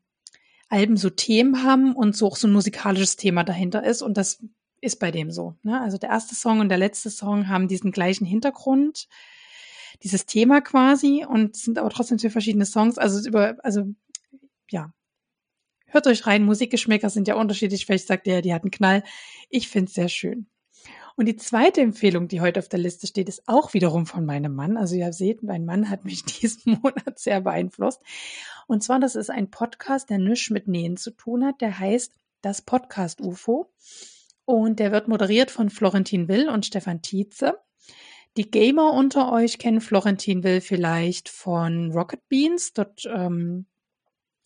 Alben so Themen haben und so auch so ein musikalisches Thema dahinter ist. Und das ist bei dem so. Ne? Also der erste Song und der letzte Song haben diesen gleichen Hintergrund, dieses Thema quasi und sind aber trotzdem zwei verschiedene Songs. Also über, also ja, Hört euch rein, Musikgeschmäcker sind ja unterschiedlich. Vielleicht sagt ihr, die hatten Knall. Ich finde es sehr schön. Und die zweite Empfehlung, die heute auf der Liste steht, ist auch wiederum von meinem Mann. Also ihr seht, mein Mann hat mich diesen Monat sehr beeinflusst. Und zwar, das ist ein Podcast, der nichts mit Nähen zu tun hat. Der heißt Das Podcast UFO. Und der wird moderiert von Florentin Will und Stefan Tietze. Die Gamer unter euch kennen Florentin Will vielleicht von Rocket Beans. Dort ähm,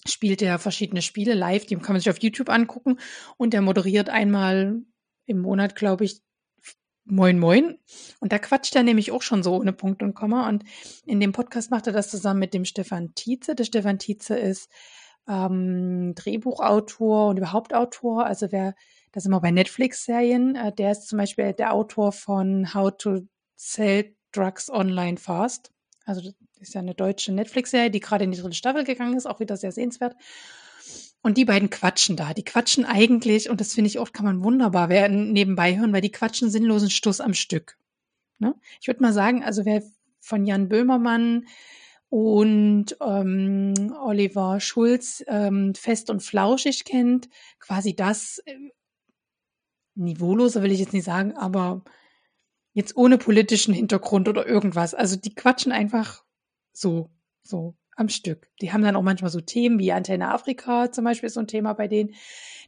spielt er verschiedene Spiele live, die kann man sich auf YouTube angucken und er moderiert einmal im Monat, glaube ich, Moin Moin. Und da quatscht er nämlich auch schon so ohne Punkt und Komma. Und in dem Podcast macht er das zusammen mit dem Stefan Tietze. Der Stefan Tietze ist ähm, Drehbuchautor und überhaupt Autor. Also wer, das immer bei Netflix-Serien, äh, der ist zum Beispiel der Autor von How to Sell Drugs Online Fast. Also das ist ja eine deutsche Netflix-Serie, die gerade in die dritte Staffel gegangen ist, auch wieder sehr sehenswert. Und die beiden quatschen da. Die quatschen eigentlich, und das finde ich oft, kann man wunderbar werden, nebenbei hören, weil die quatschen sinnlosen Stuss am Stück. Ne? Ich würde mal sagen, also wer von Jan Böhmermann und ähm, Oliver Schulz ähm, fest und flauschig kennt, quasi das äh, niveauloser will ich jetzt nicht sagen, aber Jetzt ohne politischen Hintergrund oder irgendwas. Also die quatschen einfach so, so am Stück. Die haben dann auch manchmal so Themen wie Antenne Afrika zum Beispiel ist so ein Thema bei denen.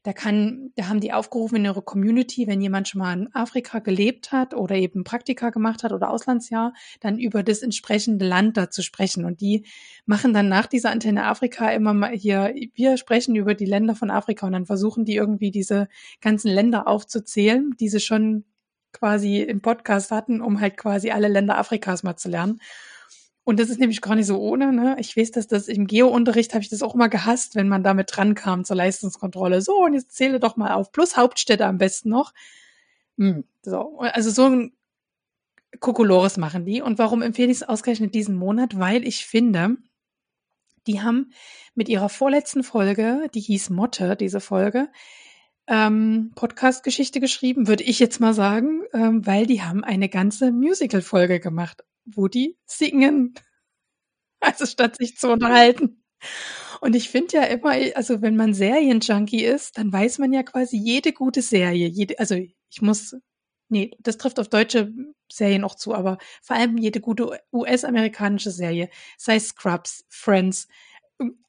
Da kann, da haben die aufgerufen in ihrer Community, wenn jemand schon mal in Afrika gelebt hat oder eben Praktika gemacht hat oder Auslandsjahr, dann über das entsprechende Land da zu sprechen. Und die machen dann nach dieser Antenne Afrika immer mal hier, wir sprechen über die Länder von Afrika und dann versuchen die irgendwie diese ganzen Länder aufzuzählen, die sie schon quasi im Podcast hatten, um halt quasi alle Länder Afrikas mal zu lernen. Und das ist nämlich gar nicht so ohne. Ne? Ich weiß, dass das im Geo-Unterricht habe ich das auch immer gehasst, wenn man damit dran kam zur Leistungskontrolle. So, und jetzt zähle doch mal auf. Plus Hauptstädte am besten noch. Hm, so, also so ein Kokolores machen die. Und warum empfehle ich es ausgerechnet diesen Monat? Weil ich finde, die haben mit ihrer vorletzten Folge, die hieß Motte, diese Folge, ähm, Podcast-Geschichte geschrieben, würde ich jetzt mal sagen, ähm, weil die haben eine ganze Musical-Folge gemacht, wo die singen. Also statt sich zu unterhalten. Und ich finde ja immer, also wenn man Serienjunkie ist, dann weiß man ja quasi jede gute Serie, jede, also ich muss, nee, das trifft auf deutsche Serien auch zu, aber vor allem jede gute US-amerikanische Serie, sei Scrubs, Friends,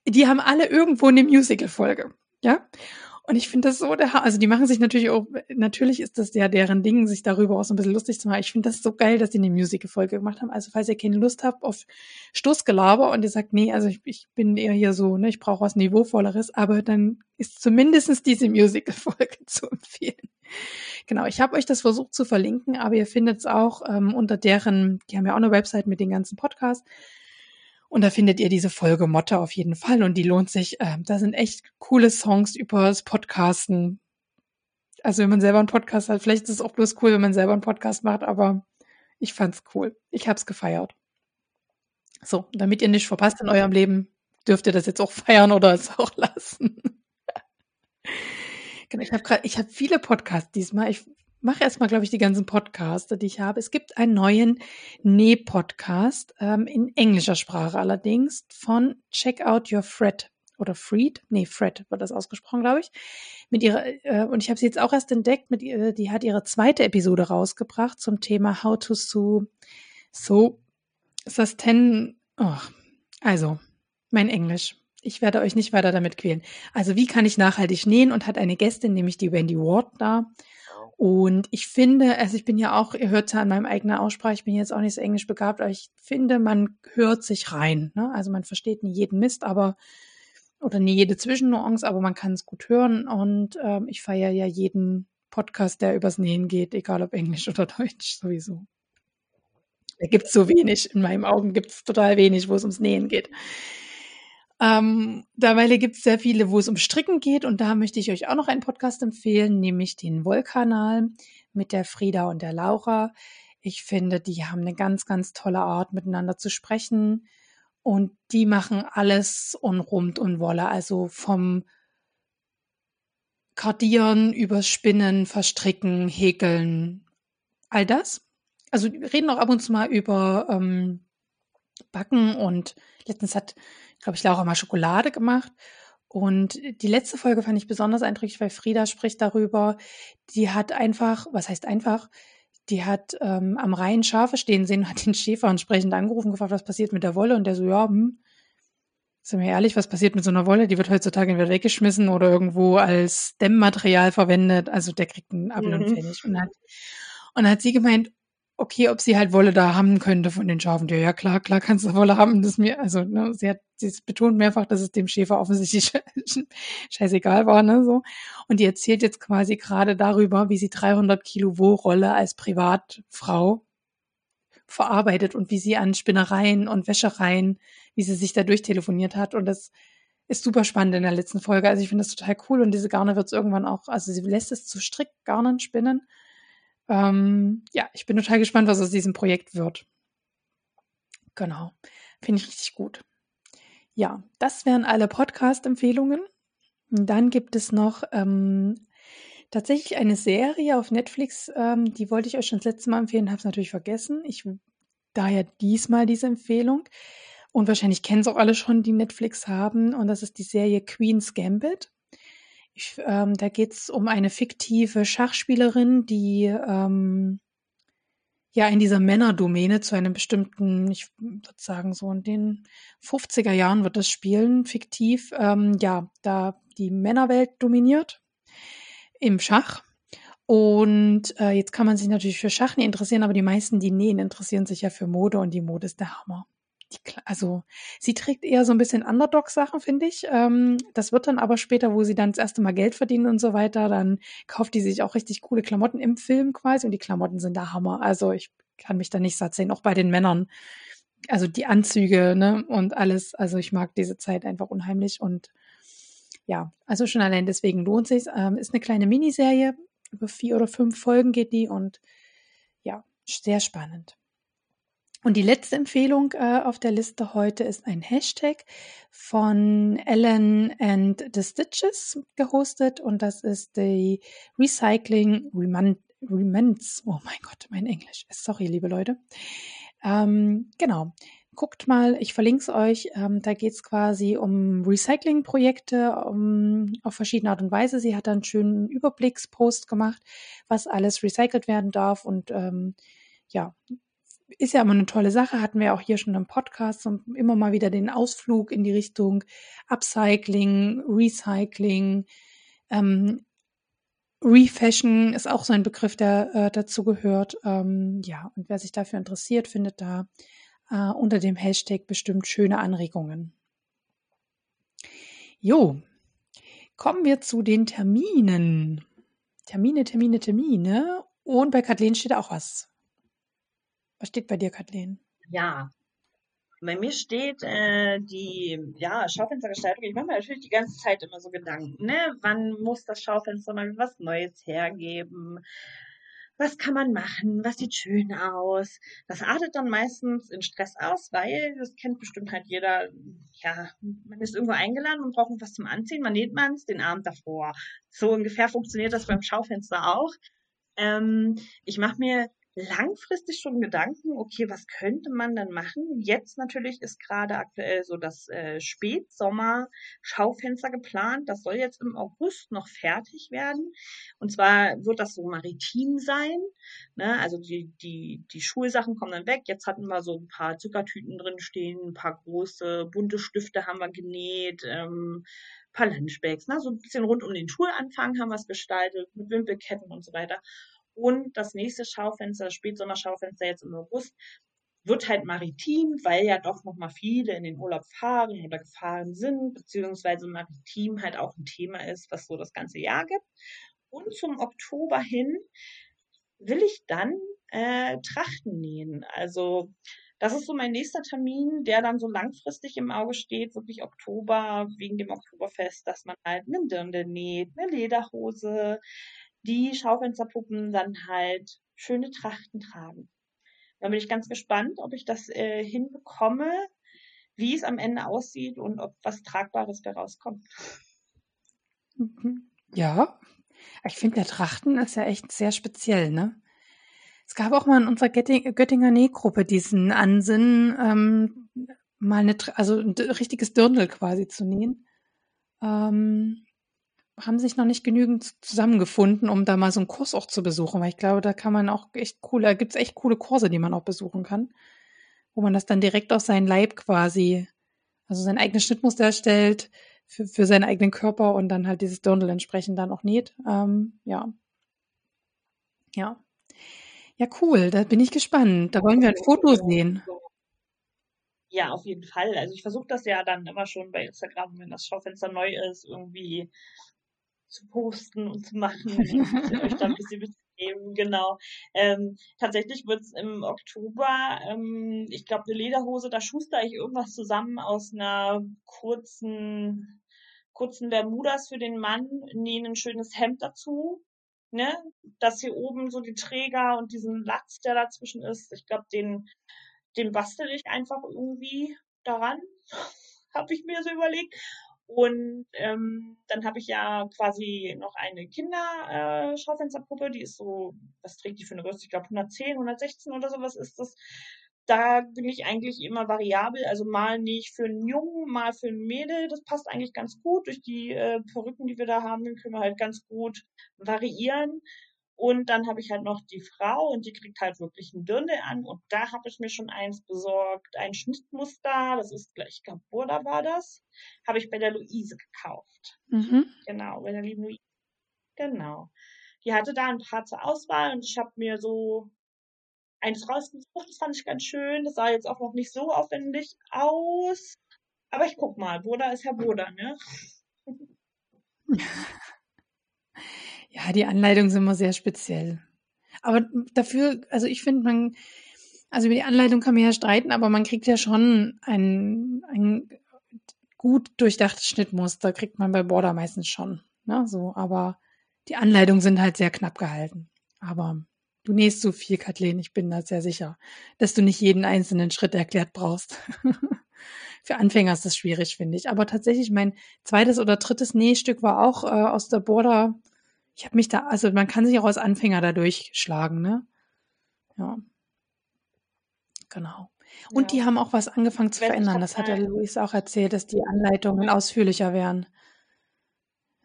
die haben alle irgendwo eine Musical-Folge, ja? Und ich finde das so der, also die machen sich natürlich auch, natürlich ist das ja deren Ding, sich darüber auch so ein bisschen lustig zu machen. Ich finde das so geil, dass die eine Musical-Folge gemacht haben. Also falls ihr keine Lust habt auf Stoßgelaber und ihr sagt, nee, also ich, ich bin eher hier so, ne, ich brauche was Niveauvolleres, aber dann ist zumindestens diese Musical-Folge zu empfehlen. Genau, ich habe euch das versucht zu verlinken, aber ihr findet es auch ähm, unter deren, die haben ja auch eine Website mit den ganzen Podcasts. Und da findet ihr diese Folge Motte auf jeden Fall und die lohnt sich. Äh, da sind echt coole Songs über das Podcasten. Also wenn man selber einen Podcast hat, vielleicht ist es auch bloß cool, wenn man selber einen Podcast macht, aber ich fand's cool. Ich hab's gefeiert. So, damit ihr nicht verpasst in eurem Leben, dürft ihr das jetzt auch feiern oder es auch lassen. genau, ich habe gerade, viele Podcasts diesmal. Ich mache erstmal, glaube ich, die ganzen Podcasts, die ich habe. Es gibt einen neuen Näh-Podcast ähm, in englischer Sprache allerdings von Check Out Your Fred oder Freed, nee, Fred wird das ausgesprochen, glaube ich. Mit ihrer äh, und ich habe sie jetzt auch erst entdeckt. Mit ihr, die hat ihre zweite Episode rausgebracht zum Thema How to Sue So Sustain. Oh, also mein Englisch. Ich werde euch nicht weiter damit quälen. Also wie kann ich nachhaltig nähen und hat eine Gästin, nämlich die Wendy Ward da. Und ich finde, also ich bin ja auch, ihr hört ja an meinem eigenen Aussprache, ich bin jetzt auch nicht so englisch begabt, aber ich finde, man hört sich rein. Ne? Also man versteht nie jeden Mist, aber oder nie jede Zwischennuance, aber man kann es gut hören. Und ähm, ich feiere ja jeden Podcast, der übers Nähen geht, egal ob Englisch oder Deutsch, sowieso. Da gibt es so wenig. In meinen Augen gibt es total wenig, wo es ums Nähen geht. Ähm, dabei gibt es sehr viele, wo es um Stricken geht. Und da möchte ich euch auch noch einen Podcast empfehlen, nämlich den Wollkanal mit der Frieda und der Laura. Ich finde, die haben eine ganz, ganz tolle Art, miteinander zu sprechen. Und die machen alles und rund und Wolle, also vom Kardieren über Spinnen, Verstricken, Häkeln, all das. Also reden auch ab und zu mal über ähm, Backen und letztens hat, glaube ich, Laura mal Schokolade gemacht. Und die letzte Folge fand ich besonders eindrücklich, weil Frieda spricht darüber, die hat einfach, was heißt einfach, die hat ähm, am Rhein Schafe stehen sehen, hat den Schäfer entsprechend angerufen, gefragt, was passiert mit der Wolle und der so, ja, hm, sind wir ehrlich, was passiert mit so einer Wolle? Die wird heutzutage entweder weggeschmissen oder irgendwo als Dämmmaterial verwendet. Also der kriegt einen Apfel mhm. und Pfennig. Und hat, und hat sie gemeint, okay, ob sie halt Wolle da haben könnte von den Schafen. Ja, ja klar, klar kannst du Wolle haben. Das mir, also, ne, sie hat, sie betont mehrfach, dass es dem Schäfer offensichtlich scheißegal war, ne, so. Und die erzählt jetzt quasi gerade darüber, wie sie 300 Kilo Wollrolle als Privatfrau verarbeitet und wie sie an Spinnereien und Wäschereien, wie sie sich da durchtelefoniert hat. Und das ist super spannend in der letzten Folge. Also ich finde das total cool und diese Garne wird es irgendwann auch, also sie lässt es zu Strickgarnen spinnen ähm, ja, ich bin total gespannt, was aus diesem Projekt wird. Genau. Finde ich richtig gut. Ja, das wären alle Podcast-Empfehlungen. Dann gibt es noch ähm, tatsächlich eine Serie auf Netflix, ähm, die wollte ich euch schon das letzte Mal empfehlen, habe es natürlich vergessen. Ich daher diesmal diese Empfehlung. Und wahrscheinlich kennen es auch alle schon, die Netflix haben. Und das ist die Serie Queen's Gambit. Ich, ähm, da geht es um eine fiktive Schachspielerin, die ähm, ja in dieser Männerdomäne zu einem bestimmten, ich würde sagen, so in den 50er Jahren wird das spielen, fiktiv, ähm, ja, da die Männerwelt dominiert im Schach. Und äh, jetzt kann man sich natürlich für Schach nicht interessieren, aber die meisten, die nähen, interessieren sich ja für Mode und die Mode ist der Hammer die, also sie trägt eher so ein bisschen Underdog-Sachen, finde ich. Ähm, das wird dann aber später, wo sie dann das erste Mal Geld verdienen und so weiter, dann kauft die sich auch richtig coole Klamotten im Film quasi und die Klamotten sind der Hammer. Also ich kann mich da nicht satt sehen, auch bei den Männern. Also die Anzüge, ne, und alles. Also ich mag diese Zeit einfach unheimlich und ja, also schon allein deswegen lohnt sich. Ähm, ist eine kleine Miniserie, über vier oder fünf Folgen geht die und ja, sehr spannend. Und die letzte Empfehlung äh, auf der Liste heute ist ein Hashtag von Ellen and the Stitches gehostet und das ist die Recycling Remnants. Oh mein Gott, mein Englisch. Sorry, liebe Leute. Ähm, genau. Guckt mal, ich verlinke es euch. Ähm, da geht es quasi um Recycling-Projekte um, auf verschiedene Art und Weise. Sie hat einen schönen Überblickspost gemacht, was alles recycelt werden darf und ähm, ja, ist ja immer eine tolle Sache, hatten wir auch hier schon im Podcast und immer mal wieder den Ausflug in die Richtung Upcycling, Recycling, ähm, Refashion ist auch so ein Begriff, der äh, dazu gehört. Ähm, ja, und wer sich dafür interessiert, findet da äh, unter dem Hashtag bestimmt schöne Anregungen. Jo, kommen wir zu den Terminen. Termine, Termine, Termine. Und bei Kathleen steht auch was. Was steht bei dir, Kathleen? Ja, bei mir steht äh, die ja, Schaufenstergestaltung. Ich mache mir natürlich die ganze Zeit immer so Gedanken, ne? Wann muss das Schaufenster mal was Neues hergeben? was kann man machen, was sieht schön aus. Das artet dann meistens in Stress aus, weil, das kennt bestimmt halt jeder, ja, man ist irgendwo eingeladen und braucht was zum Anziehen, man näht man es den Abend davor. So ungefähr funktioniert das beim Schaufenster auch. Ähm, ich mache mir langfristig schon Gedanken, okay, was könnte man dann machen? Jetzt natürlich ist gerade aktuell so das äh, Spätsommer-Schaufenster geplant. Das soll jetzt im August noch fertig werden. Und zwar wird das so maritim sein. Ne? Also die, die, die Schulsachen kommen dann weg. Jetzt hatten wir so ein paar Zuckertüten drin stehen, ein paar große bunte Stifte haben wir genäht. Ähm, paar Lunchbags, ne? so ein bisschen rund um den Schulanfang haben wir es gestaltet, mit Wimpelketten und so weiter. Und das nächste Schaufenster, das Spätsommerschaufenster jetzt im August, wird halt maritim, weil ja doch nochmal viele in den Urlaub fahren oder gefahren sind, beziehungsweise maritim halt auch ein Thema ist, was so das ganze Jahr gibt. Und zum Oktober hin will ich dann äh, Trachten nähen. Also das ist so mein nächster Termin, der dann so langfristig im Auge steht, wirklich Oktober, wegen dem Oktoberfest, dass man halt eine Dirndl näht, eine Lederhose, die Schaufensterpuppen dann halt schöne Trachten tragen. Da bin ich ganz gespannt, ob ich das äh, hinbekomme, wie es am Ende aussieht und ob was Tragbares daraus kommt. Mhm. Ja, ich finde, der Trachten ist ja echt sehr speziell, ne? Es gab auch mal in unserer Göttinger Nähgruppe diesen Ansinnen, ähm, mal eine, also ein richtiges Dirndl quasi zu nähen. Ähm, haben sich noch nicht genügend zusammengefunden, um da mal so einen Kurs auch zu besuchen, weil ich glaube, da kann man auch echt coole, da gibt's echt coole Kurse, die man auch besuchen kann, wo man das dann direkt aus seinem Leib quasi, also sein eigenes Schnittmuster erstellt für, für seinen eigenen Körper und dann halt dieses Dirndl entsprechend dann auch näht. Ähm, ja. Ja. Ja, cool, da bin ich gespannt. Da wollen wir ein Foto sehen. Ja, auf jeden Fall. Also ich versuche das ja dann immer schon bei Instagram, wenn das Schaufenster neu ist, irgendwie zu posten und zu machen und euch da ein bisschen mitzunehmen, genau. Ähm, tatsächlich wird es im Oktober, ähm, ich glaube, eine Lederhose, da schuster ich irgendwas zusammen aus einer kurzen, kurzen Bermudas für den Mann, nähe ein schönes Hemd dazu. Ne, das hier oben so die Träger und diesen Latz, der dazwischen ist, ich glaube, den, den bastel ich einfach irgendwie daran, habe ich mir so überlegt. Und ähm, dann habe ich ja quasi noch eine Kinderschaufensterpuppe, äh, die ist so, was trägt die für eine Größe? Ich glaube 110, 116 oder sowas ist das. Da bin ich eigentlich immer variabel, also mal nicht für einen Jungen, mal für ein Mädel. Das passt eigentlich ganz gut. Durch die äh, Perücken, die wir da haben, können wir halt ganz gut variieren. Und dann habe ich halt noch die Frau und die kriegt halt wirklich ein Dirndl an. Und da habe ich mir schon eins besorgt, ein Schnittmuster. Das ist gleich, ich glaube, da war das. Habe ich bei der Luise gekauft. Mhm. Genau, bei der lieben Luise. Genau. Die hatte da ein paar zur Auswahl und ich habe mir so eins rausgesucht. Das fand ich ganz schön. Das sah jetzt auch noch nicht so aufwendig aus. Aber ich guck mal. Boda ist Herr Boda, ne? Ja, die Anleitungen sind immer sehr speziell. Aber dafür, also ich finde, man, also über die Anleitung kann man ja streiten, aber man kriegt ja schon ein, ein gut durchdachtes Schnittmuster, kriegt man bei Border meistens schon. Ne? So, aber die Anleitungen sind halt sehr knapp gehalten. Aber du nähst so viel, Kathleen, ich bin da sehr sicher, dass du nicht jeden einzelnen Schritt erklärt brauchst. Für Anfänger ist das schwierig, finde ich. Aber tatsächlich, mein zweites oder drittes Nähstück war auch äh, aus der Border ich habe mich da, also man kann sich auch als Anfänger da durchschlagen, ne? Ja. Genau. Und ja. die haben auch was angefangen zu verändern. Das hat der Luis auch erzählt, dass die Anleitungen ausführlicher wären.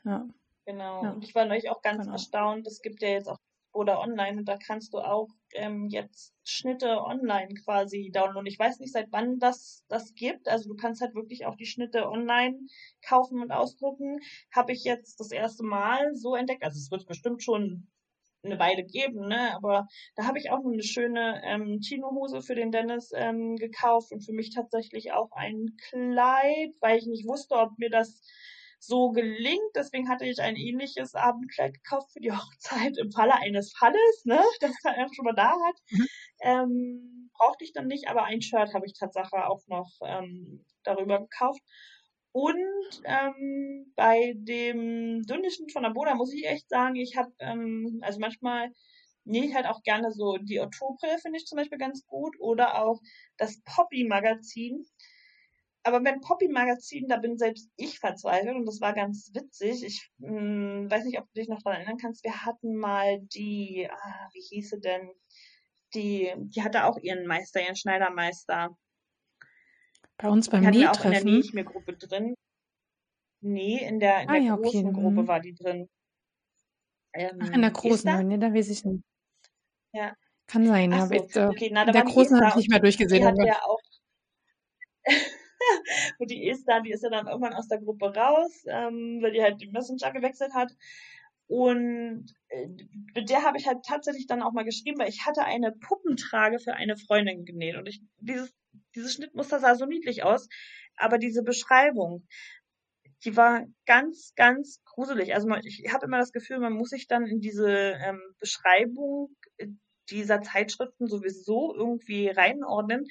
Ja. Genau. Ja. Und ich war neulich auch ganz genau. erstaunt. Es gibt ja jetzt auch oder online und da kannst du auch ähm, jetzt Schnitte online quasi downloaden. Ich weiß nicht, seit wann das das gibt. Also du kannst halt wirklich auch die Schnitte online kaufen und ausdrucken. Habe ich jetzt das erste Mal so entdeckt. Also es wird bestimmt schon eine Weile geben, ne? Aber da habe ich auch eine schöne ähm, Chino-Hose für den Dennis ähm, gekauft und für mich tatsächlich auch ein Kleid, weil ich nicht wusste, ob mir das so gelingt. Deswegen hatte ich ein ähnliches Abendkleid gekauft für die Hochzeit im Falle eines Falles, ne, das er schon mal da hat. Mhm. Ähm, brauchte ich dann nicht, aber ein Shirt habe ich tatsächlich auch noch ähm, darüber gekauft. Und ähm, bei dem Dünnischen von der Boda muss ich echt sagen, ich habe, ähm, also manchmal nähe ich halt auch gerne so die Ottobrille, finde ich zum Beispiel ganz gut. Oder auch das Poppy-Magazin. Aber beim Poppy-Magazin, da bin selbst ich verzweifelt und das war ganz witzig. Ich mh, hm, weiß nicht, ob du dich noch daran erinnern kannst. Wir hatten mal die, ah, wie hieß sie denn? Die, die hatte auch ihren Meister, ihren Schneidermeister. Bei uns beim die auch in der Nähme-Gruppe drin. Nee, in der, in ah, der ja, großen okay. Gruppe Mhm. war die drin. Ach, in der Ähm, großen, Esther? ne, da weiß ich nicht. Ja. Kann sein, Ach ja. so, Bitte. okay, na, In der großen habe ich nicht mehr und die durchgesehen. hat Aber ja auch, und die Esther, die ist ja dann irgendwann aus der Gruppe raus, ähm, weil die halt den Messenger gewechselt hat. Und äh, mit der habe ich halt tatsächlich dann auch mal geschrieben, weil ich hatte eine Puppentrage für eine Freundin genäht. Und ich, dieses, dieses Schnittmuster sah so niedlich aus, aber diese Beschreibung, die war ganz, ganz gruselig. Also man, ich habe immer das Gefühl, man muss sich dann in diese ähm, Beschreibung äh, dieser Zeitschriften sowieso irgendwie reinordnen.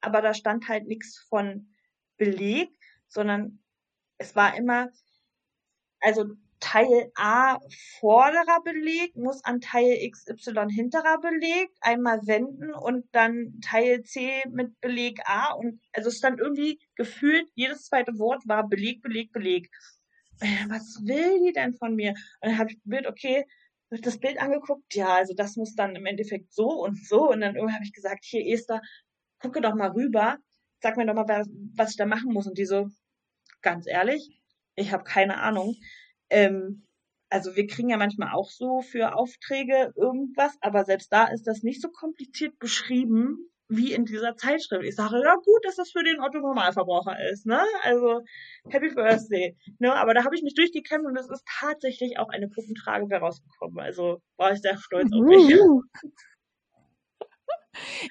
Aber da stand halt nichts von Beleg, sondern es war immer, also Teil A vorderer Beleg muss an Teil XY hinterer Beleg einmal wenden und dann Teil C mit Beleg A und also es stand irgendwie gefühlt, jedes zweite Wort war Beleg, Beleg, Beleg. Äh, Was will die denn von mir? Und dann habe ich Bild, okay, das Bild angeguckt, ja, also das muss dann im Endeffekt so und so und dann habe ich gesagt, hier Esther, gucke doch mal rüber, sag mir doch mal, was, ich da machen muss und die so, ganz ehrlich, ich habe keine Ahnung. Ähm, also wir kriegen ja manchmal auch so für Aufträge irgendwas, aber selbst da ist das nicht so kompliziert beschrieben wie in dieser Zeitschrift. Ich sage, ja gut, dass das für den Otto Normalverbraucher ist, ne? Also Happy Birthday. Ne? Aber da habe ich mich durchgekämpft und es ist tatsächlich auch eine Puppentrage bei rausgekommen. Also war ich sehr stolz auf mich.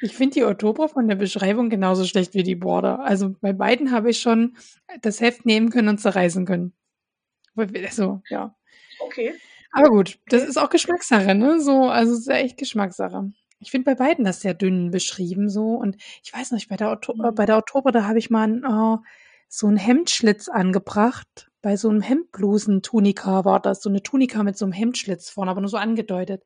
Ich finde die Oktober von der Beschreibung genauso schlecht wie die Border. Also bei beiden habe ich schon das Heft nehmen können und zerreißen können. Also, ja. Okay. Aber gut, das ist auch Geschmackssache, ne? So, also es ist ja echt Geschmackssache. Ich finde bei beiden das sehr dünn beschrieben so und ich weiß nicht, bei der, Okto äh, bei der Oktober, da habe ich mal ein, äh, so einen Hemdschlitz angebracht. Bei so einem Hemdblusen-Tunika war das, so eine Tunika mit so einem Hemdschlitz vorne, aber nur so angedeutet.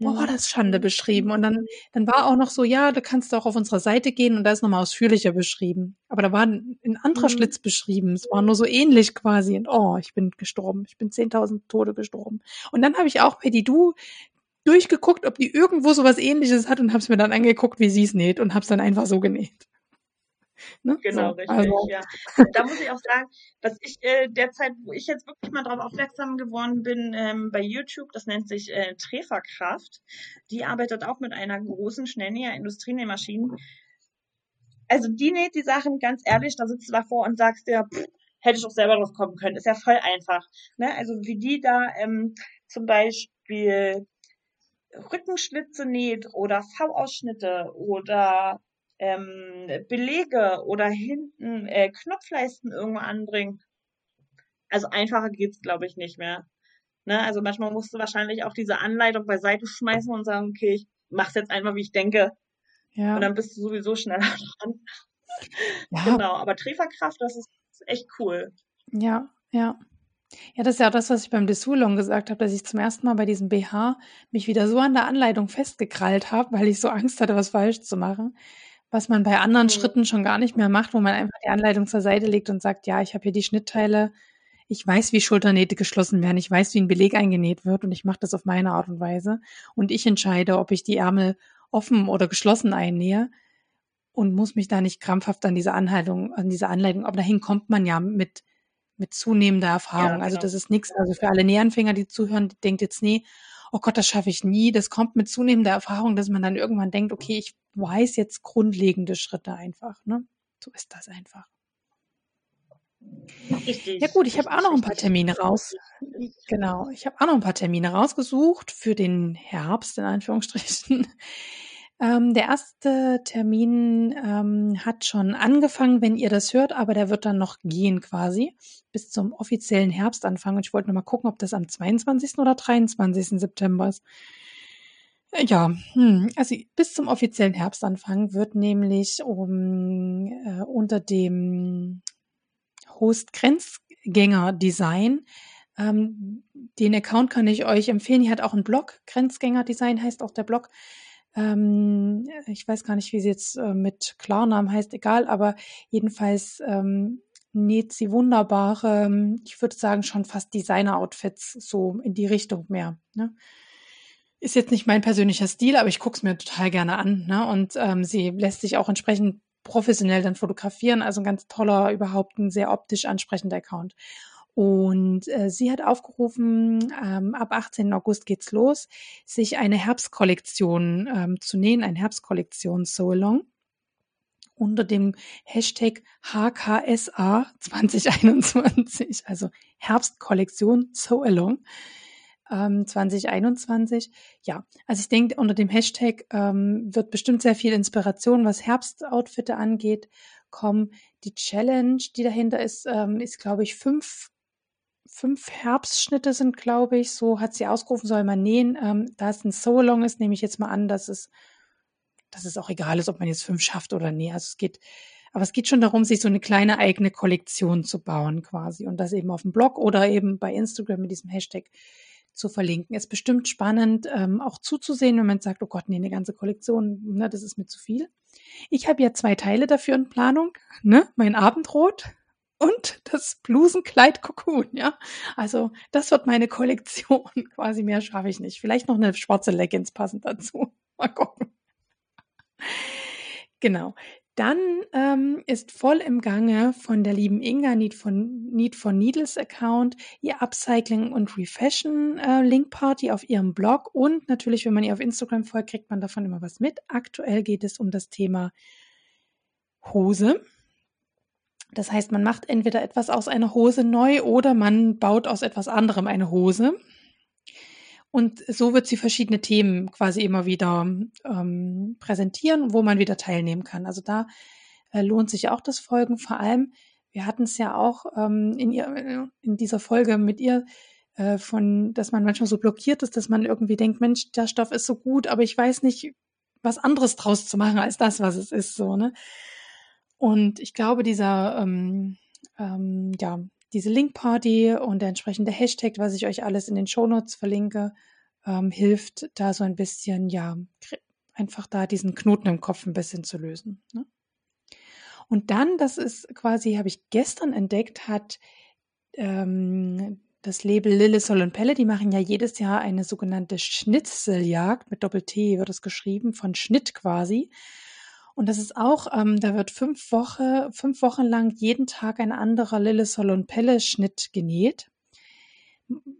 Boah, war das Schande beschrieben. Und dann, dann war auch noch so, ja, du kannst auch auf unserer Seite gehen und da ist nochmal ausführlicher beschrieben. Aber da war ein, ein anderer Mhm. Schlitz beschrieben. Es war nur so ähnlich quasi. Und oh, ich bin gestorben. Ich bin 10.000 Tode gestorben. Und dann habe ich auch bei die Du durchgeguckt, ob die irgendwo sowas ähnliches hat und habe es mir dann angeguckt, wie sie es näht und habe es dann einfach so genäht. Ne? Genau, so, richtig, also. ja. Da muss ich auch sagen, dass ich äh, derzeit, wo ich jetzt wirklich mal darauf aufmerksam geworden bin, ähm, bei YouTube, das nennt sich äh, Treferkraft, die arbeitet auch mit einer großen Schnellnäher Industrienähmaschine. Also die näht die Sachen, ganz ehrlich, da sitzt du davor und sagst dir, pff, hätte ich auch selber drauf kommen können, ist ja voll einfach. Ne? Also wie die da ähm, zum Beispiel Rückenschlitze näht oder V-Ausschnitte oder ähm, Belege oder hinten äh, Knopfleisten irgendwo anbringen. Also einfacher geht's, glaube ich, nicht mehr. Ne? Also manchmal musst du wahrscheinlich auch diese Anleitung beiseite schmeißen und sagen, okay, ich mach's jetzt einfach, wie ich denke. Ja. Und dann bist du sowieso schneller dran. Ja. Genau, aber Treferkraft, das ist echt cool. Ja, ja. Ja, das ist ja auch das, was ich beim Dessous-Long gesagt habe, dass ich zum ersten Mal bei diesem BH mich wieder so an der Anleitung festgekrallt habe, weil ich so Angst hatte, was falsch zu machen. Was man bei anderen Mhm. Schritten schon gar nicht mehr macht, wo man einfach die Anleitung zur Seite legt und sagt, ja, ich habe hier die Schnittteile, ich weiß, wie Schulternähte geschlossen werden, ich weiß, wie ein Beleg eingenäht wird und ich mache das auf meine Art und Weise. Und ich entscheide, ob ich die Ärmel offen oder geschlossen einnähe und muss mich da nicht krampfhaft an diese Anleitung, an diese Anleitung, aber dahin kommt man ja mit, mit zunehmender Erfahrung. Ja, Also genau. das ist nichts, also für alle Nähanfänger, die zuhören, die denkt jetzt, nee, oh Gott, das schaffe ich nie. Das kommt mit zunehmender Erfahrung, dass man dann irgendwann denkt, okay, ich weiß jetzt grundlegende Schritte einfach. Ne? So ist das einfach. Richtig. Ja gut, ich habe auch noch ein paar Termine raus. Genau, ich habe auch noch ein paar Termine rausgesucht für den Herbst in Anführungsstrichen. Ähm, der erste Termin ähm, hat schon angefangen, wenn ihr das hört, aber der wird dann noch gehen quasi bis zum offiziellen Herbstanfang. Und ich wollte noch mal gucken, ob das am 22. oder 23. September ist. Äh, Ja, hm, also bis zum offiziellen Herbstanfang wird nämlich um, äh, unter dem Host Grenzgänger Design ähm, den Account kann ich euch empfehlen. Die hat auch einen Blog. Grenzgänger Design heißt auch der Blog. Ähm, ich weiß gar nicht, wie sie jetzt äh, mit Klarnamen heißt, egal, aber jedenfalls ähm, näht sie wunderbare, ähm, ich würde sagen, schon fast Designer-Outfits so in die Richtung mehr. Ne? Ist jetzt nicht mein persönlicher Stil, aber ich gucke es mir total gerne an. Ne? Und ähm, sie lässt sich auch entsprechend professionell dann fotografieren. Also ein ganz toller, überhaupt ein sehr optisch ansprechender Account. Und äh, sie hat aufgerufen, ähm, ab 18. August geht's los, sich eine Herbstkollektion ähm, zu nähen, ein Herbstkollektion So Along unter dem Hashtag HKSA 2021, also Herbstkollektion So Along ähm, 2021. Ja, also ich denke, unter dem Hashtag ähm, wird bestimmt sehr viel Inspiration, was Herbstoutfitte angeht, kommen. Die Challenge, die dahinter ist, ähm, ist, glaube ich, fünf fünf Herbstschnitte sind, glaube ich, so hat sie ausgerufen, soll man nähen. Ähm, da es ein So-Long ist, nehme ich jetzt mal an, dass es, dass es auch egal ist, ob man jetzt fünf schafft oder nee. Also es geht, aber es geht schon darum, sich so eine kleine eigene Kollektion zu bauen quasi und das eben auf dem Blog oder eben bei Instagram mit diesem Hashtag zu verlinken. Ist bestimmt spannend, ähm, auch zuzusehen, wenn man sagt, oh Gott, nee, eine ganze Kollektion, ne, das ist mir zu viel. Ich habe ja zwei Teile dafür in Planung, ne? Mein Abendrot und das Blusenkleid Cocoon, ja. Also das wird meine Kollektion. Quasi mehr schaffe ich nicht. Vielleicht noch eine schwarze Leggings passend dazu. Mal gucken. Genau. Dann ähm, ist voll im Gange von der lieben Inga Need von, Need for Needles Account ihr Upcycling und Refashion äh, Link Party auf ihrem Blog und natürlich, wenn man ihr auf Instagram folgt, kriegt man davon immer was mit. Aktuell geht es um das Thema Hose. Das heißt, man macht entweder etwas aus einer Hose neu oder man baut aus etwas anderem eine Hose. Und so wird sie verschiedene Themen quasi immer wieder ähm, präsentieren, wo man wieder teilnehmen kann. Also da äh, lohnt sich auch das Folgen. Vor allem, wir hatten es ja auch ähm, in, ihr, in dieser Folge mit ihr äh, von, dass man manchmal so blockiert ist, dass man irgendwie denkt, Mensch, der Stoff ist so gut, aber ich weiß nicht, was anderes draus zu machen als das, was es ist, so, ne? Und ich glaube, dieser, ähm, ähm, ja, diese Link-Party und der entsprechende Hashtag, was ich euch alles in den Shownotes verlinke, ähm, hilft da so ein bisschen, ja, einfach da diesen Knoten im Kopf ein bisschen zu lösen. Ne? Und dann, das ist quasi, habe ich gestern entdeckt, hat ähm, das Label Lillisol und Pelle, die machen ja jedes Jahr eine sogenannte Schnitzeljagd, mit Doppel-T wird es geschrieben, von Schnitt quasi. Und das ist auch, ähm, da wird fünf, Woche, fünf Wochen lang jeden Tag ein anderer Lillesol und Pelle Schnitt genäht.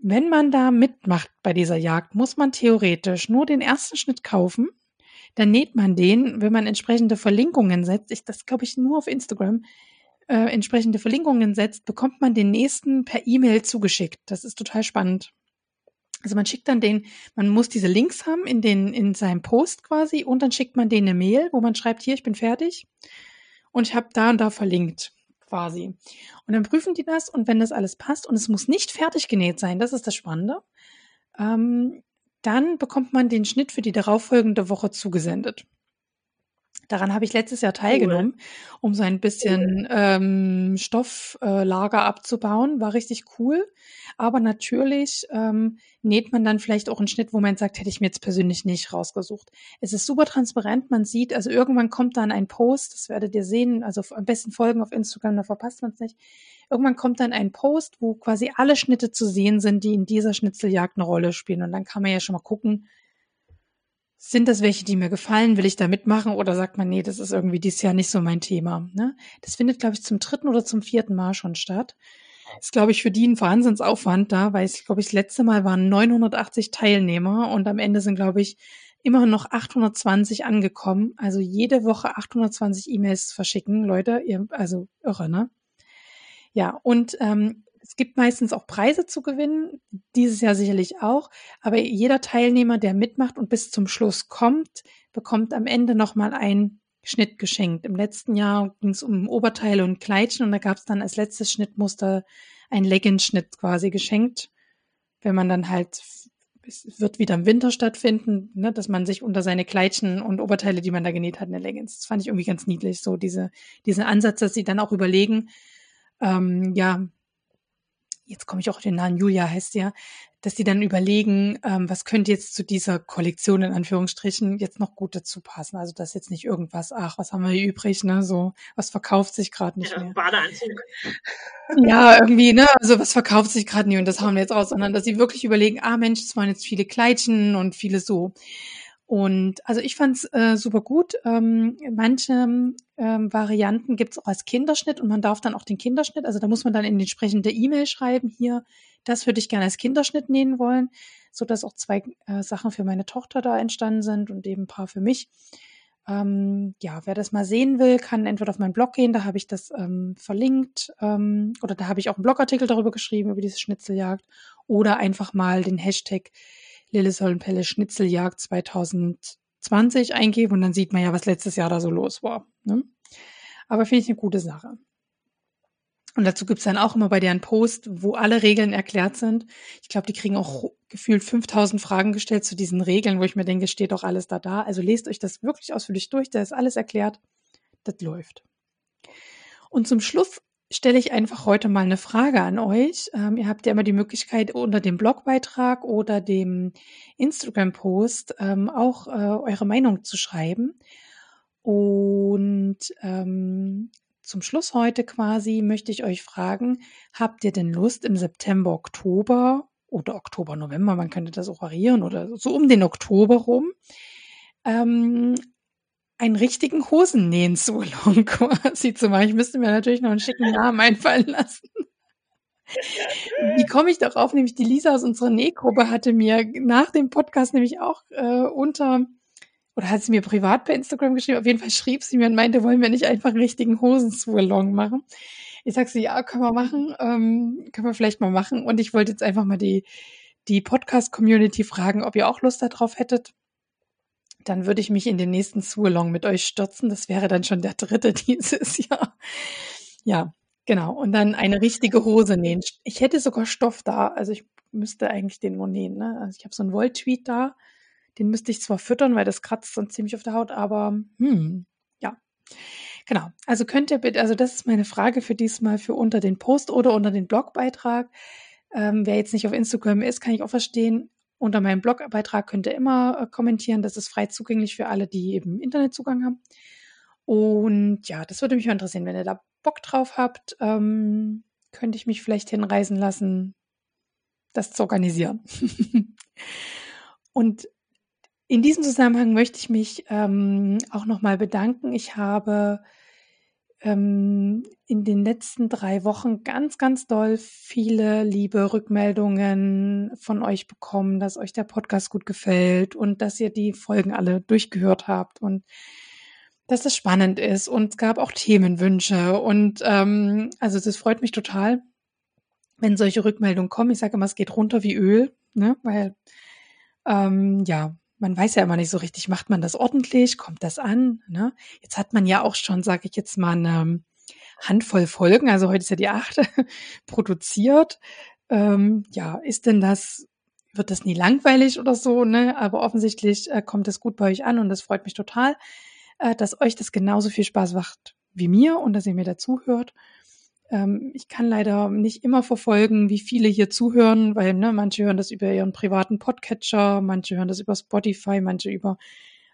Wenn man da mitmacht bei dieser Jagd, muss man theoretisch nur den ersten Schnitt kaufen. Dann näht man den, wenn man entsprechende Verlinkungen setzt. Ich, das glaube ich nur auf Instagram. Äh, entsprechende Verlinkungen setzt, bekommt man den nächsten per E-Mail zugeschickt. Das ist total spannend. Also man schickt dann den, man muss diese Links haben in den, in seinem Post quasi und dann schickt man denen eine Mail, wo man schreibt, hier, ich bin fertig und ich habe da und da verlinkt quasi. Und dann prüfen die das und wenn das alles passt und es muss nicht fertig genäht sein, das ist das Spannende, ähm, dann bekommt man den Schnitt für die darauffolgende Woche zugesendet. Daran habe ich letztes Jahr teilgenommen, cool. um so ein bisschen cool. ähm, Stofflager äh, abzubauen. War richtig cool. Aber natürlich ähm, näht man dann vielleicht auch einen Schnitt, wo man sagt, hätte ich mir jetzt persönlich nicht rausgesucht. Es ist super transparent. Man sieht, also irgendwann kommt dann ein Post, das werdet ihr sehen, also am besten folgen auf Instagram, da verpasst man es nicht. Irgendwann kommt dann ein Post, wo quasi alle Schnitte zu sehen sind, die in dieser Schnitzeljagd eine Rolle spielen. Und dann kann man ja schon mal gucken, sind das welche, die mir gefallen? Will ich da mitmachen? Oder sagt man, nee, das ist irgendwie dieses Jahr nicht so mein Thema? Ne? Das findet, glaube ich, zum dritten oder zum vierten Mal schon statt. Ist, glaube ich, für die ein Wahnsinnsaufwand da, weil ich glaube, ich, das letzte Mal waren 980 Teilnehmer und am Ende sind, glaube ich, immer noch 820 angekommen. Also jede Woche 820 E-Mails verschicken, Leute, ihr, also irre, ne? Ja, und ähm, es gibt meistens auch Preise zu gewinnen, dieses Jahr sicherlich auch, aber jeder Teilnehmer, der mitmacht und bis zum Schluss kommt, bekommt am Ende nochmal ein Schnitt geschenkt. Im letzten Jahr ging es um Oberteile und Kleidchen und da gab es dann als letztes Schnittmuster ein Leggings-Schnitt quasi geschenkt. Wenn man dann halt, es wird wieder im Winter stattfinden, ne, dass man sich unter seine Kleidchen und Oberteile, die man da genäht hat, eine Leggings. Das fand ich irgendwie ganz niedlich, so diese, diesen Ansatz, dass sie dann auch überlegen, ähm, ja, jetzt komme ich auch auf den Namen, Julia heißt ja, dass die dann überlegen, ähm, was könnte jetzt zu dieser Kollektion in Anführungsstrichen jetzt noch gut dazu passen. Also das jetzt nicht irgendwas, ach, was haben wir hier übrig, ne? So, was verkauft sich gerade nicht ja, mehr. Badeanzug. Ja, irgendwie, ne? Also was verkauft sich gerade nicht und das haben wir jetzt aus, sondern dass sie wirklich überlegen, ah Mensch, es waren jetzt viele Kleidchen und viele so. Und also ich fand's äh, super gut. Ähm, manche ähm, Varianten gibt's auch als Kinderschnitt und man darf dann auch den Kinderschnitt, also da muss man dann in die entsprechende E-Mail schreiben, hier, das würde ich gerne als Kinderschnitt nähen wollen, so dass auch zwei äh, Sachen für meine Tochter da entstanden sind und eben ein paar für mich. Ähm, ja, wer das mal sehen will, kann entweder auf meinen Blog gehen, da habe ich das ähm, verlinkt ähm, oder da habe ich auch einen Blogartikel darüber geschrieben, über diese Schnitzeljagd oder einfach mal den Hashtag Lillesollenpelle Schnitzeljagd 2020 eingeben und dann sieht man ja, was letztes Jahr da so los war. Ne? Aber finde ich eine gute Sache. Und dazu gibt's dann auch immer bei deren Post, wo alle Regeln erklärt sind. Ich glaube, die kriegen auch gefühlt 5000 Fragen gestellt zu diesen Regeln, wo ich mir denke, steht doch alles da da. Also lest euch das wirklich ausführlich durch, da ist alles erklärt. Das läuft. Und zum Schluss stelle ich einfach heute mal eine Frage an euch. Ähm, ihr habt ja immer die Möglichkeit, unter dem Blogbeitrag oder dem Instagram-Post ähm, auch äh, eure Meinung zu schreiben. Und ähm, zum Schluss heute quasi möchte ich euch fragen, habt ihr denn Lust im September, Oktober oder Oktober, November, man könnte das auch variieren oder so um den Oktober rum, ähm, einen richtigen Hosennähen-Salon quasi zu machen. Ich müsste mir natürlich noch einen schicken Namen einfallen lassen. Wie komme ich darauf? Nämlich die Lisa aus unserer Nähgruppe hatte mir nach dem Podcast nämlich auch äh, unter oder hat sie mir privat bei Instagram geschrieben? Auf jeden Fall schrieb sie mir und meinte, wollen wir nicht einfach einen richtigen Hosensalon machen? Ich sag sie, ja, können wir machen, ähm, können wir vielleicht mal machen. Und ich wollte jetzt einfach mal die, die Podcast-Community fragen, ob ihr auch Lust darauf hättet dann würde ich mich in den nächsten Sualong mit euch stürzen. Das wäre dann schon der dritte dieses Jahr. Ja, genau. Und dann eine richtige Hose nähen. Ich hätte sogar Stoff da. Also ich müsste eigentlich den nur nähen. Ne? Also ich habe so einen Wolltweet da. Den müsste ich zwar füttern, weil das kratzt sonst ziemlich auf der Haut, aber hm, ja. Genau. Also könnt ihr bitte, also das ist meine Frage für diesmal für unter den Post oder unter den Blogbeitrag. Ähm, wer jetzt nicht auf Instagram ist, kann ich auch verstehen unter meinem Blogbeitrag könnt ihr immer äh, kommentieren. Das ist frei zugänglich für alle, die eben Internetzugang haben. Und ja, das würde mich mal interessieren. Wenn ihr da Bock drauf habt, ähm, könnte ich mich vielleicht hinreisen lassen, das zu organisieren. Und in diesem Zusammenhang möchte ich mich ähm, auch nochmal bedanken. Ich habe ähm, in den letzten drei Wochen ganz, ganz doll viele liebe Rückmeldungen von euch bekommen, dass euch der Podcast gut gefällt und dass ihr die Folgen alle durchgehört habt und dass es spannend ist. Und es gab auch Themenwünsche. Und ähm, also das freut mich total, wenn solche Rückmeldungen kommen. Ich sage immer, es geht runter wie Öl, ne? Weil ähm, ja, man weiß ja immer nicht so richtig, macht man das ordentlich, kommt das an? Ne? Jetzt hat man ja auch schon, sage ich jetzt mal, eine Handvoll Folgen, also heute ist ja die achte, produziert. Ähm, ja, ist denn das, wird das nie langweilig oder so, ne? Aber offensichtlich äh, kommt es gut bei euch an und das freut mich total, äh, dass euch das genauso viel Spaß macht wie mir und dass ihr mir dazuhört. Ähm, ich kann leider nicht immer verfolgen, wie viele hier zuhören, weil ne, manche hören das über ihren privaten Podcatcher, manche hören das über Spotify, manche über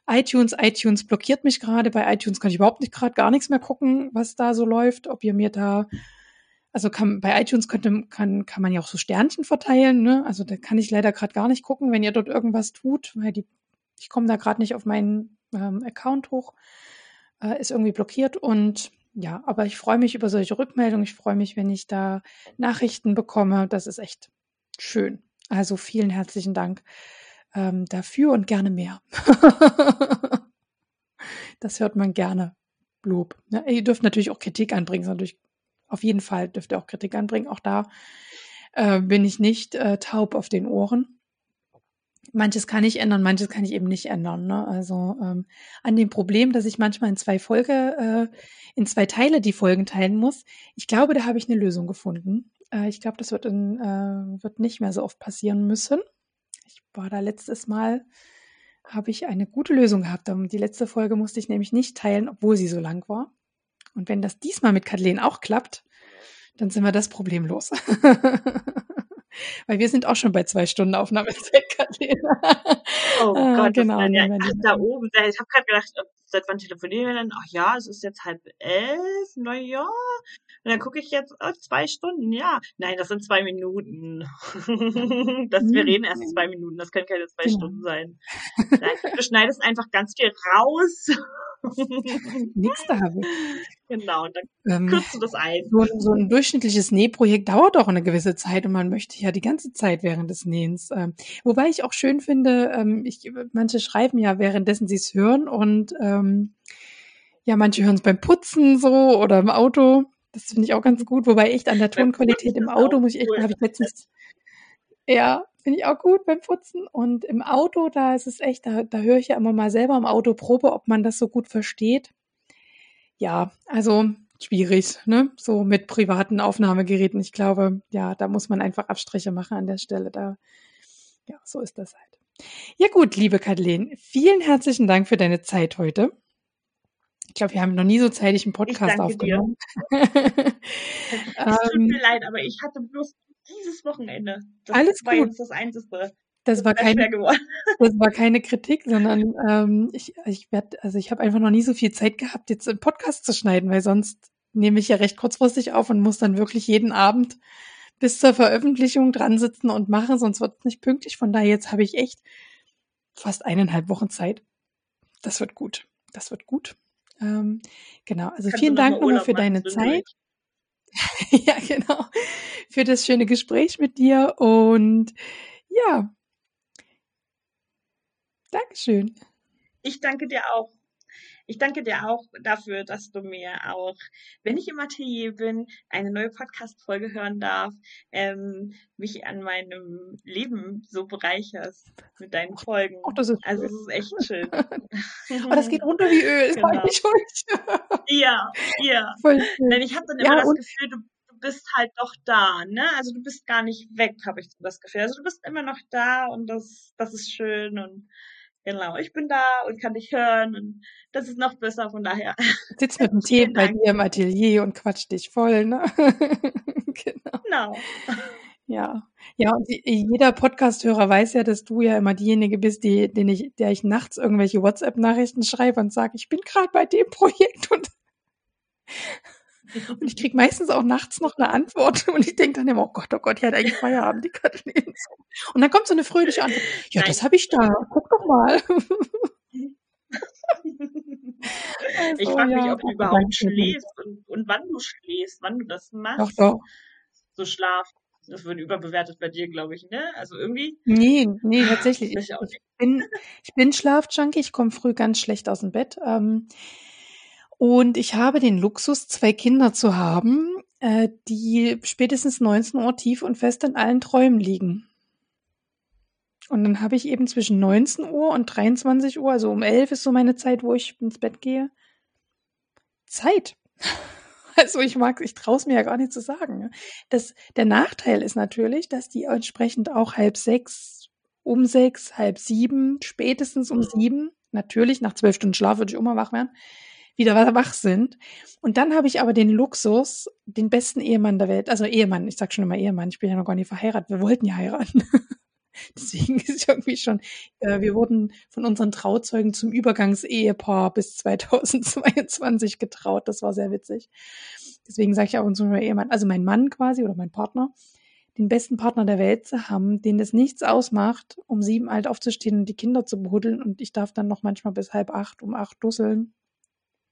iTunes. iTunes blockiert mich gerade. Bei iTunes kann ich überhaupt nicht gerade gar nichts mehr gucken, was da so läuft. Ob ihr mir da, also kann, bei iTunes könnte, kann, kann man ja auch so Sternchen verteilen. Ne? Also da kann ich leider gerade gar nicht gucken, wenn ihr dort irgendwas tut, weil die, ich komme da gerade nicht auf meinen ähm, Account hoch. Äh, ist irgendwie blockiert und ja, aber ich freue mich über solche Rückmeldungen. Ich freue mich, wenn ich da Nachrichten bekomme. Das ist echt schön. Also vielen herzlichen Dank ähm, dafür und gerne mehr. das hört man gerne. Lob. Ja, ne? ihr dürft natürlich auch Kritik anbringen. Natürlich, auf jeden Fall dürft ihr auch Kritik anbringen. Auch da äh, bin ich nicht äh, taub auf den Ohren manches kann ich ändern, manches kann ich eben nicht ändern. Ne? Also ähm, an dem Problem, dass ich manchmal in zwei Folge, äh, in zwei Teile die Folgen teilen muss, ich glaube, da habe ich eine Lösung gefunden. Äh, ich glaube, das wird, in, äh, wird nicht mehr so oft passieren müssen. Ich war da letztes Mal, habe ich eine gute Lösung gehabt. Die letzte Folge musste ich nämlich nicht teilen, obwohl sie so lang war. Und wenn das diesmal mit Kathleen auch klappt, Dann sind wir das Problem los. Weil wir sind auch schon bei zwei Stunden Aufnahmezeit, Kathleen. Oh ah, Gott, genau. Das ja, ach, da oben, ich habe gerade gedacht, seit wann telefonieren wir denn? Ach ja, es ist jetzt halb elf, na ja. Und dann gucke ich jetzt, oh, zwei Stunden, ja. Nein, das sind zwei Minuten. das, wir reden erst zwei Minuten, das können keine zwei genau. Stunden sein. Du schneidest einfach ganz viel raus. Nix da habe ich. Genau, und dann ähm, kürzt du das ein. So, so ein durchschnittliches Nähprojekt dauert auch eine gewisse Zeit und man möchte ja die ganze Zeit während des Nähens. Ähm, wobei ich auch schön finde, ähm, ich, manche schreiben ja währenddessen sie es hören und ähm, ja, manche hören es beim Putzen so oder im Auto. Das finde ich auch ganz gut. Wobei echt an der Tonqualität im Auto muss ich echt, habe ich letztens, ja, finde ich auch gut beim Putzen. Und im Auto, da ist es echt, da, da höre ich ja immer mal selber im Auto Probe, ob man das so gut versteht. Ja, also schwierig, ne? So mit privaten Aufnahmegeräten. Ich glaube, ja, da muss man einfach Abstriche machen an der Stelle. Da, ja, so ist das halt. Ja gut, liebe Kathleen, vielen herzlichen Dank für deine Zeit heute. Ich glaube, wir haben noch nie so zeitig einen Podcast aufgenommen. es tut mir ähm, leid, aber ich hatte bloß dieses Wochenende. Das alles war gut. jetzt das Einzige. Das war, keine, das war keine Kritik, sondern ähm, ich, ich werde, also ich habe einfach noch nie so viel Zeit gehabt, jetzt einen Podcast zu schneiden, weil sonst nehme ich ja recht kurzfristig auf und muss dann wirklich jeden Abend bis zur Veröffentlichung dran sitzen und machen, sonst wird es nicht pünktlich. Von daher jetzt habe ich echt fast eineinhalb Wochen Zeit. Das wird gut. Das wird gut. Ähm, genau, also Kannst vielen Dank nochmal für deine Zeit. ja, genau. Für das schöne Gespräch mit dir und ja. Dankeschön. Ich danke dir auch. Ich danke dir auch dafür, dass du mir auch, wenn ich im Atelier bin, eine neue Podcast-Folge hören darf, ähm, mich an meinem Leben so bereicherst mit deinen Folgen. Oh, das ist also es ist echt schön. oh, das geht runter wie Öl. Genau. ja, ja. Voll schön. Denn ich habe dann immer ja, das Gefühl, du, du bist halt doch da, ne? Also du bist gar nicht weg, habe ich das Gefühl. Also du bist immer noch da und das, das ist schön und Genau, ich bin da und kann dich hören und das ist noch besser, von daher. Sitzt mit dem Tee bei dir im Atelier und quatscht dich voll, ne? genau. genau. Ja, ja, und jeder Podcast-Hörer weiß ja, dass du ja immer diejenige bist, die, den ich, der ich nachts irgendwelche WhatsApp-Nachrichten schreibe und sage, ich bin gerade bei dem Projekt und und ich kriege meistens auch nachts noch eine Antwort und ich denke dann immer, oh Gott, oh Gott, die hat eigentlich Feierabend, die Kathleen. Und dann kommt so eine fröhliche Antwort. Ja, Nein. das habe ich da. Guck doch mal. also, ich frage mich, ob du überhaupt schläfst und, und, wann du schläfst, wann du das machst. Doch, doch. So Schlaf. Das wird überbewertet bei dir, glaube ich, ne? Also irgendwie. Nee, nee, tatsächlich. Ich, ich bin, ich bin Schlafjunkie, ich komme früh ganz schlecht aus dem Bett. Ähm, und ich habe den Luxus, zwei Kinder zu haben, äh, die spätestens 19 Uhr tief und fest in allen Träumen liegen. Und dann habe ich eben zwischen 19 Uhr und 23 Uhr, also um 11 ist so meine Zeit, wo ich ins Bett gehe, Zeit. Also ich mag, ich traue es mir ja gar nicht zu sagen. Ne? Das, der Nachteil ist natürlich, dass die entsprechend auch halb sechs, um sechs, halb sieben, spätestens um sieben, natürlich nach zwölf Stunden Schlaf würde ich immer wach werden, wieder wach sind. Und dann habe ich aber den Luxus, den besten Ehemann der Welt, also Ehemann, ich sag schon immer Ehemann, ich bin ja noch gar nicht verheiratet, wir wollten ja heiraten. Deswegen ist irgendwie schon, äh, wir wurden von unseren Trauzeugen zum Übergangsehepaar bis 2022 getraut. Das war sehr witzig. Deswegen sage ich auch uns Ehemann, also mein Mann quasi oder mein Partner, den besten Partner der Welt zu haben, den es nichts ausmacht, um sieben alt aufzustehen und die Kinder zu behuddeln und ich darf dann noch manchmal bis halb acht, um acht dusseln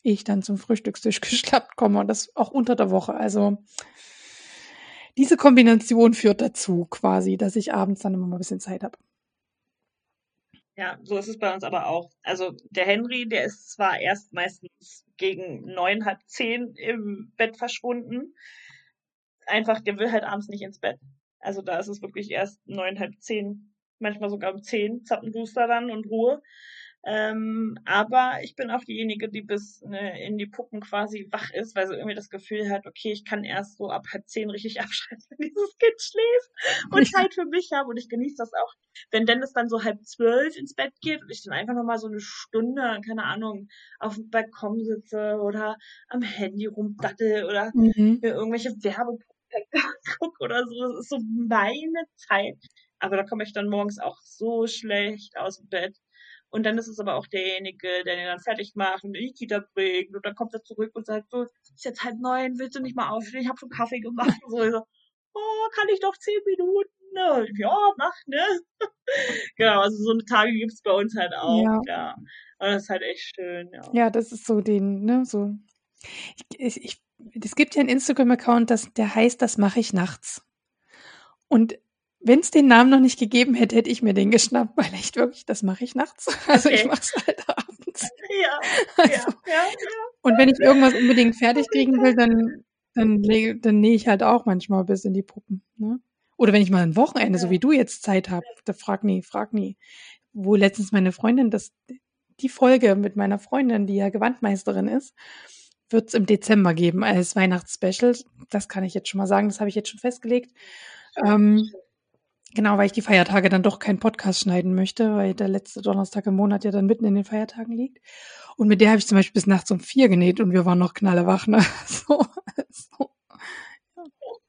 ich dann zum Frühstückstisch geschlappt komme und das auch unter der Woche. Also diese Kombination führt dazu quasi, dass ich abends dann immer mal ein bisschen Zeit habe. Ja, so ist es bei uns aber auch. Also der Henry, der ist zwar erst meistens gegen neun, halb zehn im Bett verschwunden. Einfach, der will halt abends nicht ins Bett. Also da ist es wirklich erst neun, halb zehn, manchmal sogar um zehn, Zappenduster dann und Ruhe. Ähm, aber ich bin auch diejenige, die bis ne, in die Puppen quasi wach ist, weil sie irgendwie das Gefühl hat, okay, ich kann erst so ab halb zehn richtig abschalten, wenn dieses Kind schläft und Zeit für mich habe. Und ich genieße das auch, wenn Dennis dann so halb zwölf ins Bett geht und ich dann einfach nochmal so eine Stunde, keine Ahnung, auf dem Balkon sitze oder am Handy rumdattel oder mhm. mir irgendwelche Werbung gucke oder so. Das ist so meine Zeit. Aber da komme ich dann morgens auch so schlecht aus dem Bett. Und dann ist es aber auch derjenige, der den dann fertig macht und in die Kita bringt. Und dann kommt er zurück und sagt so, ist jetzt halb neun, willst du nicht mal aufstehen? Ich habe schon Kaffee gemacht. Und so, ich so, oh, kann ich doch zehn Minuten? Ne? Ja, mach, ne? genau, also so eine Tage gibt's bei uns halt auch, ja. ja. Aber das ist halt echt schön, ja. Ja, das ist so den, ne, so. Ich, ich, es gibt ja einen Instagram-Account, der heißt, das mache ich nachts. Und wenn es den Namen noch nicht gegeben hätte, hätte ich mir den geschnappt, weil echt wirklich, das mache ich nachts. Also okay. ich mache es halt abends. Ja, also, ja, ja. Und wenn ich irgendwas unbedingt fertig kriegen will, dann, dann, dann nähe ich halt auch manchmal bis in die Puppen. Ne? Oder wenn ich mal ein Wochenende, so wie du jetzt Zeit habe, da frag nie, frag nie. Wo letztens meine Freundin, das, die Folge mit meiner Freundin, die ja Gewandmeisterin ist, wird es im Dezember geben als Weihnachtsspecial. Das kann ich jetzt schon mal sagen, das habe ich jetzt schon festgelegt. Ähm, Genau, weil ich die Feiertage dann doch keinen Podcast schneiden möchte, weil der letzte Donnerstag im Monat ja dann mitten in den Feiertagen liegt. Und mit der habe ich zum Beispiel bis nachts um vier genäht und wir waren noch knallewach. Ne? So, so. Ja.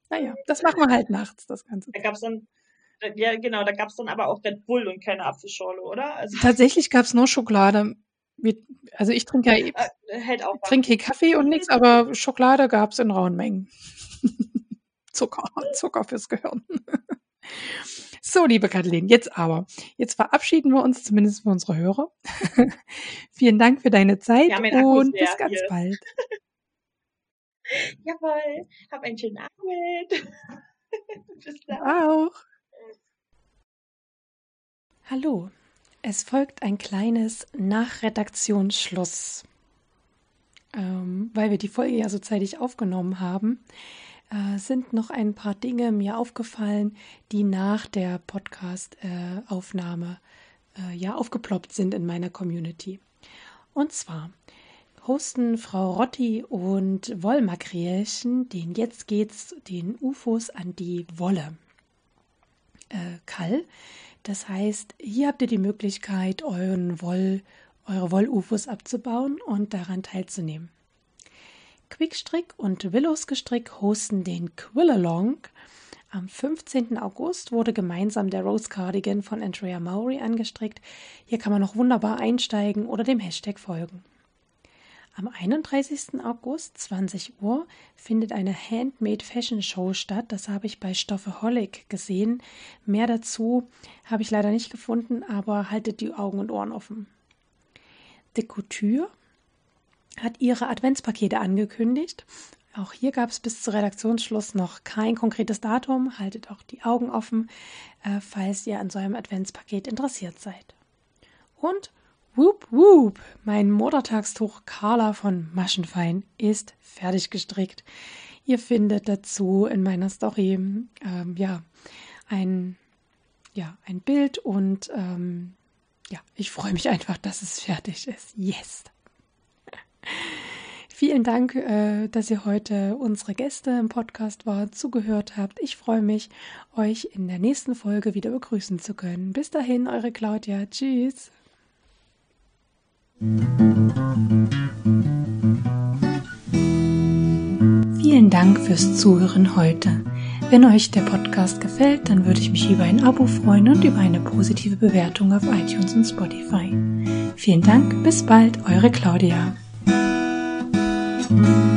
Naja, das machen wir halt nachts, das Ganze. Da gab's dann, ja genau, da gab's dann aber auch Red Bull und keine Apfelschorle, oder? Also Tatsächlich gab's nur Schokolade. Also ich trinke ja, äh, hält auch trinke hier Kaffee und nichts, aber Schokolade gab's in rauen Mengen. Zucker, Zucker fürs Gehirn. So, liebe Kathleen, jetzt aber. Jetzt verabschieden wir uns zumindest für unsere Hörer. Vielen Dank für deine Zeit und bis ganz hier. bald. Jawohl, hab einen schönen Abend. bis dann. Auch. Hallo, es folgt ein kleines Nachredaktionsschluss. Ähm, weil wir die Folge ja so zeitig aufgenommen haben, äh, sind noch ein paar Dinge mir aufgefallen, die nach der Podcast-Aufnahme äh, ja aufgeploppt sind in meiner Community. Und zwar hosten Frau Rotti und Wollmakrelchen den Jetzt geht's den UFOs an die Wolle. Äh, Kall. Das heißt, hier habt ihr die Möglichkeit, euren Woll, eure Woll-UFOs abzubauen und daran teilzunehmen. Quickstrick und Willows Gestrick hosten den Quillalong. Am 15. August wurde gemeinsam der Rose Cardigan von Andrea Maury angestrickt. Hier kann man noch wunderbar einsteigen oder dem Hashtag folgen. Am 31. August, 20 Uhr, findet eine Handmade Fashion Show statt. Das habe ich bei Stoffeholic gesehen. Mehr dazu habe ich leider nicht gefunden, aber haltet die Augen und Ohren offen. De Couture hat ihre Adventspakete angekündigt. Auch hier gab es bis zu Redaktionsschluss noch kein konkretes Datum. Haltet auch die Augen offen, äh, falls ihr an so einem Adventspaket interessiert seid. Und Whoop Whoop, mein Muttertagstuch Carla von Maschenfein ist fertig gestrickt. Ihr findet dazu in meiner Story ähm, ja ein ja ein Bild und ähm, ja ich freue mich einfach, dass es fertig ist. Yes. Vielen Dank, äh, dass ihr heute unsere Gäste im Podcast war, zugehört habt. Ich freue mich, euch in der nächsten Folge wieder begrüßen zu können. Bis dahin, eure Claudia. Tschüss. Vielen Dank fürs Zuhören heute. Wenn euch der Podcast gefällt, dann würde ich mich über ein Abo freuen und über eine positive Bewertung auf iTunes und Spotify. Vielen Dank, bis bald, eure Claudia. Mm-hmm.